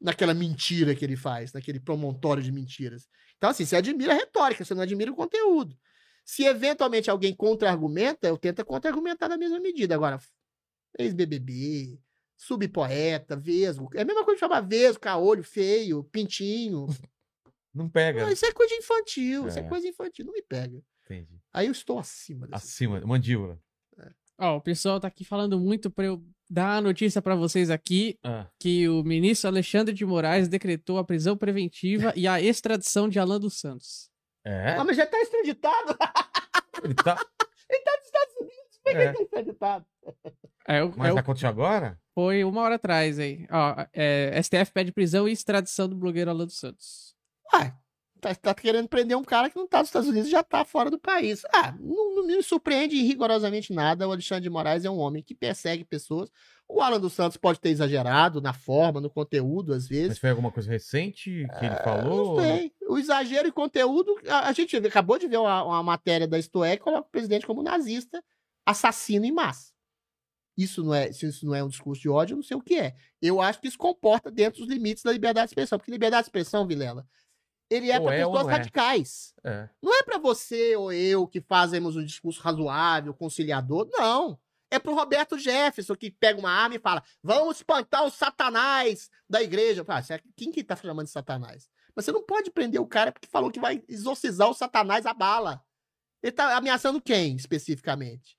naquela mentira que ele faz, naquele promontório de mentiras. Então, assim, você admira a retórica, você não admira o conteúdo. Se eventualmente alguém contra-argumenta, eu tento contra-argumentar na mesma medida. Agora, ex-BBB, subpoeta, vesgo. É a mesma coisa de chamar vesgo, caolho, feio, pintinho. Não pega. Não, isso é coisa infantil, isso é É. coisa infantil, não me pega. Entendi. Aí eu estou acima. Acima, mandíbula. Ó, o pessoal tá aqui falando muito pra eu dar a notícia pra vocês aqui Ah, que o ministro Alexandre de Moraes decretou a prisão preventiva e a extradição de Alan dos Santos. É? Ah, mas já está extraditado. Ele tá... Ele está nos Estados Unidos. Por que É. ele está extraditado? É, eu- Mas eu- aconteceu agora? foi uma hora atrás aí. Ó, é, STF pede prisão e extradição do blogueiro Alan dos Santos. Ah, tá, tá querendo prender um cara que não tá nos Estados Unidos e já tá fora do país. Ah, não, não me surpreende rigorosamente nada. O Alexandre de Moraes é um homem que persegue pessoas. O Alan dos Santos pode ter exagerado na forma, no conteúdo, às vezes. Mas foi alguma coisa recente que ele Ah, falou? Não sei. O exagero e conteúdo. A, a gente acabou de ver uma, uma matéria da Isto É que coloca o presidente como nazista, assassino em massa. Isso não é, se isso não é um discurso de ódio, eu não sei o que é. Eu acho que isso comporta dentro dos limites da liberdade de expressão. Porque liberdade de expressão, Vilela, ele é para é pessoas não é. radicais. É. Não é para você ou eu que fazemos um discurso razoável, conciliador. Não. É pro Roberto Jefferson que pega uma arma e fala: vamos espantar o satanás da igreja. Ah, que- quem que tá chamando de satanás? Mas você não pode prender o cara porque falou que vai exorcizar o satanás a bala. Ele tá ameaçando quem, especificamente?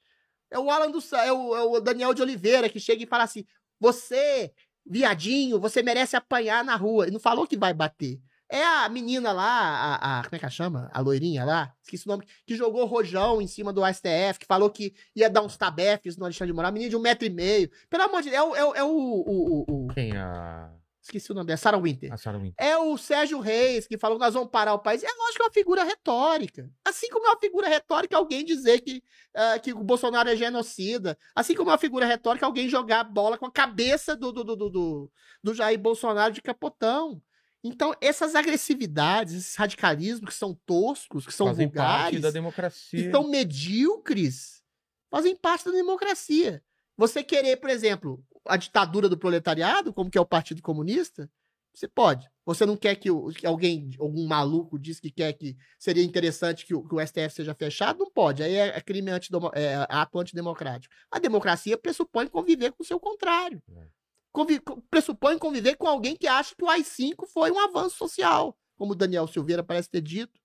É o Alan do é o, é o Daniel de Oliveira que chega e fala assim: você, viadinho, você merece apanhar na rua. Ele não falou que vai bater. É a menina lá, a, a- como é que ela chama? A loirinha lá, esqueci o nome, que jogou rojão em cima do STF, que falou que ia dar uns tabefes no Alexandre de Moraes, menina de um metro e meio. Pelo amor de Deus, é o, é o, é o, o- o- o- Quem? A, esqueci o nome dela, Sarah Winter. a Sarah Winter. É o Sérgio Reis, que falou que nós vamos parar o país. É lógico que é uma figura retórica. Assim como é uma figura retórica alguém dizer que, ah, que o Bolsonaro é genocida. Assim como é uma figura retórica alguém jogar bola com a cabeça do, do, do, do, do- do Jair Bolsonaro de capotão. Então, essas agressividades, esses radicalismos que são toscos, que são Fazem parte vulgares, da que democracia. são medíocres, fazem parte da democracia. Você querer, por exemplo, a ditadura do proletariado, como que é o Partido Comunista, você pode. Você não quer que, que alguém, algum maluco diz que quer que seria interessante que o, que o STF seja fechado? Não pode. Aí é, é crime antidomo, é ato antidemocrático. A democracia pressupõe conviver com o seu contrário. É. Convi- co- pressupõe conviver com alguém que acha que o AI-5 foi um avanço social, como o Daniel Silveira parece ter dito.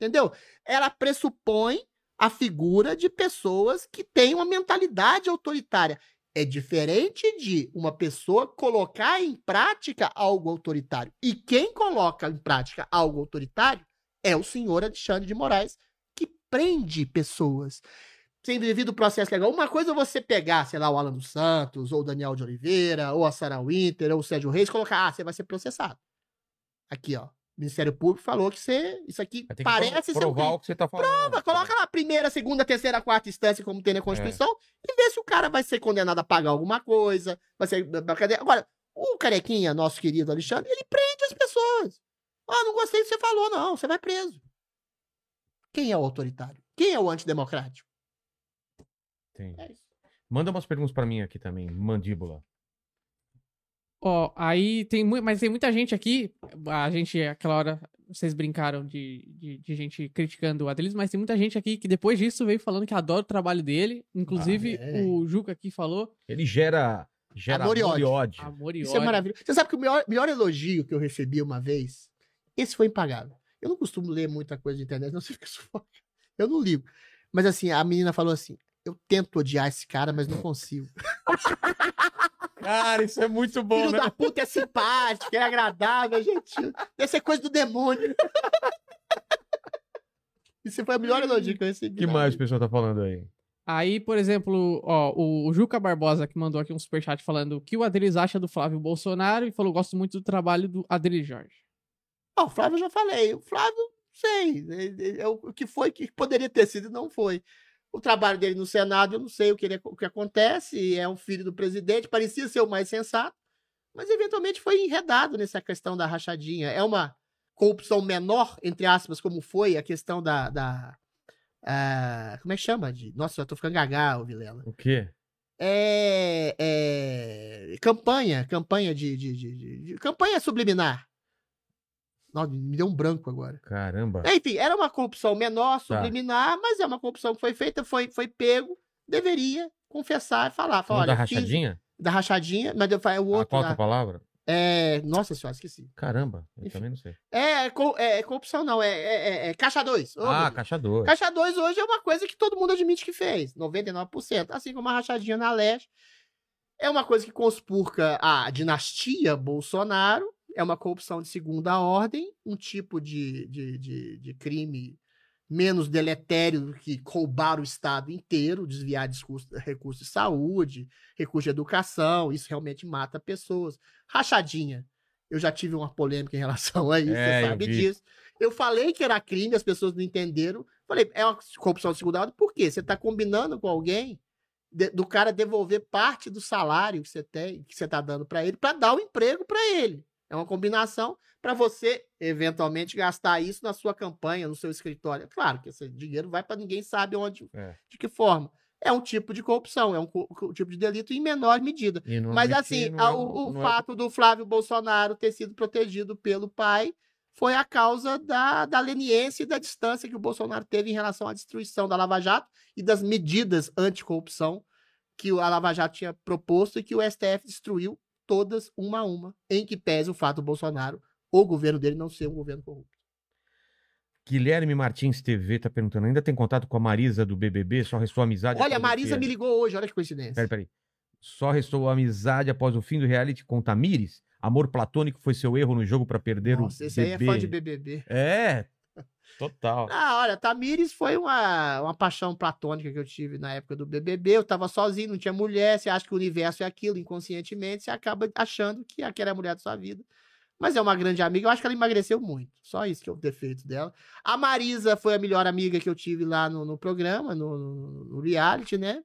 Entendeu? Ela pressupõe a figura de pessoas que têm uma mentalidade autoritária. É diferente de uma pessoa colocar em prática algo autoritário. E quem coloca em prática algo autoritário é o senhor Alexandre de Moraes, que prende pessoas. Sem devido processo legal. Uma coisa é você pegar, sei lá, o Alan dos Santos, ou o Daniel de Oliveira, ou a Sarah Winter, ou o Sérgio Reis, e colocar, ah, você vai ser processado. Aqui, ó. Ministério Público falou que você, isso aqui parece ser provar o que você tá falando. Prova, coloca lá primeira, segunda, terceira, quarta instância, como tem na Constituição, É. e vê se o cara vai ser condenado a pagar alguma coisa, vai ser. Agora, o carequinha, nosso querido Alexandre, ele prende as pessoas. Ah, não gostei do que você falou, não, você vai preso. Quem é o autoritário? Quem é o antidemocrático? Entendi. É isso. Manda umas perguntas pra mim aqui também, mandíbula. Ó, aí tem muito. Mas tem muita gente aqui. A gente, aquela hora, vocês brincaram de, de, de gente criticando o Adelis, mas tem muita gente aqui que depois disso veio falando que adora o trabalho dele. Inclusive, Ah, é. o Juca aqui falou. Ele gera, gera Amor amor e ódio. ódio. Amor e Isso é maravilhoso. Você sabe que o melhor, melhor elogio que eu recebi uma vez, esse foi impagável. Eu não costumo ler muita coisa na internet, não sei que sufoca. Eu não ligo. Mas assim, a menina falou assim: eu tento odiar esse cara, mas não consigo. Cara, isso é muito bom, Filho né? da puta é simpático, é agradável, é gentil. Deve ser coisa do demônio. Isso foi a melhor elogio que eu recebi. O que mais o pessoal tá falando aí? Aí, por exemplo, ó, o, Juca Barbosa que mandou aqui um superchat falando o que o Adelis acha do Flávio Bolsonaro e falou: gosto muito do trabalho do Adelis Jorge. Ó, o Flávio eu já falei. O Flávio, sei. É, é, é o que foi que poderia ter sido e não foi. O trabalho dele no Senado, eu não sei o que, ele- o que acontece. É um filho do presidente, parecia ser o mais sensato, mas eventualmente foi enredado nessa questão da rachadinha. É uma corrupção menor, entre aspas, como foi a questão da. da ah, como é que chama? De, nossa, já tô ficando gagal, Vilela. O quê? É, é, campanha, campanha de- de- de- de- campanha subliminar. Nossa, me deu um branco agora. Caramba. Enfim, era uma corrupção menor, Tá. subliminar, mas é uma corrupção que foi feita, foi, foi pego, deveria confessar e falar. da olha, fiz- rachadinha? da rachadinha, mas eu falei, o A outro qual que é a palavra? É, nossa senhora, esqueci. Caramba, eu Enfim. também não sei. É, co- é, corrupção não, é, é- é- é caixa 2. ah, caixa 2. Caixa 2 hoje é uma coisa que todo mundo admite que fez, 99%. Assim como a rachadinha na leste. É uma coisa que conspurca a dinastia Bolsonaro, é uma corrupção de segunda ordem, um tipo de, de, de, de crime menos deletério do que roubar o Estado inteiro, desviar discurso- recursos de saúde, recursos de educação, isso realmente mata pessoas. Rachadinha. Eu já tive uma polêmica em relação a isso, É, você eu sabe vi. disso. Eu falei que era crime, as pessoas não entenderam. Falei, é uma corrupção de segunda ordem, por quê? Você está combinando com alguém de- do cara devolver parte do salário que você tem, que você está dando para ele, para dar o emprego para ele. É uma combinação para você, eventualmente, gastar isso na sua campanha, no seu escritório. Claro que esse dinheiro vai para ninguém sabe onde, É. de que forma. É um tipo de corrupção, é um co- tipo de delito em menor medida. Mas assim, é- o, o é- fato do Flávio Bolsonaro ter sido protegido pelo pai foi a causa da, da leniência e da distância que o Bolsonaro teve em relação à destruição da Lava Jato e das medidas anticorrupção que a Lava Jato tinha proposto e que o STF destruiu todas uma a uma, em que pese o fato do Bolsonaro, o governo dele, não ser um governo corrupto. Guilherme Martins TV tá perguntando: ainda tem contato com a Marisa do BBB? Só restou amizade? Olha, a Marisa me ligou hoje, olha que coincidência. Peraí, peraí. Só restou amizade após o fim do reality com Tamires? Amor platônico foi seu erro no jogo pra perder Nossa, o esse aí é fã de BBB. É, total. Ah, olha, Tamires foi uma, uma paixão platônica que eu tive na época do BBB. Eu tava sozinho, não tinha mulher. Você acha que o universo é aquilo, inconscientemente, você acaba achando que aquela é a mulher da sua vida. Mas é uma grande amiga. Eu acho que ela emagreceu muito. Só isso que é o defeito dela. A Marisa foi a melhor amiga que eu tive lá no, no programa, no, no- no reality, né?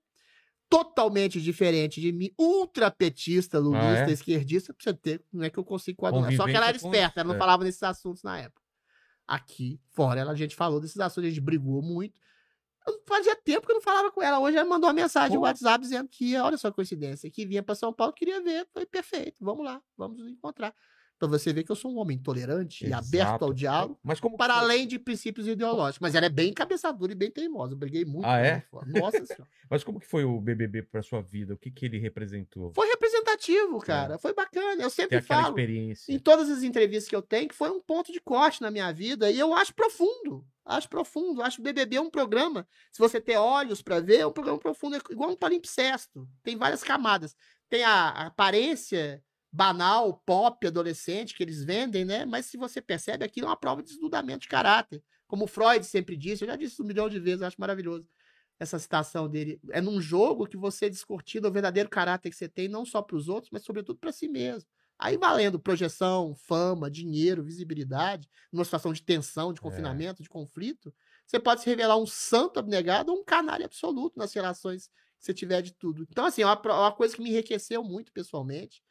Totalmente diferente de mim, ultra petista, lulista, Ah, é? esquerdista, pra você ter, não é que eu consigo coadunar. Só que ela era esperta, ela não é. falava nesses assuntos na época aqui fora. Ela, a gente falou desses assuntos, a gente brigou muito. Eu fazia tempo que eu não falava com ela. Hoje ela mandou uma mensagem no. WhatsApp dizendo que, olha só a coincidência, que vinha para São Paulo, queria ver. Foi perfeito, vamos lá, vamos nos encontrar. Pra você ver que eu sou um homem tolerante e aberto Exato. ao diálogo, Mas como para foi? além de princípios ideológicos. Mas ela é bem cabeçadura e bem teimosa. Eu briguei muito. Ah, é? Nossa senhora. Mas como que foi o BBB pra sua vida? O que que ele representou? Foi representativo, cara. Foi bacana. Eu sempre falo. em todas as entrevistas que eu tenho, que foi um ponto de corte na minha vida, e eu acho profundo. Acho profundo. Acho que o BBB é um programa, se você ter olhos para ver, é um programa profundo, é igual um palimpsesto. Tem várias camadas. Tem a, a aparência banal, pop, adolescente que eles vendem, né? Mas se você percebe, aquilo é uma prova de desnudamento de caráter. Como Freud sempre disse, eu já disse isso um milhão de vezes, acho maravilhoso essa citação dele. É num jogo que você descortina o verdadeiro caráter que você tem, não só para os outros, mas sobretudo para si mesmo. Aí valendo projeção, fama, dinheiro, visibilidade, numa situação de tensão, de confinamento, de conflito, você pode se revelar um santo abnegado ou um canalha absoluto nas relações que você tiver de tudo. Então, assim, é uma, pro- uma coisa que me enriqueceu muito pessoalmente,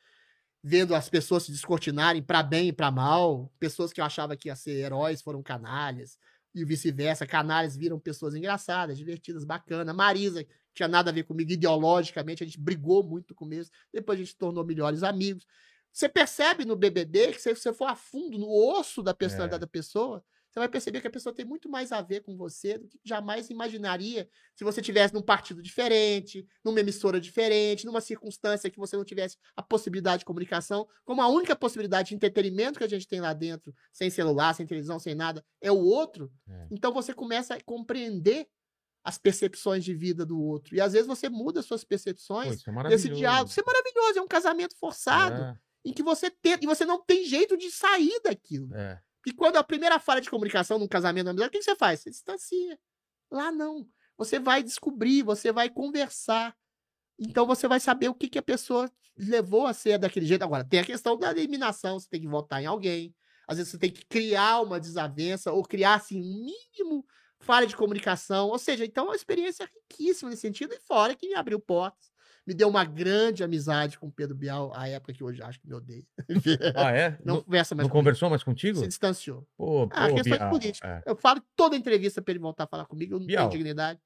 vendo as pessoas se descortinarem para bem e para mal, pessoas que eu achava que ia ser heróis foram canalhas, e vice-versa, canalhas viram pessoas engraçadas, divertidas, bacanas. Marisa, que tinha nada a ver comigo ideologicamente, a gente brigou muito no começo, depois a gente se tornou melhores amigos. Você percebe no BBB que se você for a fundo no osso da personalidade É. da pessoa, você vai perceber que a pessoa tem muito mais a ver com você do que jamais imaginaria se você tivesse num partido diferente, numa emissora diferente, numa circunstância que você não tivesse a possibilidade de comunicação, como a única possibilidade de entretenimento que a gente tem lá dentro, sem celular, sem televisão, sem nada, é o outro. É. Então você começa a compreender as percepções de vida do outro. E às vezes você muda suas Pô, percepções isso é desse diálogo. Isso é maravilhoso, é um casamento forçado É, em que você tenta, e você não tem jeito de sair daquilo. é. E quando a primeira falha de comunicação num casamento, numa amizade, o que você faz? Você distancia. Lá não. Você vai descobrir, você vai conversar. Então você vai saber o que, que a pessoa levou a ser daquele jeito. Agora, tem a questão da eliminação, você tem que votar em alguém. Às vezes você tem que criar uma desavença ou criar, assim, um mínimo falha de comunicação. Ou seja, então é uma experiência riquíssima nesse sentido. E fora que abriu portas. Me deu uma grande amizade com o Pedro Bial, a época que hoje acho que me odeia. Ah, é? Não Não, conversa mais não comigo. conversou mais contigo? Se distanciou. Pô, Ah, pô, questões Bial, políticas. é. Eu falo toda entrevista pra ele voltar a falar comigo, eu não Bial, tenho dignidade.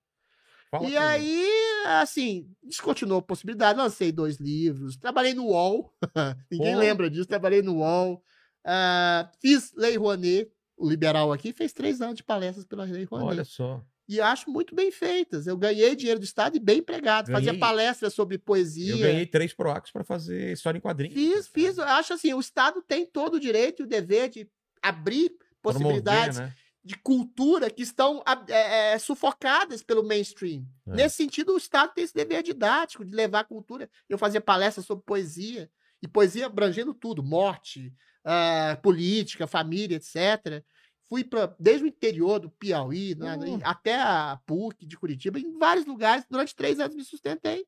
Fala e aí, assim, descontinuou a possibilidade, lancei dois livros, trabalhei no UOL, ninguém Pô. lembra disso, trabalhei no UOL, ah, fiz Lei Rouanet, o liberal aqui, fez três anos de palestras pela Lei Rouanet. Olha só. E acho muito bem feitas. Eu ganhei dinheiro do Estado e bem empregado. Fazia Ganhei. palestras sobre poesia. Eu ganhei três PROACs pra fazer história em quadrinhos. Fiz, fiz. Eu acho assim, o Estado tem todo o direito e o dever de abrir Promover, possibilidades né? de cultura que estão é, é, sufocadas pelo mainstream. É. Nesse sentido, o Estado tem esse dever didático de levar a cultura. Eu fazia palestras sobre poesia, e poesia abrangendo tudo: morte, ah, política, família, etc. Fui pra, desde o interior do Piauí né, Uh. até a PUC de Curitiba, em vários lugares, durante três anos me sustentei,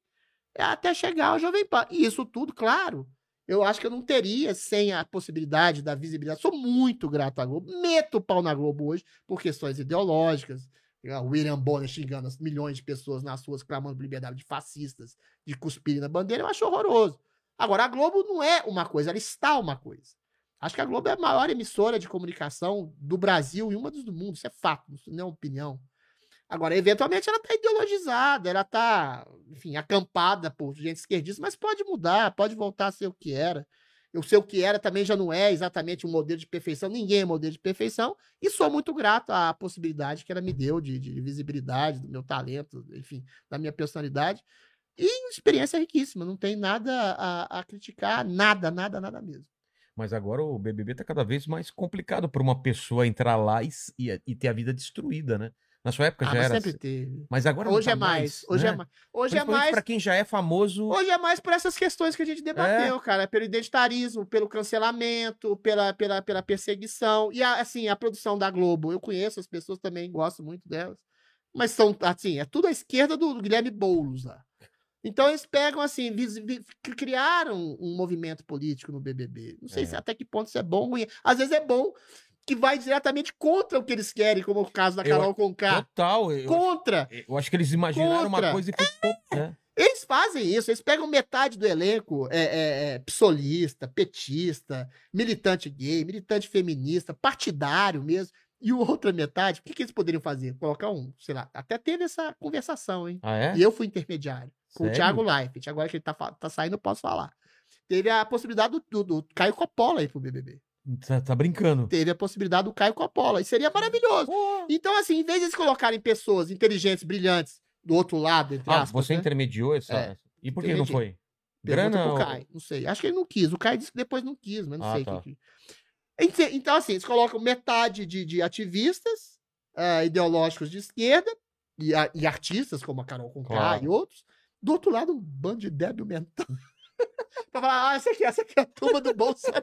até chegar ao Jovem Pan. E isso tudo, claro, eu acho que eu não teria sem a possibilidade da visibilidade. Sou muito grato à Globo. Meto o pau na Globo hoje por questões ideológicas. O William Bonner xingando as milhões de pessoas nas ruas, clamando por liberdade de fascistas, de cuspirem na bandeira, eu acho horroroso. Agora, a Globo não é uma coisa, ela está uma coisa. Acho que a Globo é a maior emissora de comunicação do Brasil e uma do mundo. Isso é fato, isso não é opinião. Agora, eventualmente, ela está ideologizada, ela está, enfim, acampada por gente esquerdista, mas pode mudar, pode voltar a ser o que era. Eu sei o que era também já não é exatamente um modelo de perfeição, ninguém é modelo de perfeição, e sou muito grato à possibilidade que ela me deu de, de visibilidade, do meu talento, enfim, da minha personalidade. E experiência riquíssima, não tem nada a, a criticar, nada, nada, nada mesmo. Mas agora o BBB tá cada vez mais complicado para uma pessoa entrar lá e, e- e ter a vida destruída, né? Na sua época Ah, já mas era sempre assim. teve. Mas agora Hoje tá é mais, hoje né? é mais. Hoje é mais pra quem já é famoso. Hoje é mais por essas questões que a gente debateu, cara. Pelo identitarismo, pelo cancelamento, pela, pela, pela perseguição. E, a- assim, a produção da Globo. Eu conheço as pessoas também, gosto muito delas. Mas são, assim, é tudo à esquerda do Guilherme Boulos lá. Então eles pegam, assim, criaram um movimento político no BBB. Não sei É. se até que ponto isso é bom ou ruim. Às vezes é bom que vai diretamente contra o que eles querem, como o caso da Eu- Carol Conká. Total. Eu, Contra! eu acho que eles imaginaram uma Contra. coisa e. É. Eles fazem isso, eles pegam metade do elenco é, é, é, psolista, petista, militante gay, militante feminista, partidário mesmo, e outra metade, o que, que eles poderiam fazer? Colocar um, sei lá, até teve essa conversação, hein? Ah, é? E eu fui intermediário, com Sério? o Thiago Leifert, agora que ele tá, tá saindo, eu posso falar. Teve a possibilidade do, do, do Caio Coppola aí pro BBB. Tá, tá brincando. Teve a possibilidade do Caio Coppola, e seria maravilhoso. Pô. Então, assim, em vez de eles colocarem pessoas inteligentes, brilhantes, do outro lado, entre Ah, aspas, você né? intermediou essa. É, E por que não foi? Pergunta Grana? pro ou- Caio, não sei. Acho que ele não quis. O Caio disse que depois não quis, mas não Ah, sei. tá. que- Então, assim, eles colocam metade de, de ativistas ah, ideológicos de esquerda e, a- e artistas, como a Carol Conká Claro. e outros. Do outro lado, um bando de débil mental. pra falar, ah, essa aqui, essa aqui é a turma do Bolsonaro.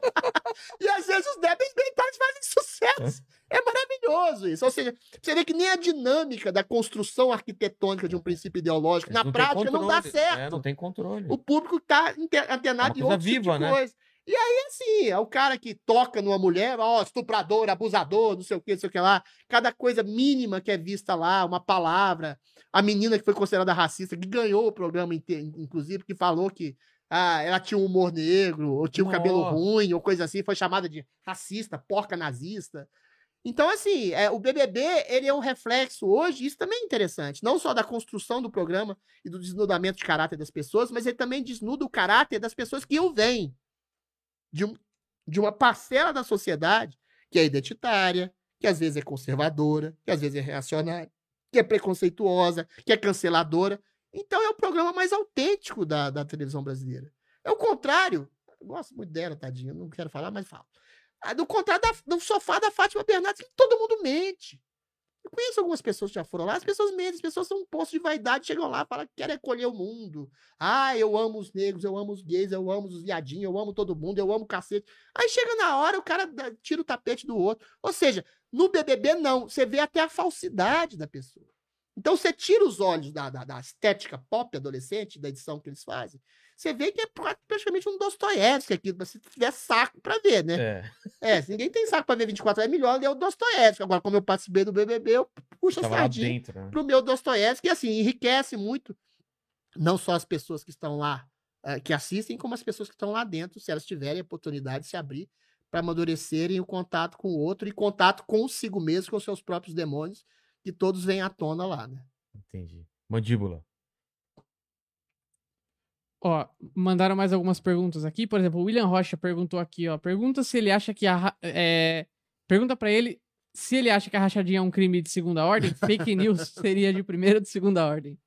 e às vezes os débeis mentais fazem sucesso. É maravilhoso isso. Ou seja, você vê que nem a dinâmica da construção arquitetônica de um princípio ideológico, Eles na não têm prática, não dá controle. certo É, não tem controle. o público tá É antenado uma em outro tipo viva, né? coisa. E aí, assim, é o cara que toca numa mulher, ó, estuprador, abusador, não sei o que, não sei o que lá. Cada coisa mínima que é vista lá, uma palavra. A menina que foi considerada racista, que ganhou o programa, inclusive, que falou que ah, ela tinha um humor negro, ou tinha um cabelo ruim, ou coisa assim, foi chamada de racista, porca nazista. Então, assim, é, o BBB, ele é um reflexo hoje, isso também é interessante, não só da construção do programa e do desnudamento de caráter das pessoas, mas ele também desnuda o caráter das pessoas que o veem. De, um, de uma parcela da sociedade que é identitária, que às vezes é conservadora, que às vezes é reacionária, que é preconceituosa, que é canceladora. Então é o programa mais autêntico da, da televisão brasileira. É o contrário. Eu gosto muito dela, tadinha, não quero falar, mas falo. Ah, do contrário da, do sofá da Fátima Bernardes, que todo mundo mente. Eu conheço algumas pessoas que já foram lá, as pessoas mentem, as pessoas são um poço de vaidade, chegam lá falam que querem acolher o mundo. Ah, eu amo os negros, eu amo os gays, eu amo os viadinhos, eu amo todo mundo, eu amo o cacete. Aí chega na hora, o cara tira o tapete do outro. Ou seja, no BBB não, você vê até a falsidade da pessoa. Então você tira os olhos da, da, da estética pop adolescente, da edição que eles fazem, você vê que é praticamente um Dostoiévski aqui, se tiver saco pra ver, né? É. é, se ninguém tem saco pra ver 24 horas, é melhor ler o Dostoiévski. Agora, como eu participei do BBB, eu puxo a sardinha dentro, né? pro meu Dostoiévski, e assim, enriquece muito, não só as pessoas que estão lá, uh, que assistem, como as pessoas que estão lá dentro, se elas tiverem a oportunidade de se abrir para amadurecerem o contato com o outro e contato consigo mesmo, com seus próprios demônios, que todos vêm à tona lá, né? Entendi. Mandíbula. Ó, mandaram mais algumas perguntas aqui. Por exemplo, o William Rocha perguntou aqui, ó. Pergunta se ele acha que a. É, pergunta para ele se ele acha que a rachadinha é um crime de segunda ordem. Fake news seria de primeira ou de segunda ordem.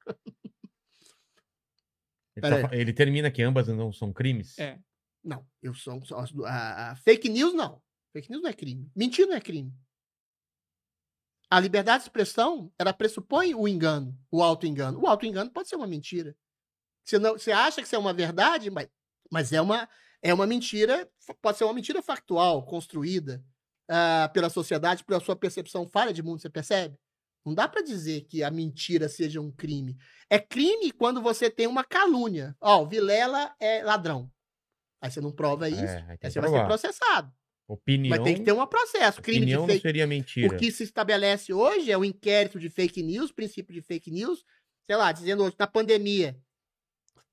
Ele, tá, ele, termina que ambas não são crimes? É. Não, eu sou. A, a, fake news não. Fake news não é crime. Mentir não é crime. A liberdade de expressão, ela pressupõe o engano, o auto-engano. O auto-engano pode ser uma mentira. Você, não, você acha que isso é uma verdade, mas, mas é, uma, é uma mentira, pode ser uma mentira factual, construída uh, pela sociedade, pela sua percepção falha de mundo, você percebe? Não dá para dizer que a mentira seja um crime. É crime quando você tem uma calúnia. Ó, oh, Vilela é ladrão. Aí você não prova isso, é, aí você vai ser processado. Opinião. Mas tem que ter um processo. Crime de fake... seria mentira. O que se estabelece hoje é o inquérito de fake news, princípio de fake news, sei lá, dizendo hoje, na pandemia,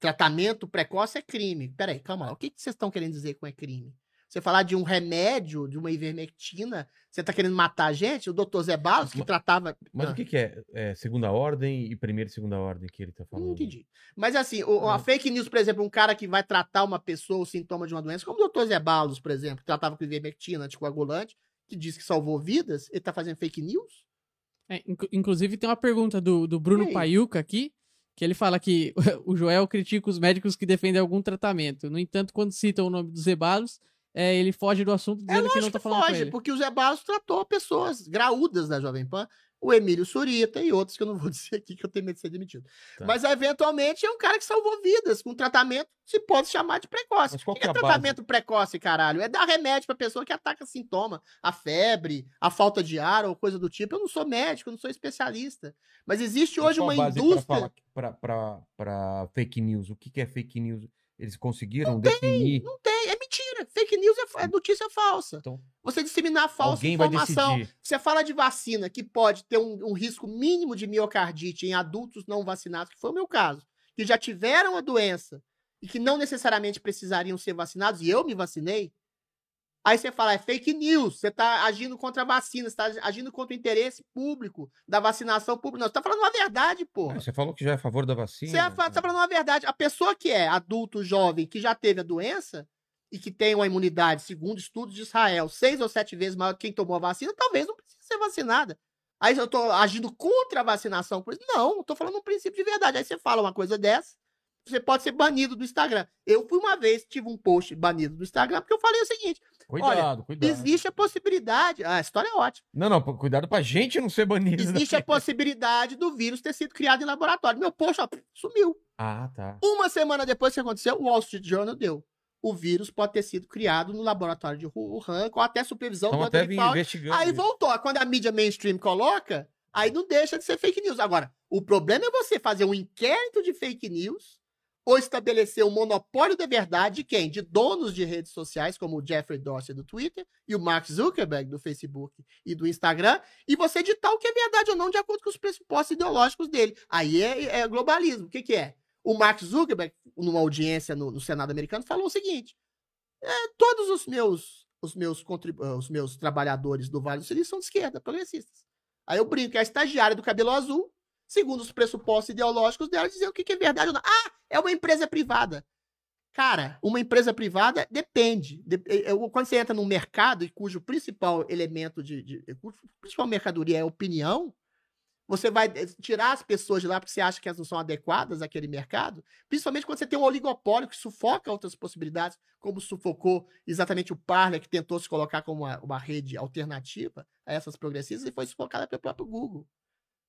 Tratamento precoce é crime. Peraí, calma lá. O que, que vocês estão querendo dizer com é crime? Você falar de um remédio, de uma ivermectina, você está querendo matar a gente? O doutor Zé Balos, que mas, tratava. Mas ah. o que, que é? é? Segunda ordem e primeira e segunda ordem que ele está falando? Não entendi. Mas assim, o, a fake news, por exemplo, um cara que vai tratar uma pessoa, o sintoma de uma doença, como o doutor Zé Balos, por exemplo, que tratava com ivermectina, anticoagulante, que diz que salvou vidas, ele está fazendo fake news? É, inclusive, tem uma pergunta do, do Bruno Paiuca aqui que ele fala que o Joel critica os médicos que defendem algum tratamento. No entanto, quando cita o nome dos Zebalos, é, ele foge do assunto é dizendo é que não tá falando foge, com ele. porque o Zebalos tratou pessoas graúdas da Jovem Pan o Emílio Surita e outros que eu não vou dizer aqui que eu tenho medo de ser demitido. Tá. Mas eventualmente é um cara que salvou vidas com tratamento se pode chamar de precoce. Mas qual que é, é tratamento base? precoce, caralho? É dar remédio pra pessoa que ataca sintoma, a febre, a falta de ar ou coisa do tipo. Eu não sou médico, eu não sou especialista. Mas existe hoje uma indústria para fake news. O que, que é fake news? Eles conseguiram não definir. Tem, não tem, é Fake news é, é notícia falsa. Então, você disseminar falsa informação. Você fala de vacina que pode ter um, um, risco mínimo de miocardite em adultos não vacinados, que foi o meu caso, que já tiveram a doença e que não necessariamente precisariam ser vacinados, e eu me vacinei. Aí você fala, é fake news, você está agindo contra a vacina, você está agindo contra o interesse público da vacinação pública. Não, você está falando uma verdade, porra. Você falou que já é a favor da vacina. Você está né? falando uma verdade. A pessoa que é adulto, jovem, que já teve a doença e que tem uma imunidade, segundo estudos de Israel, seis ou sete vezes maior que quem tomou a vacina, talvez não precise ser vacinada. Aí eu estou agindo contra a vacinação. Não, estou falando um princípio de verdade. Aí você fala uma coisa dessa, você pode ser banido do Instagram. Eu fui uma vez, tive um post banido do Instagram, porque eu falei o seguinte: Cuidado, olha, cuidado. Existe a possibilidade. Ah, a história é ótima. Não, não, cuidado pra gente não ser banido. Existe a possibilidade do vírus ter sido criado em laboratório. Meu post, ó, sumiu. Ah, tá. Uma semana depois que aconteceu, o Wall Street Journal deu. O vírus pode ter sido criado no laboratório de Wuhan, com até supervisão do até investigando. Aí voltou. Quando a mídia mainstream coloca, aí não deixa de ser fake news. Agora, o problema é você fazer um inquérito de fake news ou estabelecer um monopólio da verdade de quem? De donos de redes sociais, como o Jeffrey Dorsey do Twitter e o Mark Zuckerberg do Facebook e do Instagram, e você ditar o que é verdade ou não de acordo com os pressupostos ideológicos dele. Aí é, é globalismo. O que, que é? O Mark Zuckerberg, numa audiência no, no Senado americano, falou o seguinte: é, todos os meus, os, meus os meus trabalhadores do Vale do Silício são de esquerda, progressistas. Aí eu brinco, é a estagiária do cabelo azul segundo os pressupostos ideológicos dela, dizer o que, que é verdade ou não. Ah, é uma empresa privada. Cara, uma empresa privada depende. De, é, é, quando você entra num mercado cujo principal elemento de, de principal mercadoria é opinião, você vai eh, tirar as pessoas de lá porque você acha que elas não são adequadas àquele mercado, principalmente quando você tem um oligopólio que sufoca outras possibilidades, como sufocou exatamente o Parler, que tentou se colocar como uma, uma rede alternativa a essas progressistas e foi sufocada pelo próprio Google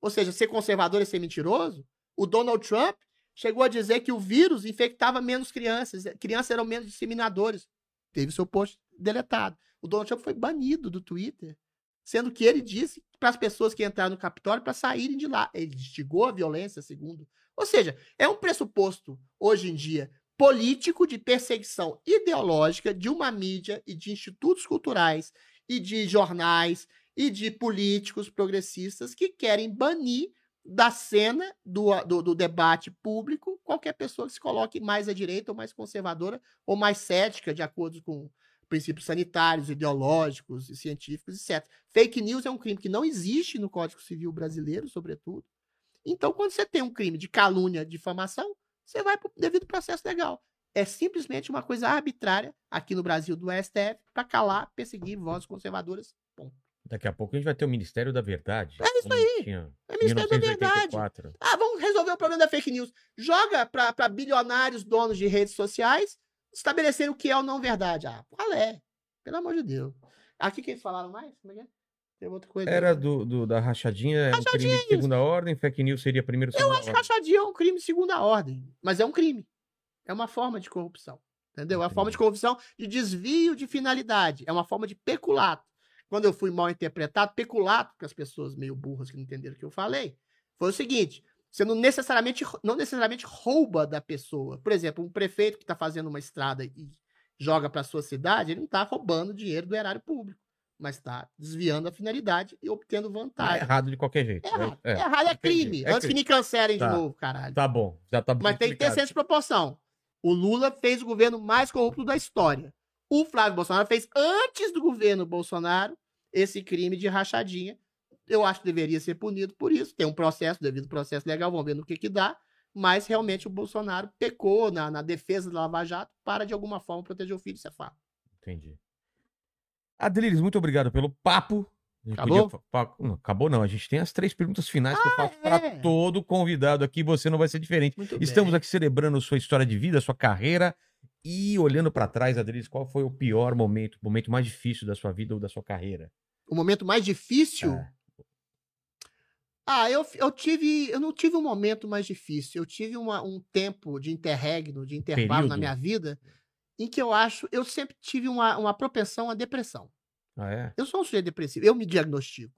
ou seja, ser conservador e ser mentiroso, o Donald Trump chegou a dizer que o vírus infectava menos crianças, crianças eram menos disseminadores. Teve seu post deletado. O Donald Trump foi banido do Twitter, sendo que ele disse para as pessoas que entraram no Capitólio para saírem de lá. Ele instigou a violência, segundo. Ou seja, é um pressuposto, hoje em dia, político de perseguição ideológica de uma mídia e de institutos culturais e de jornais e de políticos progressistas que querem banir da cena do, do, do, debate público qualquer pessoa que se coloque mais à direita ou mais conservadora ou mais cética, de acordo com princípios sanitários, ideológicos e científicos, etc. Fake news é um crime que não existe no Código Civil brasileiro, sobretudo. Então, quando você tem um crime de calúnia, difamação, você vai para o devido processo legal. É simplesmente uma coisa arbitrária aqui no Brasil do STF para calar, perseguir vozes conservadoras. Ponto. Daqui a pouco a gente vai ter o Ministério da Verdade. É isso aí. É o Ministério da Verdade. Ah, vamos resolver o problema da fake news. Joga para bilionários donos de redes sociais estabelecer o que é ou não verdade. Ah, qual é? Pelo amor de Deus. Aqui que eles falaram mais? Como é que é? Outra coisa. Era do, do, da rachadinha, é um crime de segunda ordem, fake news seria primeiro Eu acho que rachadinha é um crime de segunda ordem, mas é um crime. É uma forma de corrupção. Entendeu? É uma forma de corrupção de desvio de finalidade. É uma forma de peculato quando eu fui mal interpretado, peculato, com as pessoas meio burras que não entenderam o que eu falei, foi o seguinte: você não necessariamente, não necessariamente rouba da pessoa. Por exemplo, um prefeito que está fazendo uma estrada e joga para sua cidade, ele não está roubando dinheiro do erário público, mas está desviando a finalidade e obtendo vantagem. É errado de qualquer jeito. É errado, é, é, errado, é crime. É Antes crime. que me cancelem tá. de novo, caralho. Tá bom, já tá Mas tem que ter senso de proporção. O Lula fez o governo mais corrupto da história. O Flávio Bolsonaro fez antes do governo Bolsonaro esse crime de rachadinha. Eu acho que deveria ser punido por isso. Tem um processo, devido processo legal, vamos ver no que que dá. Mas realmente o Bolsonaro pecou na, na defesa da Lava Jato para, de alguma forma, proteger o filho, isso é fato. Entendi. Adriles, muito obrigado pelo papo. Acabou? Podia... Não, acabou não. A gente tem as três perguntas finais ah, que eu ah, faço é. para todo convidado aqui. Você não vai ser diferente. Muito Estamos bem. aqui celebrando sua história de vida, sua carreira. E olhando para trás, Adriles, qual foi o pior momento, o momento mais difícil da sua vida ou da sua carreira? O momento mais difícil? É. Ah, eu, eu tive. Eu não tive um momento mais difícil. Eu tive uma, um tempo de interregno, de intervalo Período. na minha vida, em que eu acho. Eu sempre tive uma, uma propensão à depressão. Ah, é? Eu sou um sujeito depressivo. Eu me diagnostico.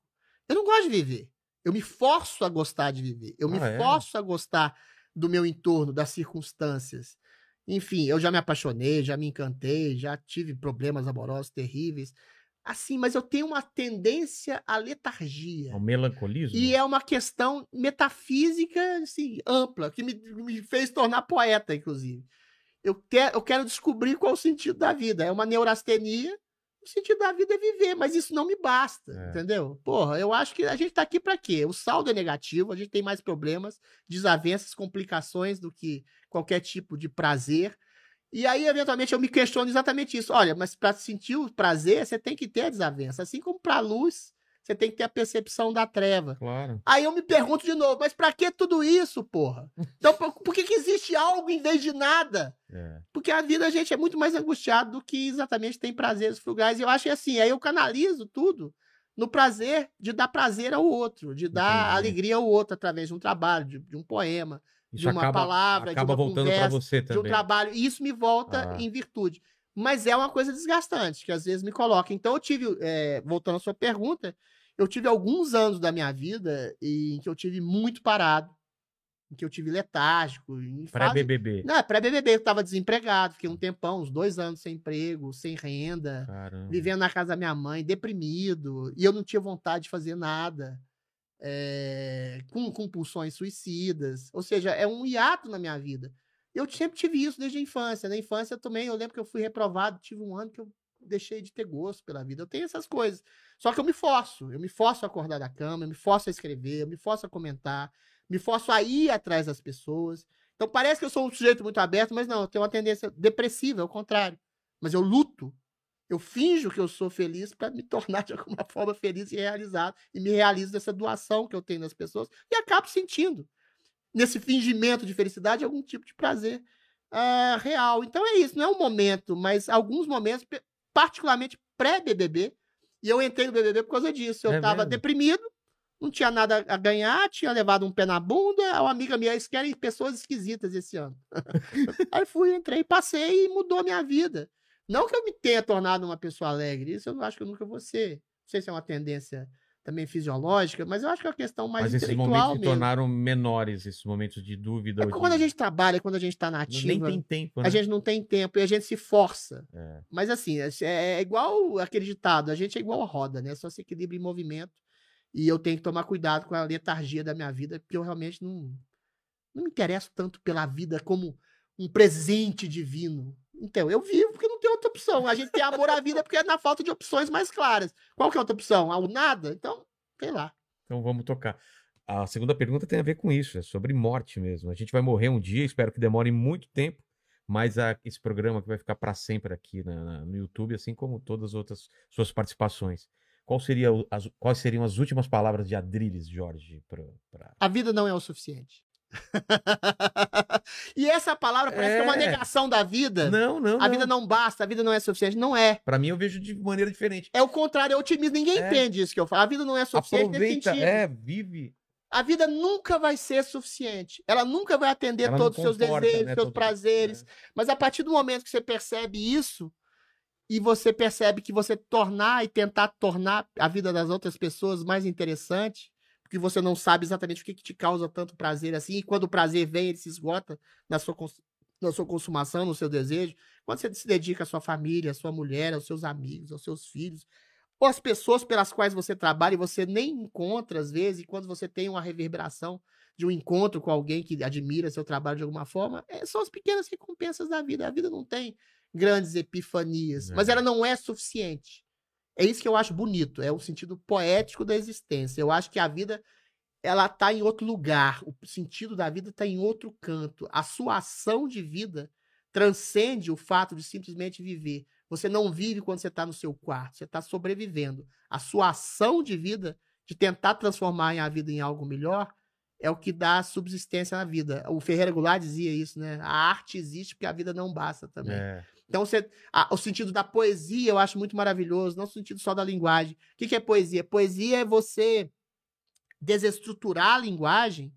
Eu não gosto de viver. Eu me forço a gostar de viver. Eu ah, me é? forço a gostar do meu entorno, das circunstâncias. Enfim, eu já me apaixonei, já me encantei, já tive problemas amorosos terríveis assim, mas eu tenho uma tendência à letargia. Ao melancolismo? E é uma questão metafísica, assim, ampla, que me, me fez tornar poeta, inclusive. Eu, te, eu quero descobrir qual é o sentido da vida. É uma neurastenia, o sentido da vida é viver, mas isso não me basta, é. entendeu? Porra, eu acho que a gente tá aqui para quê? O saldo é negativo, a gente tem mais problemas, desavenças, complicações do que qualquer tipo de prazer. E aí, eventualmente, eu me questiono exatamente isso. Olha, mas para sentir o prazer, você tem que ter a desavença. Assim como para a luz, você tem que ter a percepção da treva. Claro. Aí eu me pergunto de novo, mas para que tudo isso, porra? Então, por, por que, que existe algo em vez de nada? É. Porque a vida, a gente, é muito mais angustiado do que exatamente tem prazeres frugais. E eu acho que assim, aí eu canalizo tudo no prazer de dar prazer ao outro, de dar Entendi. alegria ao outro através de um trabalho, de, de um poema, isso de uma acaba, palavra, acaba de uma voltando para você também. de um trabalho. E isso me volta ah. em virtude. Mas é uma coisa desgastante, que às vezes me coloca. Então eu tive, é, voltando à sua pergunta, eu tive alguns anos da minha vida em que eu tive muito parado. em que eu tive letárgico. Pré-BBB. Não, pré-BBB, eu tava desempregado, fiquei um tempão, uns dois anos sem emprego, sem renda, Caramba. vivendo na casa da minha mãe, deprimido, e eu não tinha vontade de fazer nada, é, com compulsões suicidas, ou seja, é um hiato na minha vida. Eu sempre tive isso desde a infância. Na infância também, eu lembro que eu fui reprovado, tive um ano que eu deixei de ter gosto pela vida. Eu tenho essas coisas. Só que eu me forço, eu me forço a acordar da cama, eu me forço a escrever, eu me forço a comentar, me forço a ir atrás das pessoas. Então parece que eu sou um sujeito muito aberto, mas não, eu tenho uma tendência depressiva, é o contrário. Mas eu luto, eu finjo que eu sou feliz para me tornar de alguma forma feliz e realizado. E me realizo dessa doação que eu tenho nas pessoas e acabo sentindo, nesse fingimento de felicidade, algum tipo de prazer ah, real. Então é isso, não é um momento, mas alguns momentos, particularmente pré-BBB, e eu entrei no BBB por causa disso. Eu É estava mesmo? deprimido, não tinha nada a ganhar, tinha levado um pé na bunda. Uma amiga minha, eles querem pessoas esquisitas esse ano. Aí fui, entrei, passei e mudou a minha vida. Não que eu me tenha tornado uma pessoa alegre, isso eu não acho que eu nunca vou ser. Não sei se é uma tendência também fisiológica, mas eu acho que é uma questão mais Mas esses intelectual momentos se tornaram menores, esses momentos de dúvida. É quando a de- gente trabalha, quando a gente está na ativa, Nem tem tempo, né? a gente não tem tempo e a gente se força. É. Mas assim, é, é igual aquele ditado, a gente é igual a roda, né? Só se equilibra em movimento. E eu tenho que tomar cuidado com a letargia da minha vida, porque eu realmente não, não me interesso tanto pela vida como um presente divino. Então, eu vivo porque não tem outra opção. A gente tem amor à vida porque é na falta de opções mais claras. Qual que é a outra opção? Ah, o nada? Então, sei lá. Então vamos tocar. A segunda pergunta tem a ver com isso, é sobre morte mesmo. A gente vai morrer um dia, espero que demore muito tempo, mas a- esse programa que vai ficar para sempre aqui na- na- no YouTube, assim como todas as outras suas participações. Qual seria as, quais seriam as últimas palavras de Adriles, Jorge? Pra, pra- A vida não é o suficiente. e essa palavra parece que é uma É. negação da vida. Não, não, A vida não basta, a vida não é suficiente. Não é. Para mim eu vejo de maneira diferente. É o contrário, é otimismo. Ninguém É. entende isso que eu falo. A vida não é suficiente nesse Aproveita, sentido. é, vive. A vida nunca vai ser suficiente. Ela nunca vai atender Ela não todos os seus desejos, né, seus todo- prazeres. é. Mas a partir do momento que você percebe isso, e você percebe que você tornar e tentar tornar a vida das outras pessoas mais interessante, porque você não sabe exatamente o que, que te causa tanto prazer assim, e quando o prazer vem, ele se esgota na sua, na sua consumação, no seu desejo. Quando você se dedica à sua família, à sua mulher, aos seus amigos, aos seus filhos, ou às pessoas pelas quais você trabalha e você nem encontra às vezes, e quando você tem uma reverberação de um encontro com alguém que admira seu trabalho de alguma forma, é, são as pequenas recompensas da vida. A vida não tem grandes epifanias, mas É. ela não é suficiente. É isso que eu acho bonito, é o sentido poético da existência. Eu acho que a vida ela está em outro lugar, o sentido da vida está em outro canto. A sua ação de vida transcende o fato de simplesmente viver. Você não vive quando você está no seu quarto, você está sobrevivendo. A sua ação de vida, de tentar transformar a vida em algo melhor, é o que dá subsistência na vida. O Ferreira Goulart dizia isso, né? A arte existe porque a vida não basta também. É. Então, você, a- o sentido da poesia eu acho muito maravilhoso, não o sentido só da linguagem. O que, que é poesia? Poesia é você desestruturar a linguagem,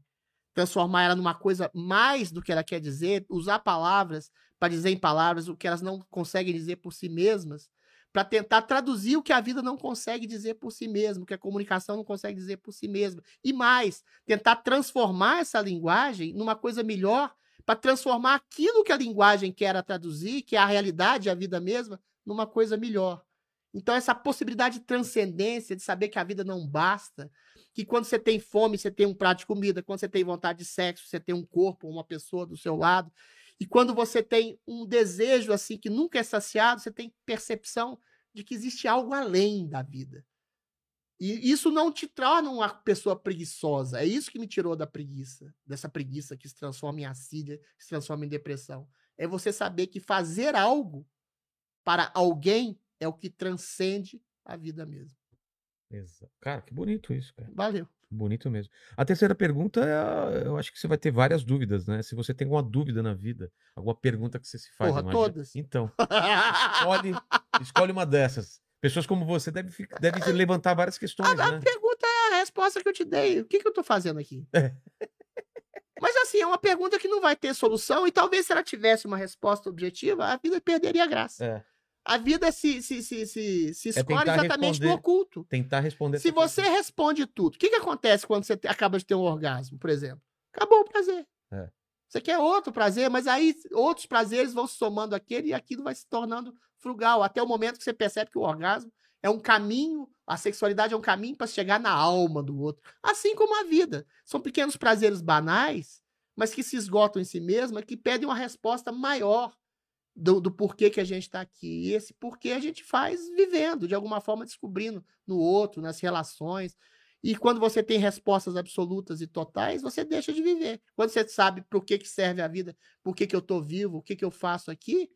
transformar ela numa coisa mais do que ela quer dizer, usar palavras para dizer em palavras o que elas não conseguem dizer por si mesmas, para tentar traduzir o que a vida não consegue dizer por si mesma, o que a comunicação não consegue dizer por si mesma. E mais, tentar transformar essa linguagem numa coisa melhor para transformar aquilo que a linguagem quer traduzir, que é a realidade, a vida mesma, numa coisa melhor. Então, essa possibilidade de transcendência, de saber que a vida não basta, que quando você tem fome, você tem um prato de comida, quando você tem vontade de sexo, você tem um corpo, uma pessoa do seu lado, e quando você tem um desejo assim que nunca é saciado, você tem percepção de que existe algo além da vida. E isso não te torna uma pessoa preguiçosa. É isso que me tirou da preguiça, dessa preguiça que se transforma em assídia, que se transforma em depressão. É você saber que fazer algo para alguém é o que transcende a vida mesmo. Exa- Cara, que bonito isso, cara. Valeu. Bonito mesmo. A terceira pergunta, é, eu acho que você vai ter várias dúvidas, né? Se você tem alguma dúvida na vida, alguma pergunta que você se faz. Porra, imagina. todas. Então, escolhe, escolhe uma dessas. Pessoas como você devem, se levantar várias questões, A né? pergunta é a resposta que eu te dei. O que, que eu tô fazendo aqui? É. Mas assim, é uma pergunta que não vai ter solução, e talvez se ela tivesse uma resposta objetiva, a vida perderia a graça. É, A vida se, se, se, se, se escolhe tentar exatamente no oculto. tentar responder Se você pergunta. responde tudo, o que, que acontece quando você acaba de ter um orgasmo, por exemplo? Acabou o prazer. É. Você quer outro prazer, mas aí outros prazeres vão se somando aquele e aquilo vai se tornando frugal, até o momento que você percebe que o orgasmo é um caminho, a sexualidade é um caminho para chegar na alma do outro. Assim como a vida. São pequenos prazeres banais, mas que se esgotam em si mesma, que pedem uma resposta maior do, do porquê que a gente está aqui. E esse porquê a gente faz vivendo, de alguma forma descobrindo no outro, nas relações. E quando você tem respostas absolutas e totais, você deixa de viver. Quando você sabe por que, que serve a vida, por que, que eu estou vivo, o que, que eu faço aqui,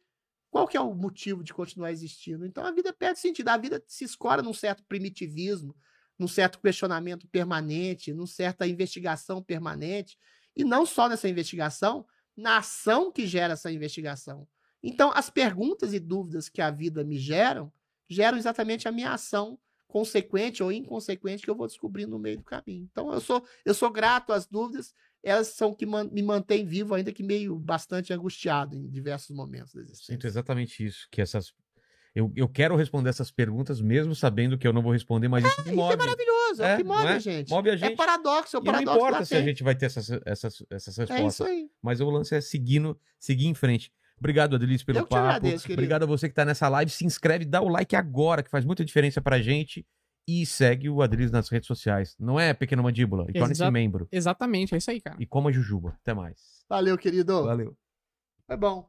qual que é o motivo de continuar existindo? Então a vida perde sentido, a vida se escora num certo primitivismo, num certo questionamento permanente, numa certa investigação permanente, e não só nessa investigação, na ação que gera essa investigação. Então as perguntas e dúvidas que a vida me geram, geram exatamente a minha ação consequente ou inconsequente que eu vou descobrir no meio do caminho. Então eu sou eu sou grato às dúvidas, elas são que man, me mantêm vivo, ainda que meio bastante angustiado em diversos momentos da existência. Sinto exatamente isso, que essas eu, eu quero responder essas perguntas mesmo sabendo que eu não vou responder, mas isso me Isso move. é maravilhoso, é, É, o que move é? a gente. Move a É gente. paradoxo, é o E não paradoxo importa se a gente vai ter essas, essas, essas É respostas. isso aí. Mas o lance é seguindo, seguir em frente. Obrigado, Adelice, pelo Eu papo. agradeço, querido. Obrigado a você que tá nessa live. Se inscreve, dá o like agora, que faz muita diferença pra gente. E segue o Adelice nas redes sociais. Não é pequena mandíbula? E torne-se membro. Exatamente, é isso aí, cara. E coma jujuba. Até mais. Valeu, querido. Valeu. Foi bom.